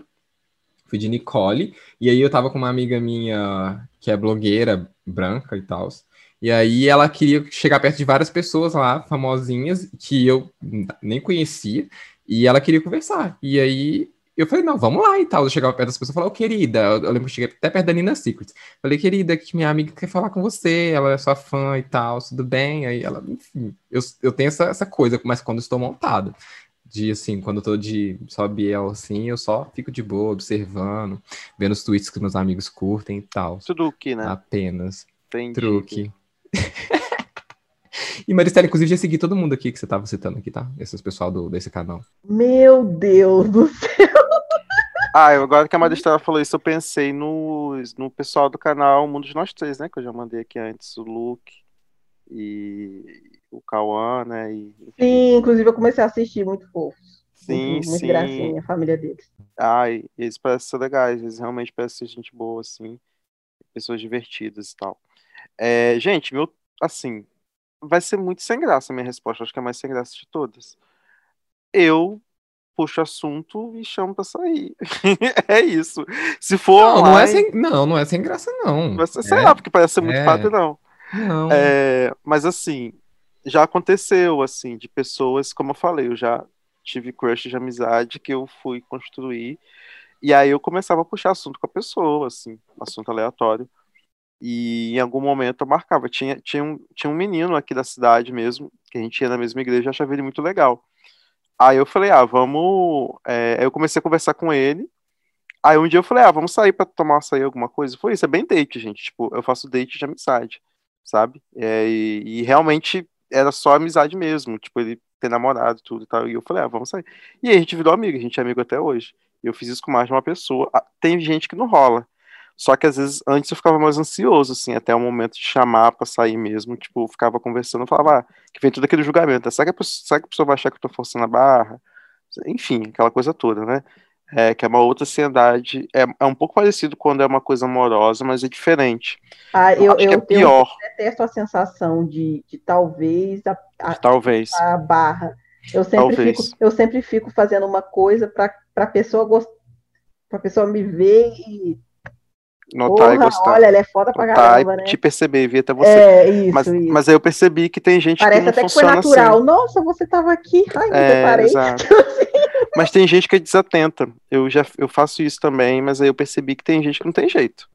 fui de Nicole, e aí eu tava com uma amiga minha que é blogueira, branca e tal. E aí ela queria chegar perto de várias pessoas lá, famosinhas, que eu nem conhecia, e ela queria conversar. E aí eu falei, não, vamos lá e tal. Eu chegava perto das pessoas e falava, oh, querida, eu, lembro que eu cheguei até perto da Nina Secrets. Falei, querida, que minha amiga quer falar com você, ela é sua fã e tal, tudo bem? Aí ela, enfim, eu, eu tenho essa, essa coisa, mas quando estou montada de assim, quando eu tô de só Biel assim, eu só fico de boa, observando, vendo os tweets que meus amigos curtem e tal. Truque, né? Apenas. Entendi. Truque. e Maristela, inclusive, já segui todo mundo aqui que você tava citando aqui, tá? Esses pessoal do, desse canal. Meu Deus do céu! Ah, agora que a Maristela falou isso, eu pensei no, no pessoal do canal Mundo de Nós Três, né? Que eu já mandei aqui antes, o Luke e o Cauã, né? E, sim, inclusive eu comecei a assistir muito fofos. Sim, muito, muito sim. gracinha, a família deles. Ai, eles parecem ser legais, eles realmente parecem ser gente boa, assim, pessoas divertidas e tal. É, gente, meu, assim, vai ser muito sem graça a minha resposta, acho que é mais sem graça de todas. Eu puxo assunto e chamo pra sair. é isso. Se for não, online, não é sem, não, não é sem graça não. Ser, sei é, lá, porque parece ser muito é, fácil não. Não. É, mas assim, já aconteceu, assim, de pessoas, como eu falei, eu já tive crush de amizade que eu fui construir, e aí eu começava a puxar assunto com a pessoa, assim, assunto aleatório, e em algum momento eu marcava. Tinha, tinha, um, tinha um menino aqui da cidade mesmo, que a gente ia na mesma igreja, eu achava ele muito legal. Aí eu falei, ah, vamos. É, eu comecei a conversar com ele. Aí um dia eu falei, ah, vamos sair pra tomar açaí, alguma coisa. Foi isso, é bem date, gente. Tipo, eu faço date de amizade, sabe? É, e, e, realmente era só amizade mesmo, tipo, ele ter namorado tudo e tal. E eu falei, ah, vamos sair. E aí a gente virou amigo, a gente é amigo até hoje. Eu fiz isso com mais de uma pessoa. Tem gente que não rola. Só que às vezes antes eu ficava mais ansioso, assim, até o momento de chamar pra sair mesmo. Tipo, ficava conversando, falava, ah, que vem tudo aquele julgamento. Será que, a pessoa, será que a pessoa vai achar que eu tô forçando a barra? Enfim, aquela coisa toda, né? É, que é uma outra ansiedade. É, é um pouco parecido quando é uma coisa amorosa, mas é diferente. Ah, eu, eu, eu é pior. Eu detesto a sensação de, de talvez a, a, talvez. a barra. Eu sempre, fico, eu sempre fico fazendo uma coisa para a pessoa gostar, para pessoa me ver e notar Porra, e gostar. Olha, ela é foda pra notar caramba, e né? te perceber, vi até você. É, isso, mas, isso. mas aí eu percebi que tem gente Parece que não até que foi natural. assim. Nossa, você tava aqui. Ai, me É, deparei. exato. Mas tem gente que é desatenta. Eu já eu faço isso também, mas aí eu percebi que tem gente que não tem jeito.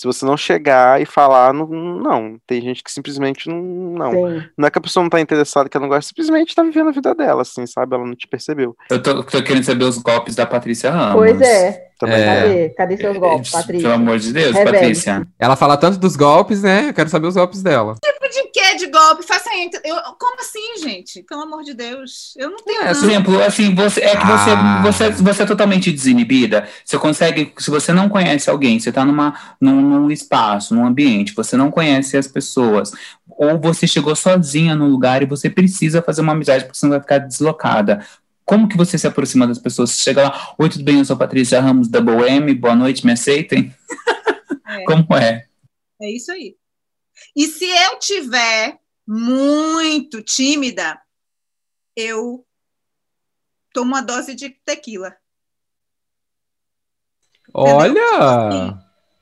Se você não chegar e falar, não, não. Tem gente que simplesmente não. Não, Sim. não é que a pessoa não tá interessada, que ela não gosta, simplesmente tá vivendo a vida dela, assim, sabe? Ela não te percebeu. Eu tô, tô querendo saber os golpes da Patrícia Ramos. Pois é. Também. É. Cadê? Cadê seus golpes, Patrícia? Pelo amor de Deus, Revele. Patrícia. Ela fala tanto dos golpes, né? Eu quero saber os golpes dela. De que de golpe? Faça entre. Eu, como assim, gente? Pelo amor de Deus. Eu não tenho. É, por exemplo, assim, você, é que você, Ah. você, você é totalmente desinibida. Você consegue, se você não conhece alguém, você está numa, num, num espaço, num ambiente, você não conhece as pessoas, ou você chegou sozinha no lugar e você precisa fazer uma amizade porque você não vai ficar deslocada. Como que você se aproxima das pessoas? Você chega lá, oi, tudo bem? Eu sou Patrícia Ramos da Boemi, boa noite, me aceitem? É. Como é? É isso aí. E se eu tiver muito tímida, eu tomo uma dose de tequila. Olha!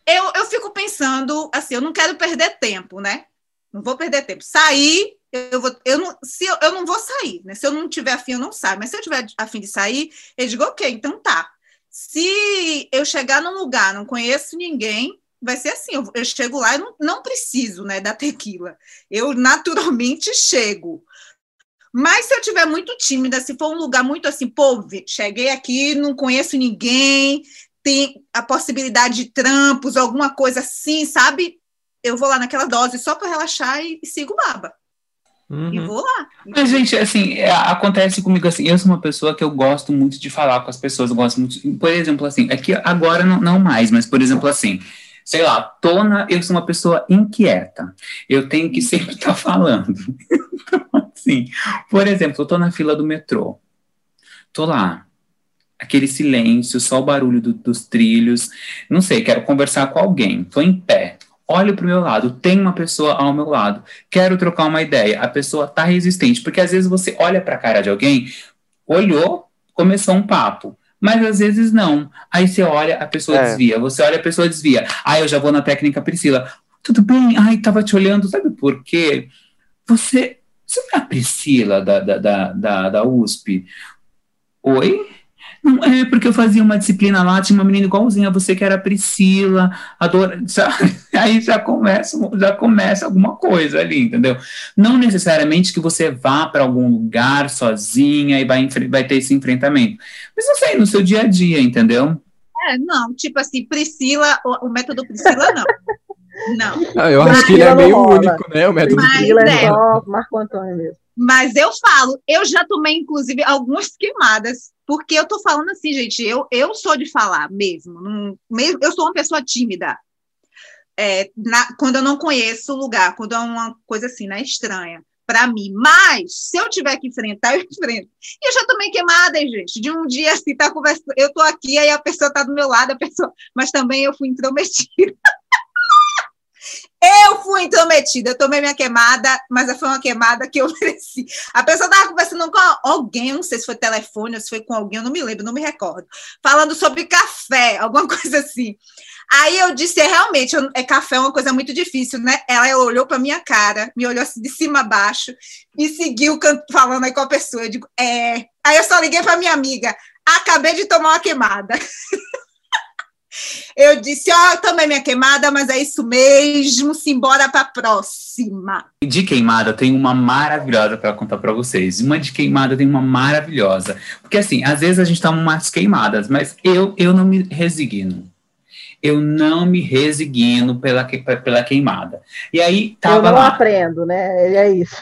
Eu, eu fico pensando, assim, eu não quero perder tempo, né? Não vou perder tempo. Sair, eu, vou, eu, não, se eu, eu não vou sair, né? Se eu não tiver afim, eu não saio. Mas se eu tiver afim de sair, eu digo, ok, então tá. Se eu chegar num lugar, não conheço ninguém, vai ser assim, eu, eu chego lá e não, não preciso, né, da tequila. Eu naturalmente chego. Mas se eu tiver muito tímida, se for um lugar muito assim, pô, cheguei aqui, não conheço ninguém, tem a possibilidade de trampos, alguma coisa assim, sabe? Eu vou lá naquela dose só para relaxar e, e sigo baba. E Uhum. vou lá. Mas, gente, assim, é, acontece comigo assim, eu sou uma pessoa que eu gosto muito de falar com as pessoas, eu gosto muito, por exemplo, assim, é que agora não, não mais, mas, por exemplo, assim, sei lá, tô na, eu sou uma pessoa inquieta, eu tenho que sempre estar falando. Então, assim, por exemplo, eu tô na fila do metrô, tô lá, aquele silêncio, só o barulho do- dos trilhos, não sei, quero conversar com alguém, tô em pé, olho pro meu lado, tem uma pessoa ao meu lado, quero trocar uma ideia, a pessoa tá resistente, porque às vezes você olha para a cara de alguém, olhou, começou um papo, mas às vezes não. Aí você olha, a pessoa É. desvia, você olha, a pessoa desvia. Aí eu já vou na técnica Priscila. Tudo bem? Ai, tava te olhando, sabe por quê? Você, você não é a Priscila da, da, da, da, da USP? Oi? Não é porque eu fazia uma disciplina lá, tinha uma menina igualzinha a você que era a Priscila, adora, sabe? Aí já começa, já começa alguma coisa ali, entendeu? Não necessariamente que você vá para algum lugar sozinha e vai, vai ter esse enfrentamento, mas não sei, no seu dia a dia, entendeu? É, não, tipo assim, Priscila, o, o método Priscila, não. Não. Ah, eu acho que ele é Priscila meio rola. único, né? O método Mas Priscila é é. só Marco Antônio mesmo. Mas eu falo, eu já tomei, inclusive, algumas queimadas, porque eu tô falando assim, gente, eu, eu sou de falar mesmo, mesmo. Eu sou uma pessoa tímida. É, na- quando eu não conheço o lugar, quando é uma coisa assim, né, estranha para mim. Mas, se eu tiver que enfrentar, eu enfrento. E eu já tomei queimada, gente, de um dia assim, tá conversando, eu tô aqui, aí a pessoa tá do meu lado, a pessoa, mas também eu fui intrometida. Eu fui intrometida, eu tomei minha queimada, mas foi uma queimada que eu mereci. A pessoa estava conversando com alguém, não sei se foi telefone ou se foi com alguém, eu não me lembro, não me recordo. Falando sobre café, alguma coisa assim. Aí eu disse, é realmente, eu- é café é uma coisa muito difícil, né? Ela olhou para minha cara, me olhou assim de cima a baixo e seguiu falando aí com a pessoa. Eu digo, é. Aí eu só liguei para minha amiga, acabei de tomar uma queimada. Eu disse, ó, eu tomei minha queimada, mas é isso mesmo, simbora para próxima. De queimada, tenho uma maravilhosa para contar para vocês. Uma de queimada tem uma maravilhosa. Porque assim, às vezes a gente toma umas queimadas, mas eu, eu não me resigno. Eu não me resigno pela, que- pela queimada. E aí Eu tava não lá. aprendo, né? É isso.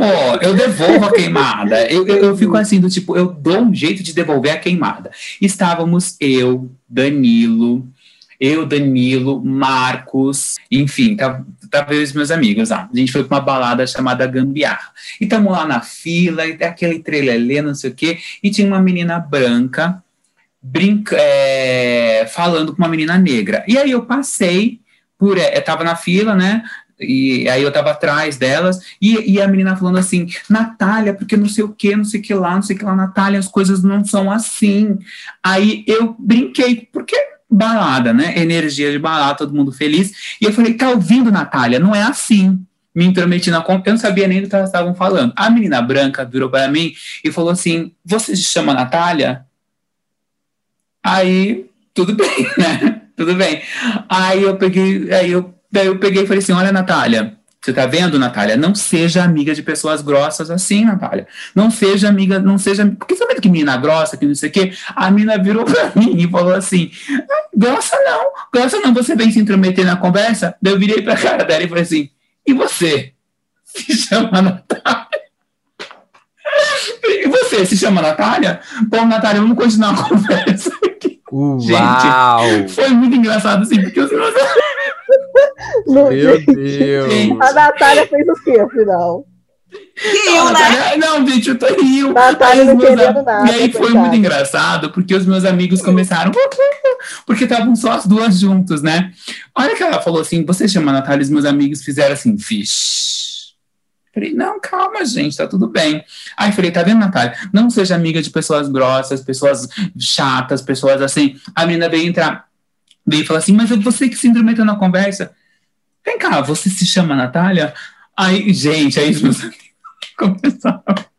Ó, eu devolvo a queimada. Eu, eu, eu fico assim, do tipo, eu dou um jeito de devolver a queimada. Estávamos eu, Danilo, eu, Danilo, Marcos, enfim, tava, tava eu e os meus amigos lá. A gente foi para uma balada chamada Gambiarra. E estamos lá na fila, e aquele trelelê, não sei o quê, e tinha uma menina branca brinca, é, falando com uma menina negra. E aí eu passei por. é, Eu tava na fila, né? E aí eu tava atrás delas, e, e a menina falando assim, Natália, porque não sei o que, não sei o que lá, não sei o que lá, Natália, as coisas não são assim. Aí eu brinquei, porque balada, né? Energia de balada, todo mundo feliz. E eu falei, tá ouvindo, Natália? Não é assim. Me intrometi na conta, eu não sabia nem do que elas estavam falando. A menina branca virou para mim e falou assim: Você se chama Natália? Aí, tudo bem, né? Tudo bem. Aí eu peguei, aí eu, daí eu peguei e falei assim: olha, Natália, você tá vendo, Natália? Não seja amiga de pessoas grossas assim, Natália. Não seja amiga, não seja. Porque você vendo que menina grossa, que não sei o quê? A menina virou pra mim e falou assim: "Ah, grossa não, grossa não, você vem se intrometer na conversa? Daí eu virei pra cara dela e falei assim: e você? se chama Natália. E você se chama Natália? Bom, Natália, vamos continuar a conversa Uau! Foi muito engraçado, assim, porque os Meu Deus! A Natália fez o quê, afinal? Riu, né? Natália- Não, gente, eu tô rindo. Natália Aí não querendo nada, E aí foi coitada. muito engraçado, porque os meus amigos começaram. Porque estavam só as duas juntos, né? A hora que ela falou assim, você chama a Natália, os meus amigos fizeram assim, fish. Falei, não, calma, gente, tá tudo bem. Aí falei, tá vendo, Natália? Não seja amiga de pessoas grossas, pessoas chatas, pessoas assim. A menina veio entrar, veio falar assim, mas é você que se intrometeu na conversa. Vem cá, você se chama Natália? Aí, gente, aí os meus amigos começaram.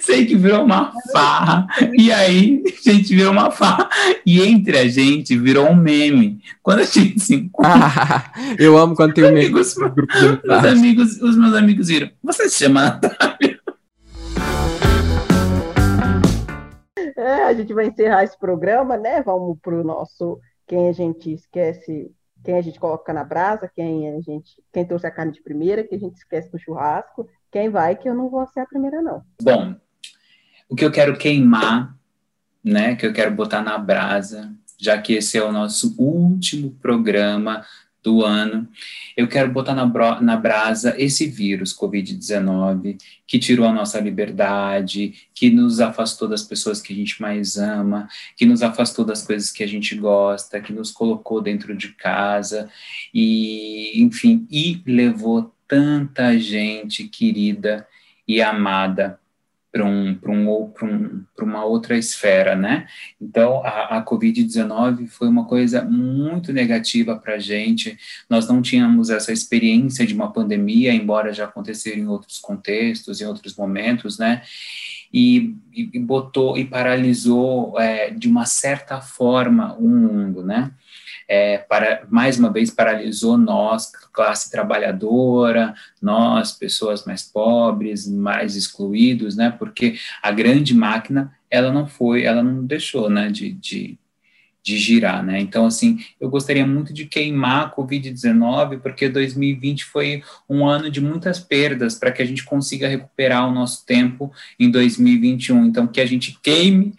Sei que virou uma farra. E aí, gente, virou uma farra. E entre a gente, virou um meme. Quando a gente se encontra, eu amo quando tem um meme amigos, amizade. amigos, os meus amigos viram. Você se chama Natália? É, a gente vai encerrar esse programa, né? Vamos pro nosso quem a gente esquece, quem a gente coloca na brasa, quem a gente, quem trouxe a carne de primeira, que a gente esquece no churrasco. Quem vai, que eu não vou ser a primeira, não. Bom, o que eu quero queimar, né? Que eu quero botar na brasa, já que esse é o nosso último programa do ano, eu quero botar na, bro- na brasa esse vírus Covid-19 que tirou a nossa liberdade, que nos afastou das pessoas que a gente mais ama, que nos afastou das coisas que a gente gosta, que nos colocou dentro de casa e, enfim, e levou tanta gente querida e amada para um, um, um, uma outra esfera, né? Então, a, a Covid-19 foi uma coisa muito negativa para a gente. Nós não tínhamos essa experiência de uma pandemia, embora já acontecera em outros contextos, em outros momentos, né? E, e, e botou e paralisou é, de uma certa forma o mundo, né? É, para, mais uma vez paralisou nós, classe trabalhadora, nós, pessoas mais pobres, mais excluídos, né? Porque a grande máquina, ela não foi, ela não deixou, né? De, de, de girar, né? Então, assim, eu gostaria muito de queimar a Covid-19, porque 2020 foi um ano de muitas perdas para que a gente consiga recuperar o nosso tempo em 2021. Então, que a gente queime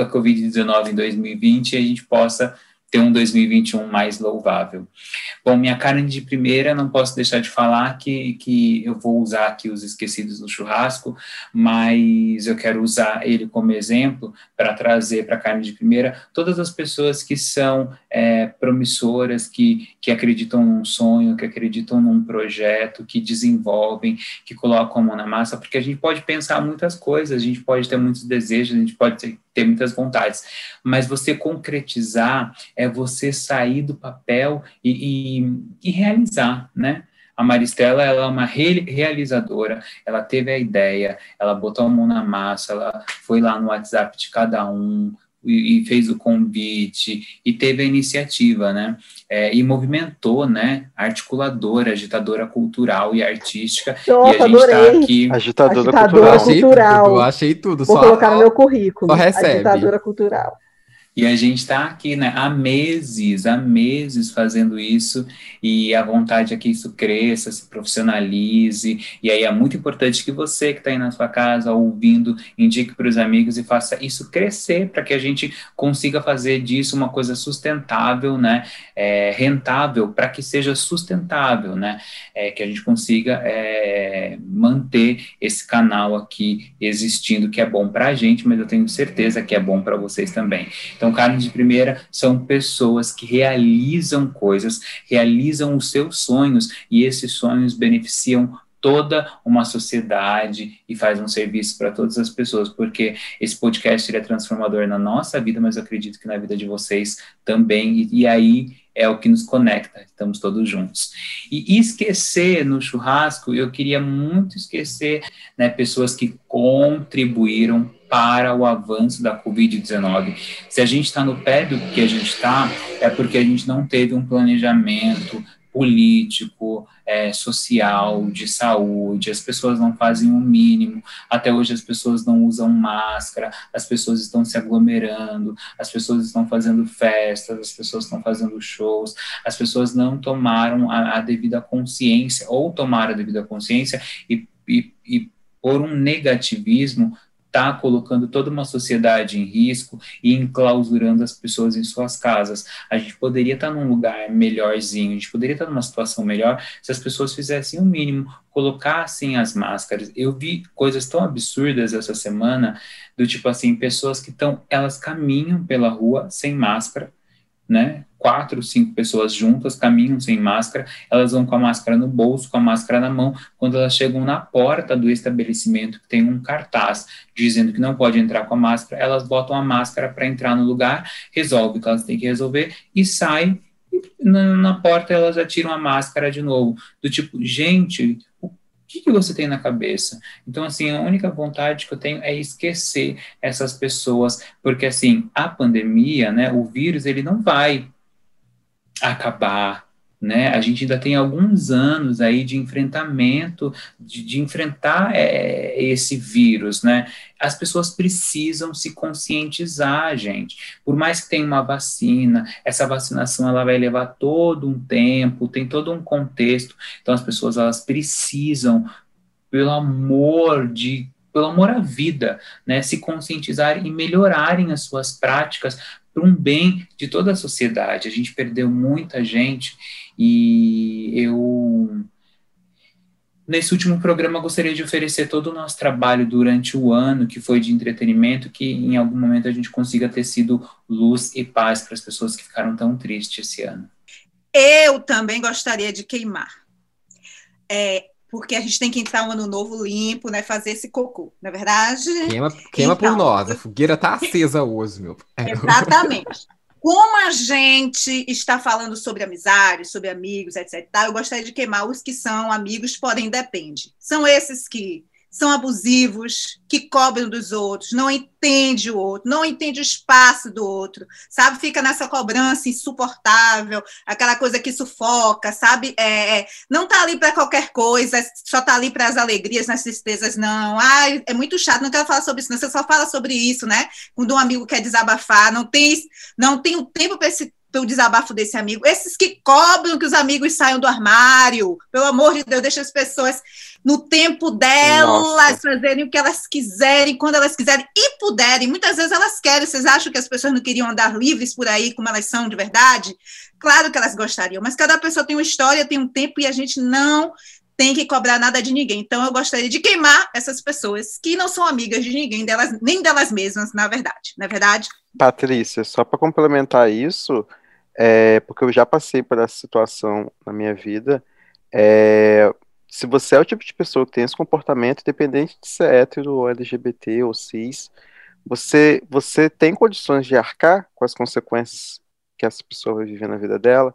a Covid-19 em 2020 e a gente possa ter um 2021 mais louvável. Bom, minha carne de primeira, não posso deixar de falar que, que eu vou usar aqui os esquecidos no churrasco, mas eu quero usar ele como exemplo para trazer para a carne de primeira todas as pessoas que são é, promissoras, que, que acreditam num sonho, que acreditam num projeto, que desenvolvem, que colocam a mão na massa, porque a gente pode pensar muitas coisas, a gente pode ter muitos desejos, a gente pode ter, ter muitas vontades, mas você concretizar é você sair do papel e, e, e realizar, né? A Maristela, ela é uma re- realizadora, ela teve a ideia, ela botou a mão na massa, ela foi lá no WhatsApp de cada um e, e fez o convite e teve a iniciativa, né? É, e movimentou, né? Articuladora, agitadora cultural e artística. Nossa, e a gente está adorei. aqui Agitadora Agitadora cultural. Achei cultural. tudo, achei tudo. Vou só, colocar no meu currículo. só recebe. Agitadora cultural. E a gente está aqui, né, há meses, há meses fazendo isso, e a vontade é que isso cresça, se profissionalize, e aí é muito importante que você que está aí na sua casa ouvindo, indique para os amigos e faça isso crescer, para que a gente consiga fazer disso uma coisa sustentável, né, é, rentável, para que seja sustentável, né, é, que a gente consiga é, manter esse canal aqui existindo, que é bom para a gente, mas eu tenho certeza que é bom para vocês também. Então, carne de primeira são pessoas que realizam coisas, realizam os seus sonhos e esses sonhos beneficiam toda uma sociedade e faz um serviço para todas as pessoas, porque esse podcast é transformador na nossa vida, mas eu acredito que na vida de vocês também, e, e aí é o que nos conecta, estamos todos juntos. E esquecer no churrasco, eu queria muito esquecer né, pessoas que contribuíram para o avanço da Covid-19. Se a gente está no pé do que a gente está, é porque a gente não teve um planejamento político, é, social, de saúde, as pessoas não fazem o mínimo, até hoje as pessoas não usam máscara, as pessoas estão se aglomerando, as pessoas estão fazendo festas, as pessoas estão fazendo shows, as pessoas não tomaram a, a devida consciência, ou tomaram a devida consciência e, e, e por um negativismo está colocando toda uma sociedade em risco e enclausurando as pessoas em suas casas. A gente poderia estar tá num lugar melhorzinho, a gente poderia estar tá numa situação melhor se as pessoas fizessem o mínimo, colocassem as máscaras. Eu vi coisas tão absurdas essa semana, do tipo assim, pessoas que estão, elas caminham pela rua sem máscara, né? Quatro, cinco pessoas juntas caminham sem máscara, elas vão com a máscara no bolso, com a máscara na mão. Quando elas chegam na porta do estabelecimento, que tem um cartaz dizendo que não pode entrar com a máscara, elas botam a máscara para entrar no lugar, resolve o que elas têm que resolver e saem. Na, na porta elas atiram a máscara de novo. Do tipo, gente, que, que você tem na cabeça? Então, assim, a única vontade que eu tenho é esquecer essas pessoas, porque, assim, a pandemia, né, o vírus, ele não vai acabar, né? A gente ainda tem alguns anos aí de enfrentamento, de, de enfrentar é, esse vírus, né? As pessoas precisam se conscientizar, gente. Por mais que tenha uma vacina, essa vacinação ela vai levar todo um tempo, tem todo um contexto. Então as pessoas elas precisam, pelo amor de pelo amor à vida, né, se conscientizarem e melhorarem as suas práticas para um bem de toda a sociedade. A gente perdeu muita gente e eu Nesse último programa, gostaria de oferecer todo o nosso trabalho durante o ano, que foi de entretenimento, que em algum momento a gente consiga ter sido luz e paz para as pessoas que ficaram tão tristes esse ano. Eu também gostaria de queimar. É, porque a gente tem que entrar um ano novo limpo, né? Fazer esse cocô, não é verdade? Queima, queima então, por nós, a fogueira tá acesa hoje, meu. Exatamente. Como a gente está falando sobre amizade, sobre amigos, etc. Eu gostaria de queimar os que são amigos, porém depende. São esses que são abusivos, que cobram dos outros, não entende o outro, não entende o espaço do outro, sabe? Fica nessa cobrança insuportável, aquela coisa que sufoca, sabe? É, é não tá ali para qualquer coisa, só tá ali para as alegrias, nas tristezas, não. Ai, é muito chato, não quero falar sobre isso, não. Você só fala sobre isso, né? Quando um amigo quer desabafar, não tem, não tem o tempo para esse pelo desabafo desse amigo. Esses que cobram que os amigos saiam do armário, pelo amor de Deus, deixa as pessoas no tempo delas Nossa. fazerem o que elas quiserem, quando elas quiserem e puderem. Muitas vezes elas querem. Vocês acham que as pessoas não queriam andar livres por aí, como elas são de verdade? Claro que elas gostariam, mas cada pessoa tem uma história, tem um tempo e a gente não tem que cobrar nada de ninguém. Então, eu gostaria de queimar essas pessoas que não são amigas de ninguém, delas, nem delas mesmas, na verdade. Não é verdade? Patrícia, só para complementar isso, é, porque eu já passei por essa situação na minha vida. É, se você é o tipo de pessoa que tem esse comportamento, independente de ser hétero ou LGBT ou cis, você, você tem condições de arcar com as consequências que essa pessoa vai viver na vida dela.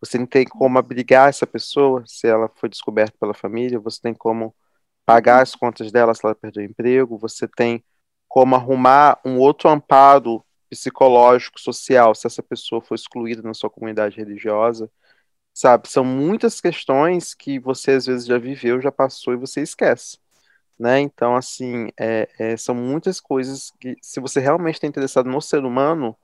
Você não tem como abrigar essa pessoa se ela foi descoberta pela família. Você tem como pagar as contas dela se ela perdeu o emprego. Você tem como arrumar um outro amparo psicológico, social, se essa pessoa for excluída na sua comunidade religiosa, sabe? São muitas questões que você às vezes já viveu, já passou e você esquece, né? Então, assim, é, é, são muitas coisas que, se você realmente está interessado no ser humano,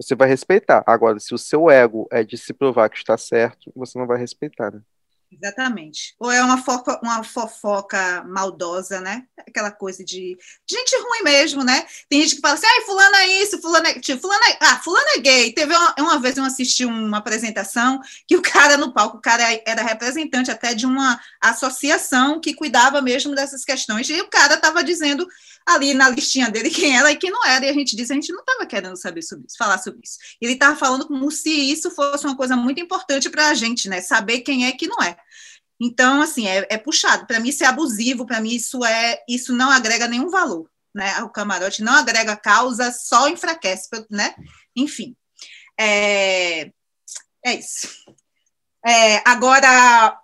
você vai respeitar. Agora, se o seu ego é de se provar que está certo, você não vai respeitar, né? Exatamente. Ou é uma fofoca, uma fofoca maldosa, né? Aquela coisa de gente ruim mesmo, né? Tem gente que fala assim, ai, fulano é isso, fulano é... Tipo, fulano é... Ah, fulano é gay. Teve uma, uma vez eu assisti uma apresentação que o cara no palco, o cara era representante até de uma associação que cuidava mesmo dessas questões, e o cara estava dizendo ali na listinha dele quem era e quem não era, e a gente disse, a gente não estava querendo saber sobre isso, falar sobre isso. Ele estava falando como se isso fosse uma coisa muito importante para a gente, né? Saber quem é que não é. Então, assim, é, é puxado. Para mim, isso é abusivo, para mim, isso é isso não agrega nenhum valor. Né? O camarote não agrega causa, só enfraquece, né? Enfim. É, é isso. É, agora,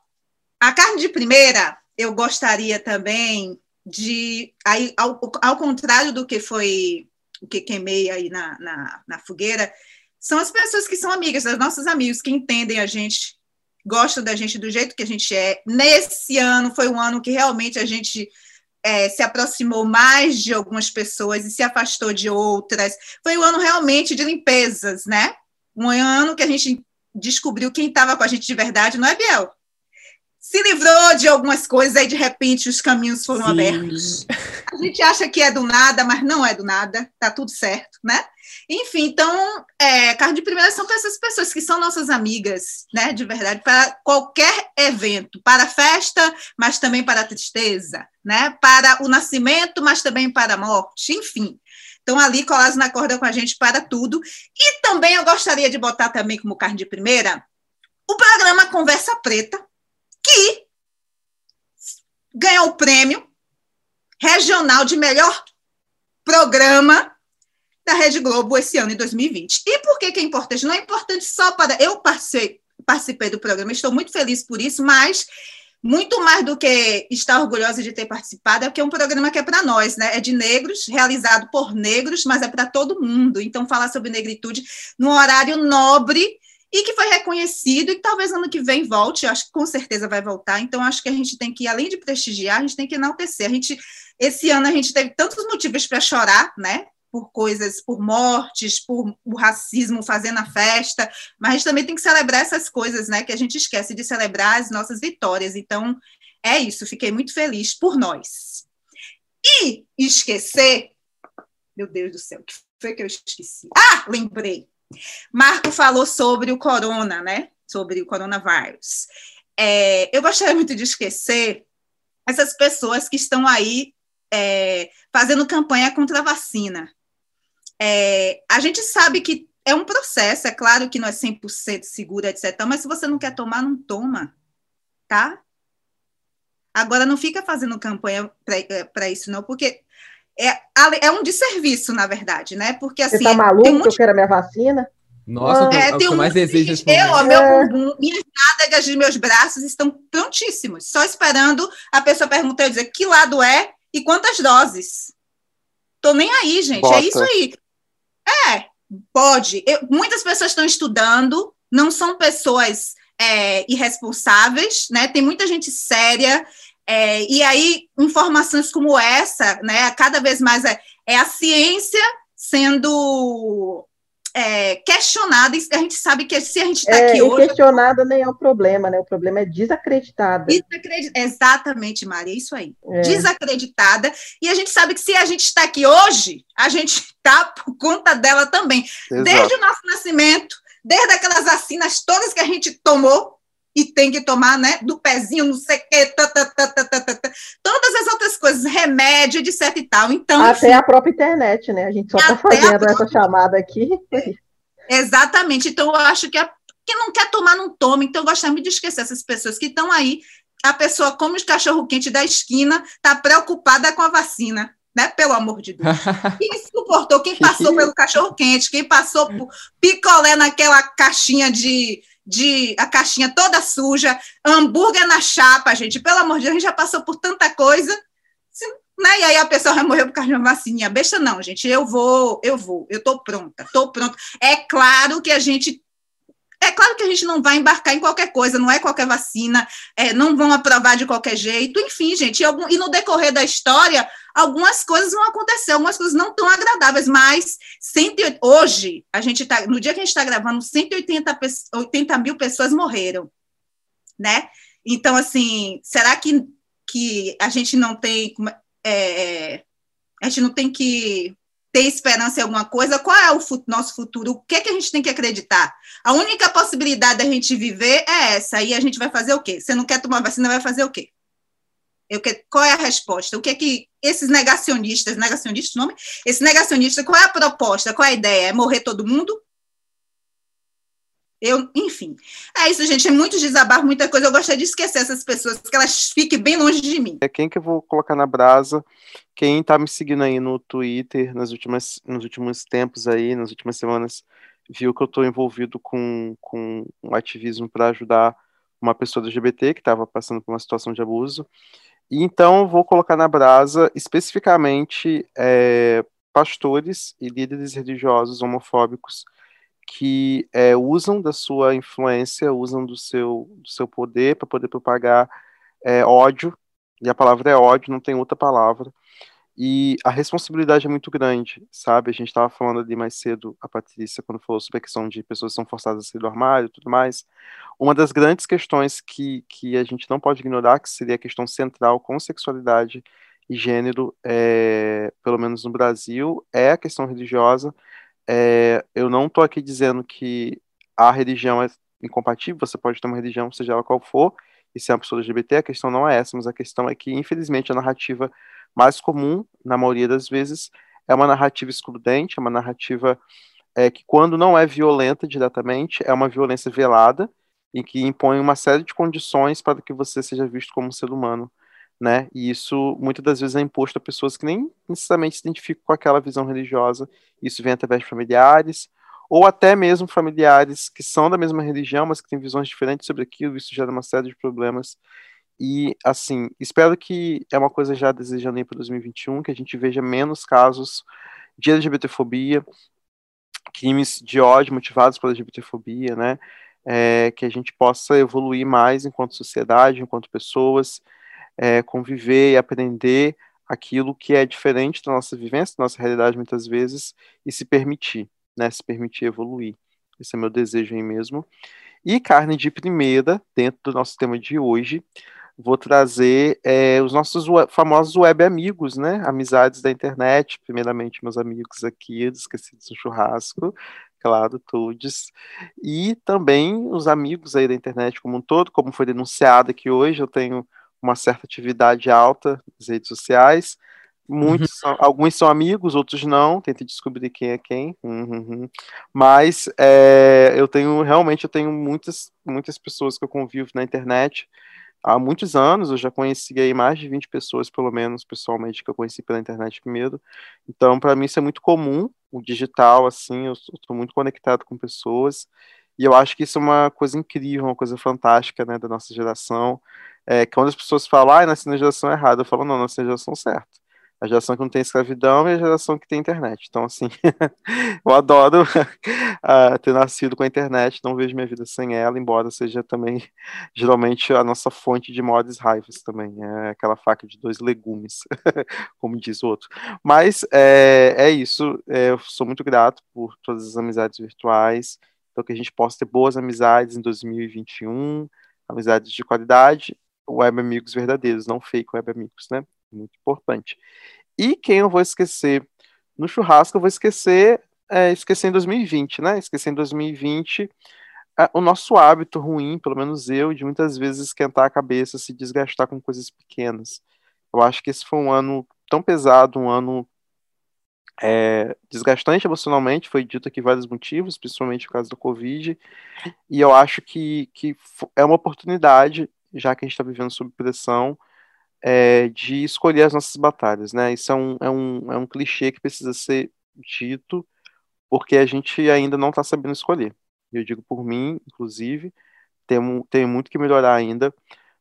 a carne de primeira, eu gostaria também de aí ao, ao contrário do que foi o que queimei aí na, na, na, fogueira, são as pessoas que são amigas, os nossos amigos que entendem a gente gostam da gente do jeito que a gente é. Nesse ano foi um ano que realmente a gente é, se aproximou mais de algumas pessoas e se afastou de outras. Foi um ano realmente de limpezas, né? Um ano que a gente descobriu quem estava com a gente de verdade, não é, Biel? Se livrou de algumas coisas, aí de repente os caminhos foram Sim. abertos. A gente acha que é do nada, mas não é do nada, tá tudo certo, né? Enfim, então, é, carne de primeira são para essas pessoas que são nossas amigas, né, de verdade, para qualquer evento, para festa, mas também para a tristeza, né, para o nascimento, mas também para a morte, enfim. Estão ali colados na corda com a gente para tudo. E também eu gostaria de botar também como carne de primeira o programa Conversa Preta, que ganhou o prêmio regional de melhor programa da Rede Globo esse ano, em 2020. E por que, que é importante? Não é importante só para. Eu participei, participei do programa, estou muito feliz por isso, mas muito mais do que estar orgulhosa de ter participado, é porque é um programa que é para nós, né? É de negros, realizado por negros, mas é para todo mundo. Então, falar sobre negritude num horário nobre e que foi reconhecido e talvez ano que vem volte, acho que com certeza vai voltar. Então, acho que a gente tem que, além de prestigiar, a gente tem que enaltecer. A gente, esse ano a gente teve tantos motivos para chorar, né? por coisas, por mortes, por o racismo fazendo a festa, mas a gente também tem que celebrar essas coisas, né? Que a gente esquece de celebrar as nossas vitórias. Então, é isso, fiquei muito feliz por nós. E esquecer, meu Deus do céu, o que foi que eu esqueci? Ah, lembrei. Marco falou sobre o corona, né? Sobre o coronavírus. É, eu gostaria muito de esquecer essas pessoas que estão aí é, fazendo campanha contra a vacina. É, a gente sabe que é um processo, é claro que não é 100% seguro, etc. Mas se você não quer tomar, não toma, tá? Agora, não fica fazendo campanha para é, isso, não, porque é, é um desserviço, na verdade, né? Porque assim. Você tá maluco muito... que eu quero a minha vacina? Nossa, é, é o que mais desejo Eu, ó, meu é. bumbum, minhas nádegas de meus braços estão prontíssimos, só esperando a pessoa perguntar e dizer que lado é e quantas doses. Tô nem aí, gente. É Bota. É isso aí. É, pode. Eu, muitas pessoas estão estudando, não são pessoas é, irresponsáveis, né? Tem muita gente séria. É, e aí, informações como essa, né? Cada vez mais é, é a ciência sendo é, questionada, a gente sabe que se a gente está é, aqui hoje. Questionada nem é o problema, né? O problema é desacreditada. Desacredit... Exatamente, Maria, é isso aí. É. Desacreditada. E a gente sabe que se a gente está aqui hoje, a gente está por conta dela também. Exato. Desde o nosso nascimento, desde aquelas vacinas todas que a gente tomou, e tem que tomar, né, do pezinho, não sei o quê, tá, tá, tá, tá, tá, tá, todas as outras coisas, remédio, etc e tal. Então, Até a própria internet, né? A gente só está fazendo própria... essa chamada aqui. Exatamente. Então, eu acho que a, quem não quer tomar, não toma. Então, eu gostaria de esquecer essas pessoas que estão aí. A pessoa come os cachorro-quente da esquina, está preocupada com a vacina. Né? Pelo amor de Deus. Quem suportou? Quem passou pelo cachorro-quente? Quem passou por picolé naquela caixinha de, de a caixinha toda suja, hambúrguer na chapa, gente. Pelo amor de Deus, a gente já passou por tanta coisa. Né? E aí a pessoa vai morrer por causa de uma vacininha. Besta não, gente. Eu vou, eu vou, eu tô pronta, tô pronta. É claro que a gente é claro que a gente não vai embarcar em qualquer coisa, não é qualquer vacina, é, não vão aprovar de qualquer jeito, enfim, gente. E, algum, e no decorrer da história, algumas coisas vão acontecer, algumas coisas não tão agradáveis, mas 100, hoje, a gente tá, no dia que a gente está gravando, 180 80 mil pessoas morreram, né? Então, assim, será que, que a gente não tem. É, é a gente não tem que ter esperança em alguma coisa, qual é o nosso futuro? O que, é que a gente tem que acreditar? A única possibilidade da gente viver é essa, e a gente vai fazer o quê? Você não quer tomar vacina, vai fazer o quê? Eu que, qual é a resposta? O que é que esses negacionistas, negacionistas nome? Esse negacionista, qual é a proposta? Qual é a ideia? É morrer todo mundo? Eu, enfim. É isso, gente. É muito desabafo, muita coisa. Eu gostaria de esquecer essas pessoas, que elas fiquem bem longe de mim. É quem que eu vou colocar na brasa. Quem tá me seguindo aí no Twitter nas últimas, nos últimos tempos aí, nas últimas semanas, viu que eu estou envolvido com, com um ativismo para ajudar uma pessoa do LGBT que estava passando por uma situação de abuso. E então vou colocar na brasa especificamente é, pastores e líderes religiosos homofóbicos que é, usam da sua influência, usam do seu, do seu poder para poder propagar é, ódio, e a palavra é ódio, não tem outra palavra, e a responsabilidade é muito grande, sabe? A gente estava falando ali mais cedo, a Patrícia, quando falou sobre a questão de pessoas que são forçadas a sair do armário e tudo mais. Uma das grandes questões que, que a gente não pode ignorar, que seria a questão central com sexualidade e gênero, é, pelo menos no Brasil, é a questão religiosa. É, eu não estou aqui dizendo que a religião é incompatível, você pode ter uma religião, seja ela qual for, e ser uma pessoa LGBT, a questão não é essa, mas a questão é que, infelizmente, a narrativa mais comum, na maioria das vezes, é uma narrativa excludente, é uma narrativa é, que, quando não é violenta diretamente, é uma violência velada e que impõe uma série de condições para que você seja visto como um ser humano, né? E isso muitas das vezes é imposto a pessoas que nem necessariamente se identificam com aquela visão religiosa. Isso vem através de familiares ou até mesmo familiares que são da mesma religião, mas que têm visões diferentes sobre aquilo. Isso gera uma série de problemas e, assim, espero que é uma coisa já desejando aí para 2021, que a gente veja menos casos de LGBTfobia, crimes de ódio motivados pela LGBTfobia, né? É, que a gente possa evoluir mais enquanto sociedade, enquanto pessoas, é, conviver e aprender aquilo que é diferente da nossa vivência, da nossa realidade muitas vezes, e se permitir, né? Se permitir evoluir. Esse é meu desejo aí mesmo. E carne de primeira, dentro do nosso tema de hoje, vou trazer é, os nossos web, famosos web amigos, né? Amizades da internet, primeiramente meus amigos aqui, esquecidos no churrasco, claro, todos, e também os amigos aí da internet como um todo, como foi denunciado aqui hoje, eu tenho uma certa atividade alta nas redes sociais, muitos uhum. são, alguns são amigos, outros não, tente descobrir quem é quem, uhum. mas é, eu tenho, realmente eu tenho muitas, muitas pessoas que eu convivo na internet, há muitos anos, eu já conheci aí mais de 20 pessoas, pelo menos, pessoalmente, que eu conheci pela internet primeiro. Então, para mim, isso é muito comum, o digital, assim, eu estou muito conectado com pessoas, e eu acho que isso é uma coisa incrível, uma coisa fantástica, né, da nossa geração, é, quando as pessoas falam, ah, nasci na geração errada, eu falo, não, nasci na geração certa a geração que não tem escravidão e a geração que tem internet. Então, assim, eu adoro uh, ter nascido com a internet, não vejo minha vida sem ela, embora seja também, geralmente, a nossa fonte de maiores raivas também. É aquela faca de dois legumes, como diz o outro. Mas é, é isso, é, eu sou muito grato por todas as amizades virtuais, então que a gente possa ter boas amizades em 2021, amizades de qualidade, web amigos verdadeiros, não fake web amigos, né? muito importante. E quem eu vou esquecer no churrasco, eu vou esquecer, é, esquecer em 2020, né? Esquecer em 2020 é, o nosso hábito ruim, pelo menos eu, de muitas vezes esquentar a cabeça, se desgastar com coisas pequenas. Eu acho que esse foi um ano tão pesado, um ano é, desgastante emocionalmente, foi dito aqui vários motivos, principalmente por causa do Covid, e eu acho que, que é uma oportunidade, já que a gente está vivendo sob pressão, é, de escolher as nossas batalhas, né? Isso é um, é, um, é um clichê que precisa ser dito, porque a gente ainda não está sabendo escolher. Eu digo por mim, inclusive, tenho, tenho muito que melhorar ainda.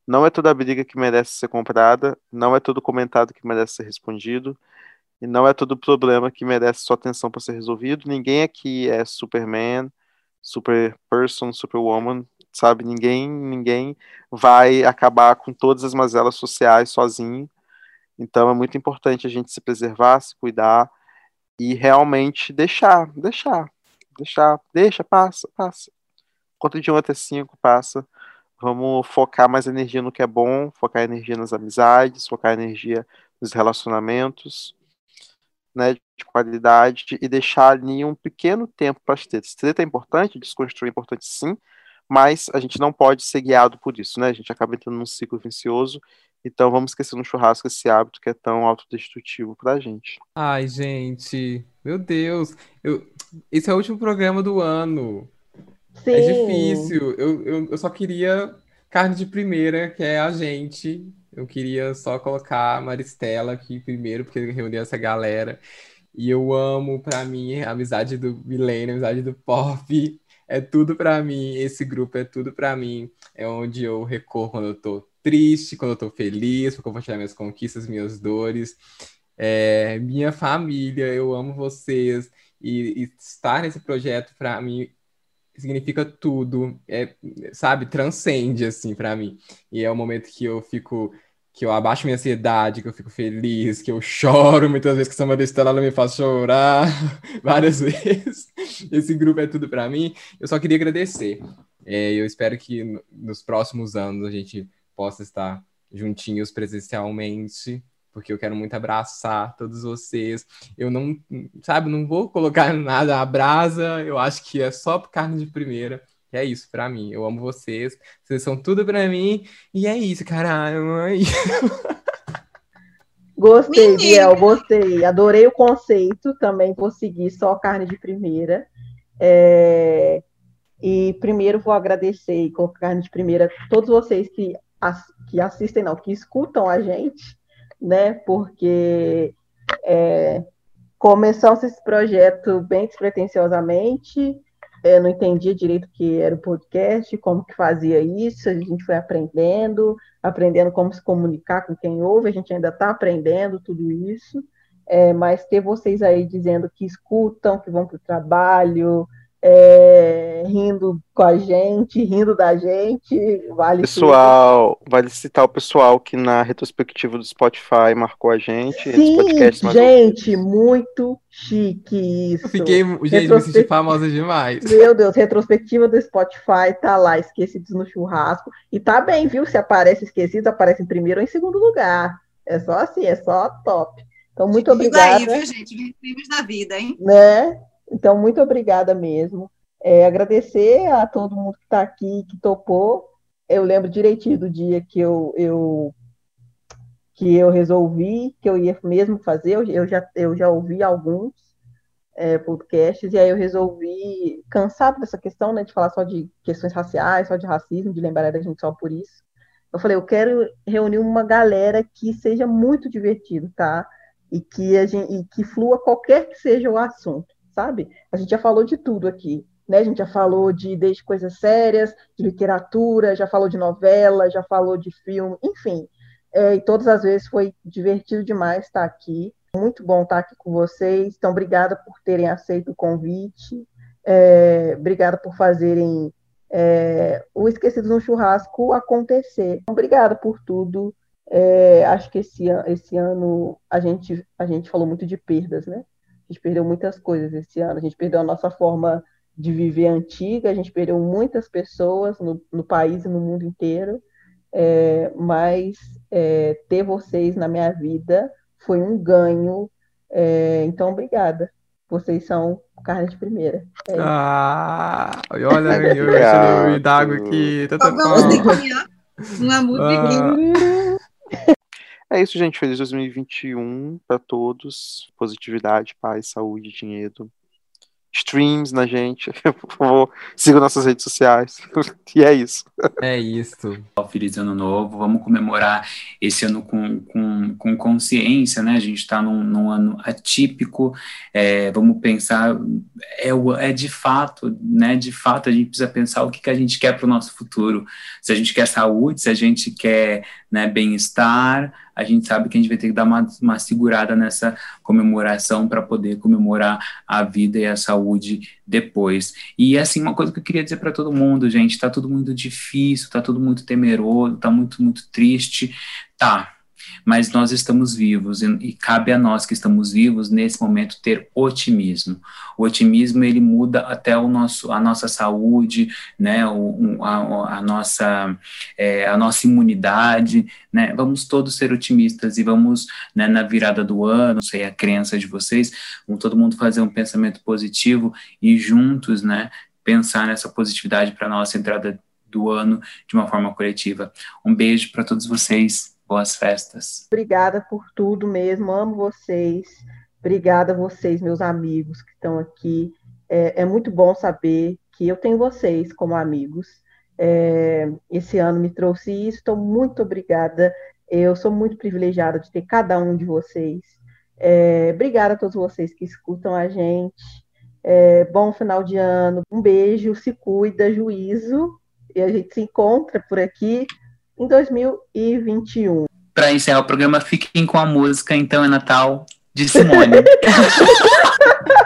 Não é toda briga que merece ser comprada, não é todo comentário que merece ser respondido, e não é todo problema que merece sua atenção para ser resolvido. Ninguém aqui é Superman, Super Person, Superwoman, sabe? Ninguém, ninguém vai acabar com todas as mazelas sociais sozinho. Então é muito importante a gente se preservar, se cuidar e realmente deixar, deixar, deixar, deixa, passa, passa. Conta de 1 até 5, passa. Vamos focar mais energia no que é bom, focar energia nas amizades, focar energia nos relacionamentos, né, de qualidade e deixar ali um pequeno tempo para as tretas. Treta é importante, desconstruir é importante sim, mas a gente não pode ser guiado por isso, né? A gente acaba entrando num ciclo vicioso. Então vamos esquecer no churrasco esse hábito que é tão autodestrutivo pra gente. Ai, gente, meu Deus. Eu... Esse é o último programa do ano. É Sim. É difícil. Eu, eu, eu só queria carne de primeira, que é a gente. Eu queria só colocar a Maristela aqui primeiro, porque reuniu essa galera. E eu amo, pra mim, a amizade do Milênio, a amizade do Pop é tudo para mim, esse grupo é tudo para mim. É onde eu recorro quando eu tô triste, quando eu tô feliz, para compartilhar minhas conquistas, minhas dores. É, minha família, eu amo vocês. E, e estar nesse projeto, para mim, significa tudo, é, sabe, transcende, assim, para mim. E é o momento que eu fico, que eu abaixo minha ansiedade, que eu fico feliz, que eu choro muitas vezes, que Samba Estrela me faz chorar várias vezes. Esse grupo é tudo para mim. Eu só queria agradecer. É, eu espero que nos próximos anos a gente possa estar juntinhos presencialmente, porque eu quero muito abraçar todos vocês. Eu não, sabe, não vou colocar nada à brasa, eu acho que é só carne de primeira. É isso para mim. Eu amo vocês, vocês são tudo para mim, e é isso, caralho. Gostei, Menino. Biel, gostei. Adorei o conceito. Também vou seguir só carne de primeira. É... E primeiro vou agradecer com carne de primeira todos vocês que, que assistem, não, que escutam a gente né? Porque é, começamos esse projeto bem despretensiosamente, é, não entendia direito o que era o podcast, como que fazia isso, a gente foi aprendendo, aprendendo como se comunicar com quem ouve, a gente ainda está aprendendo tudo isso, é, mas ter vocês aí dizendo que escutam, que vão para o trabalho, é, rindo com a gente, rindo da gente. Vale pessoal, tudo. vale citar o pessoal que na retrospectiva do Spotify marcou a gente. Sim, gente, muito chique isso. Eu fiquei, gente, me senti famosa demais. Meu Deus, retrospectiva do Spotify tá lá, Esquecidos no Churrasco. E tá bem, viu? Se aparece Esquecidos, aparece em primeiro ou em segundo lugar. É só assim, é só top. Então, muito obrigada. Isso aí, viu, gente? Vivemos da vida, hein? Né? Então, muito obrigada mesmo. É, agradecer a todo mundo que está aqui, que topou. Eu lembro direitinho do dia que eu, eu que eu resolvi que eu ia mesmo fazer. Eu, já, eu já ouvi alguns é, podcasts e aí eu resolvi, cansado dessa questão, né, de falar só de questões raciais, só de racismo, de lembrar a gente só por isso. Eu falei, eu quero reunir uma galera que seja muito divertido, tá? E que, a gente, e que flua qualquer que seja o assunto sabe? A gente já falou de tudo aqui, né? A gente já falou de desde coisas sérias, de literatura, já falou de novela, já falou de filme, enfim. É, e todas as vezes foi divertido demais estar aqui. Muito bom estar aqui com vocês. Então, obrigada por terem aceito o convite. É, obrigada por fazerem é, o Esquecidos no Churrasco acontecer. Obrigada por tudo. É, acho que esse, esse ano a gente, a gente falou muito de perdas, né? A gente perdeu muitas coisas esse ano. A gente perdeu a nossa forma de viver antiga, a gente perdeu muitas pessoas no, no país e no mundo inteiro. É, mas é, ter vocês na minha vida foi um ganho. É, então, obrigada. Vocês são carne de primeira. É ah, olha, eu achei o d'água aqui. Tá uma musiquinha. Uma musiquinha. Ah. É isso, gente. Feliz 2021 para todos. Positividade, paz, saúde, dinheiro. Streams na gente. Por favor, sigam nossas redes sociais. e é isso. É isso. Feliz ano novo. Vamos comemorar esse ano com, com, com consciência, né? A gente está num, num, ano atípico. É, vamos pensar. É, é de fato, né? De fato, a gente precisa pensar o que, que a gente quer para o nosso futuro. Se a gente quer saúde, se a gente quer né, bem-estar a gente sabe que a gente vai ter que dar uma, uma segurada nessa comemoração para poder comemorar a vida e a saúde depois. E assim, uma coisa que eu queria dizer para todo mundo, gente, está tudo muito difícil, está tudo muito temeroso, está muito, muito triste. Tá, mas nós estamos vivos e, e, cabe a nós que estamos vivos nesse momento ter otimismo. O otimismo ele muda até o nosso, a nossa saúde, né, o, a, a, nossa, é, a nossa imunidade, né, vamos todos ser otimistas e vamos, né, na virada do ano, sei a crença de vocês, vamos todo mundo fazer um pensamento positivo e juntos, né, pensar nessa positividade para a nossa entrada do ano de uma forma coletiva. Um beijo para todos vocês. Boas festas. Obrigada por tudo mesmo, amo vocês. Obrigada a vocês, meus amigos que estão aqui. É, é muito bom saber que eu tenho vocês como amigos. É, esse ano me trouxe isso, estou muito obrigada. Eu sou muito privilegiada de ter cada um de vocês. É, obrigada a todos vocês que escutam a gente. É, bom final de ano. Um beijo, se cuida, juízo. E a gente se encontra por aqui em 2021. Para encerrar o programa, fiquem com a música Então é Natal, de Simone.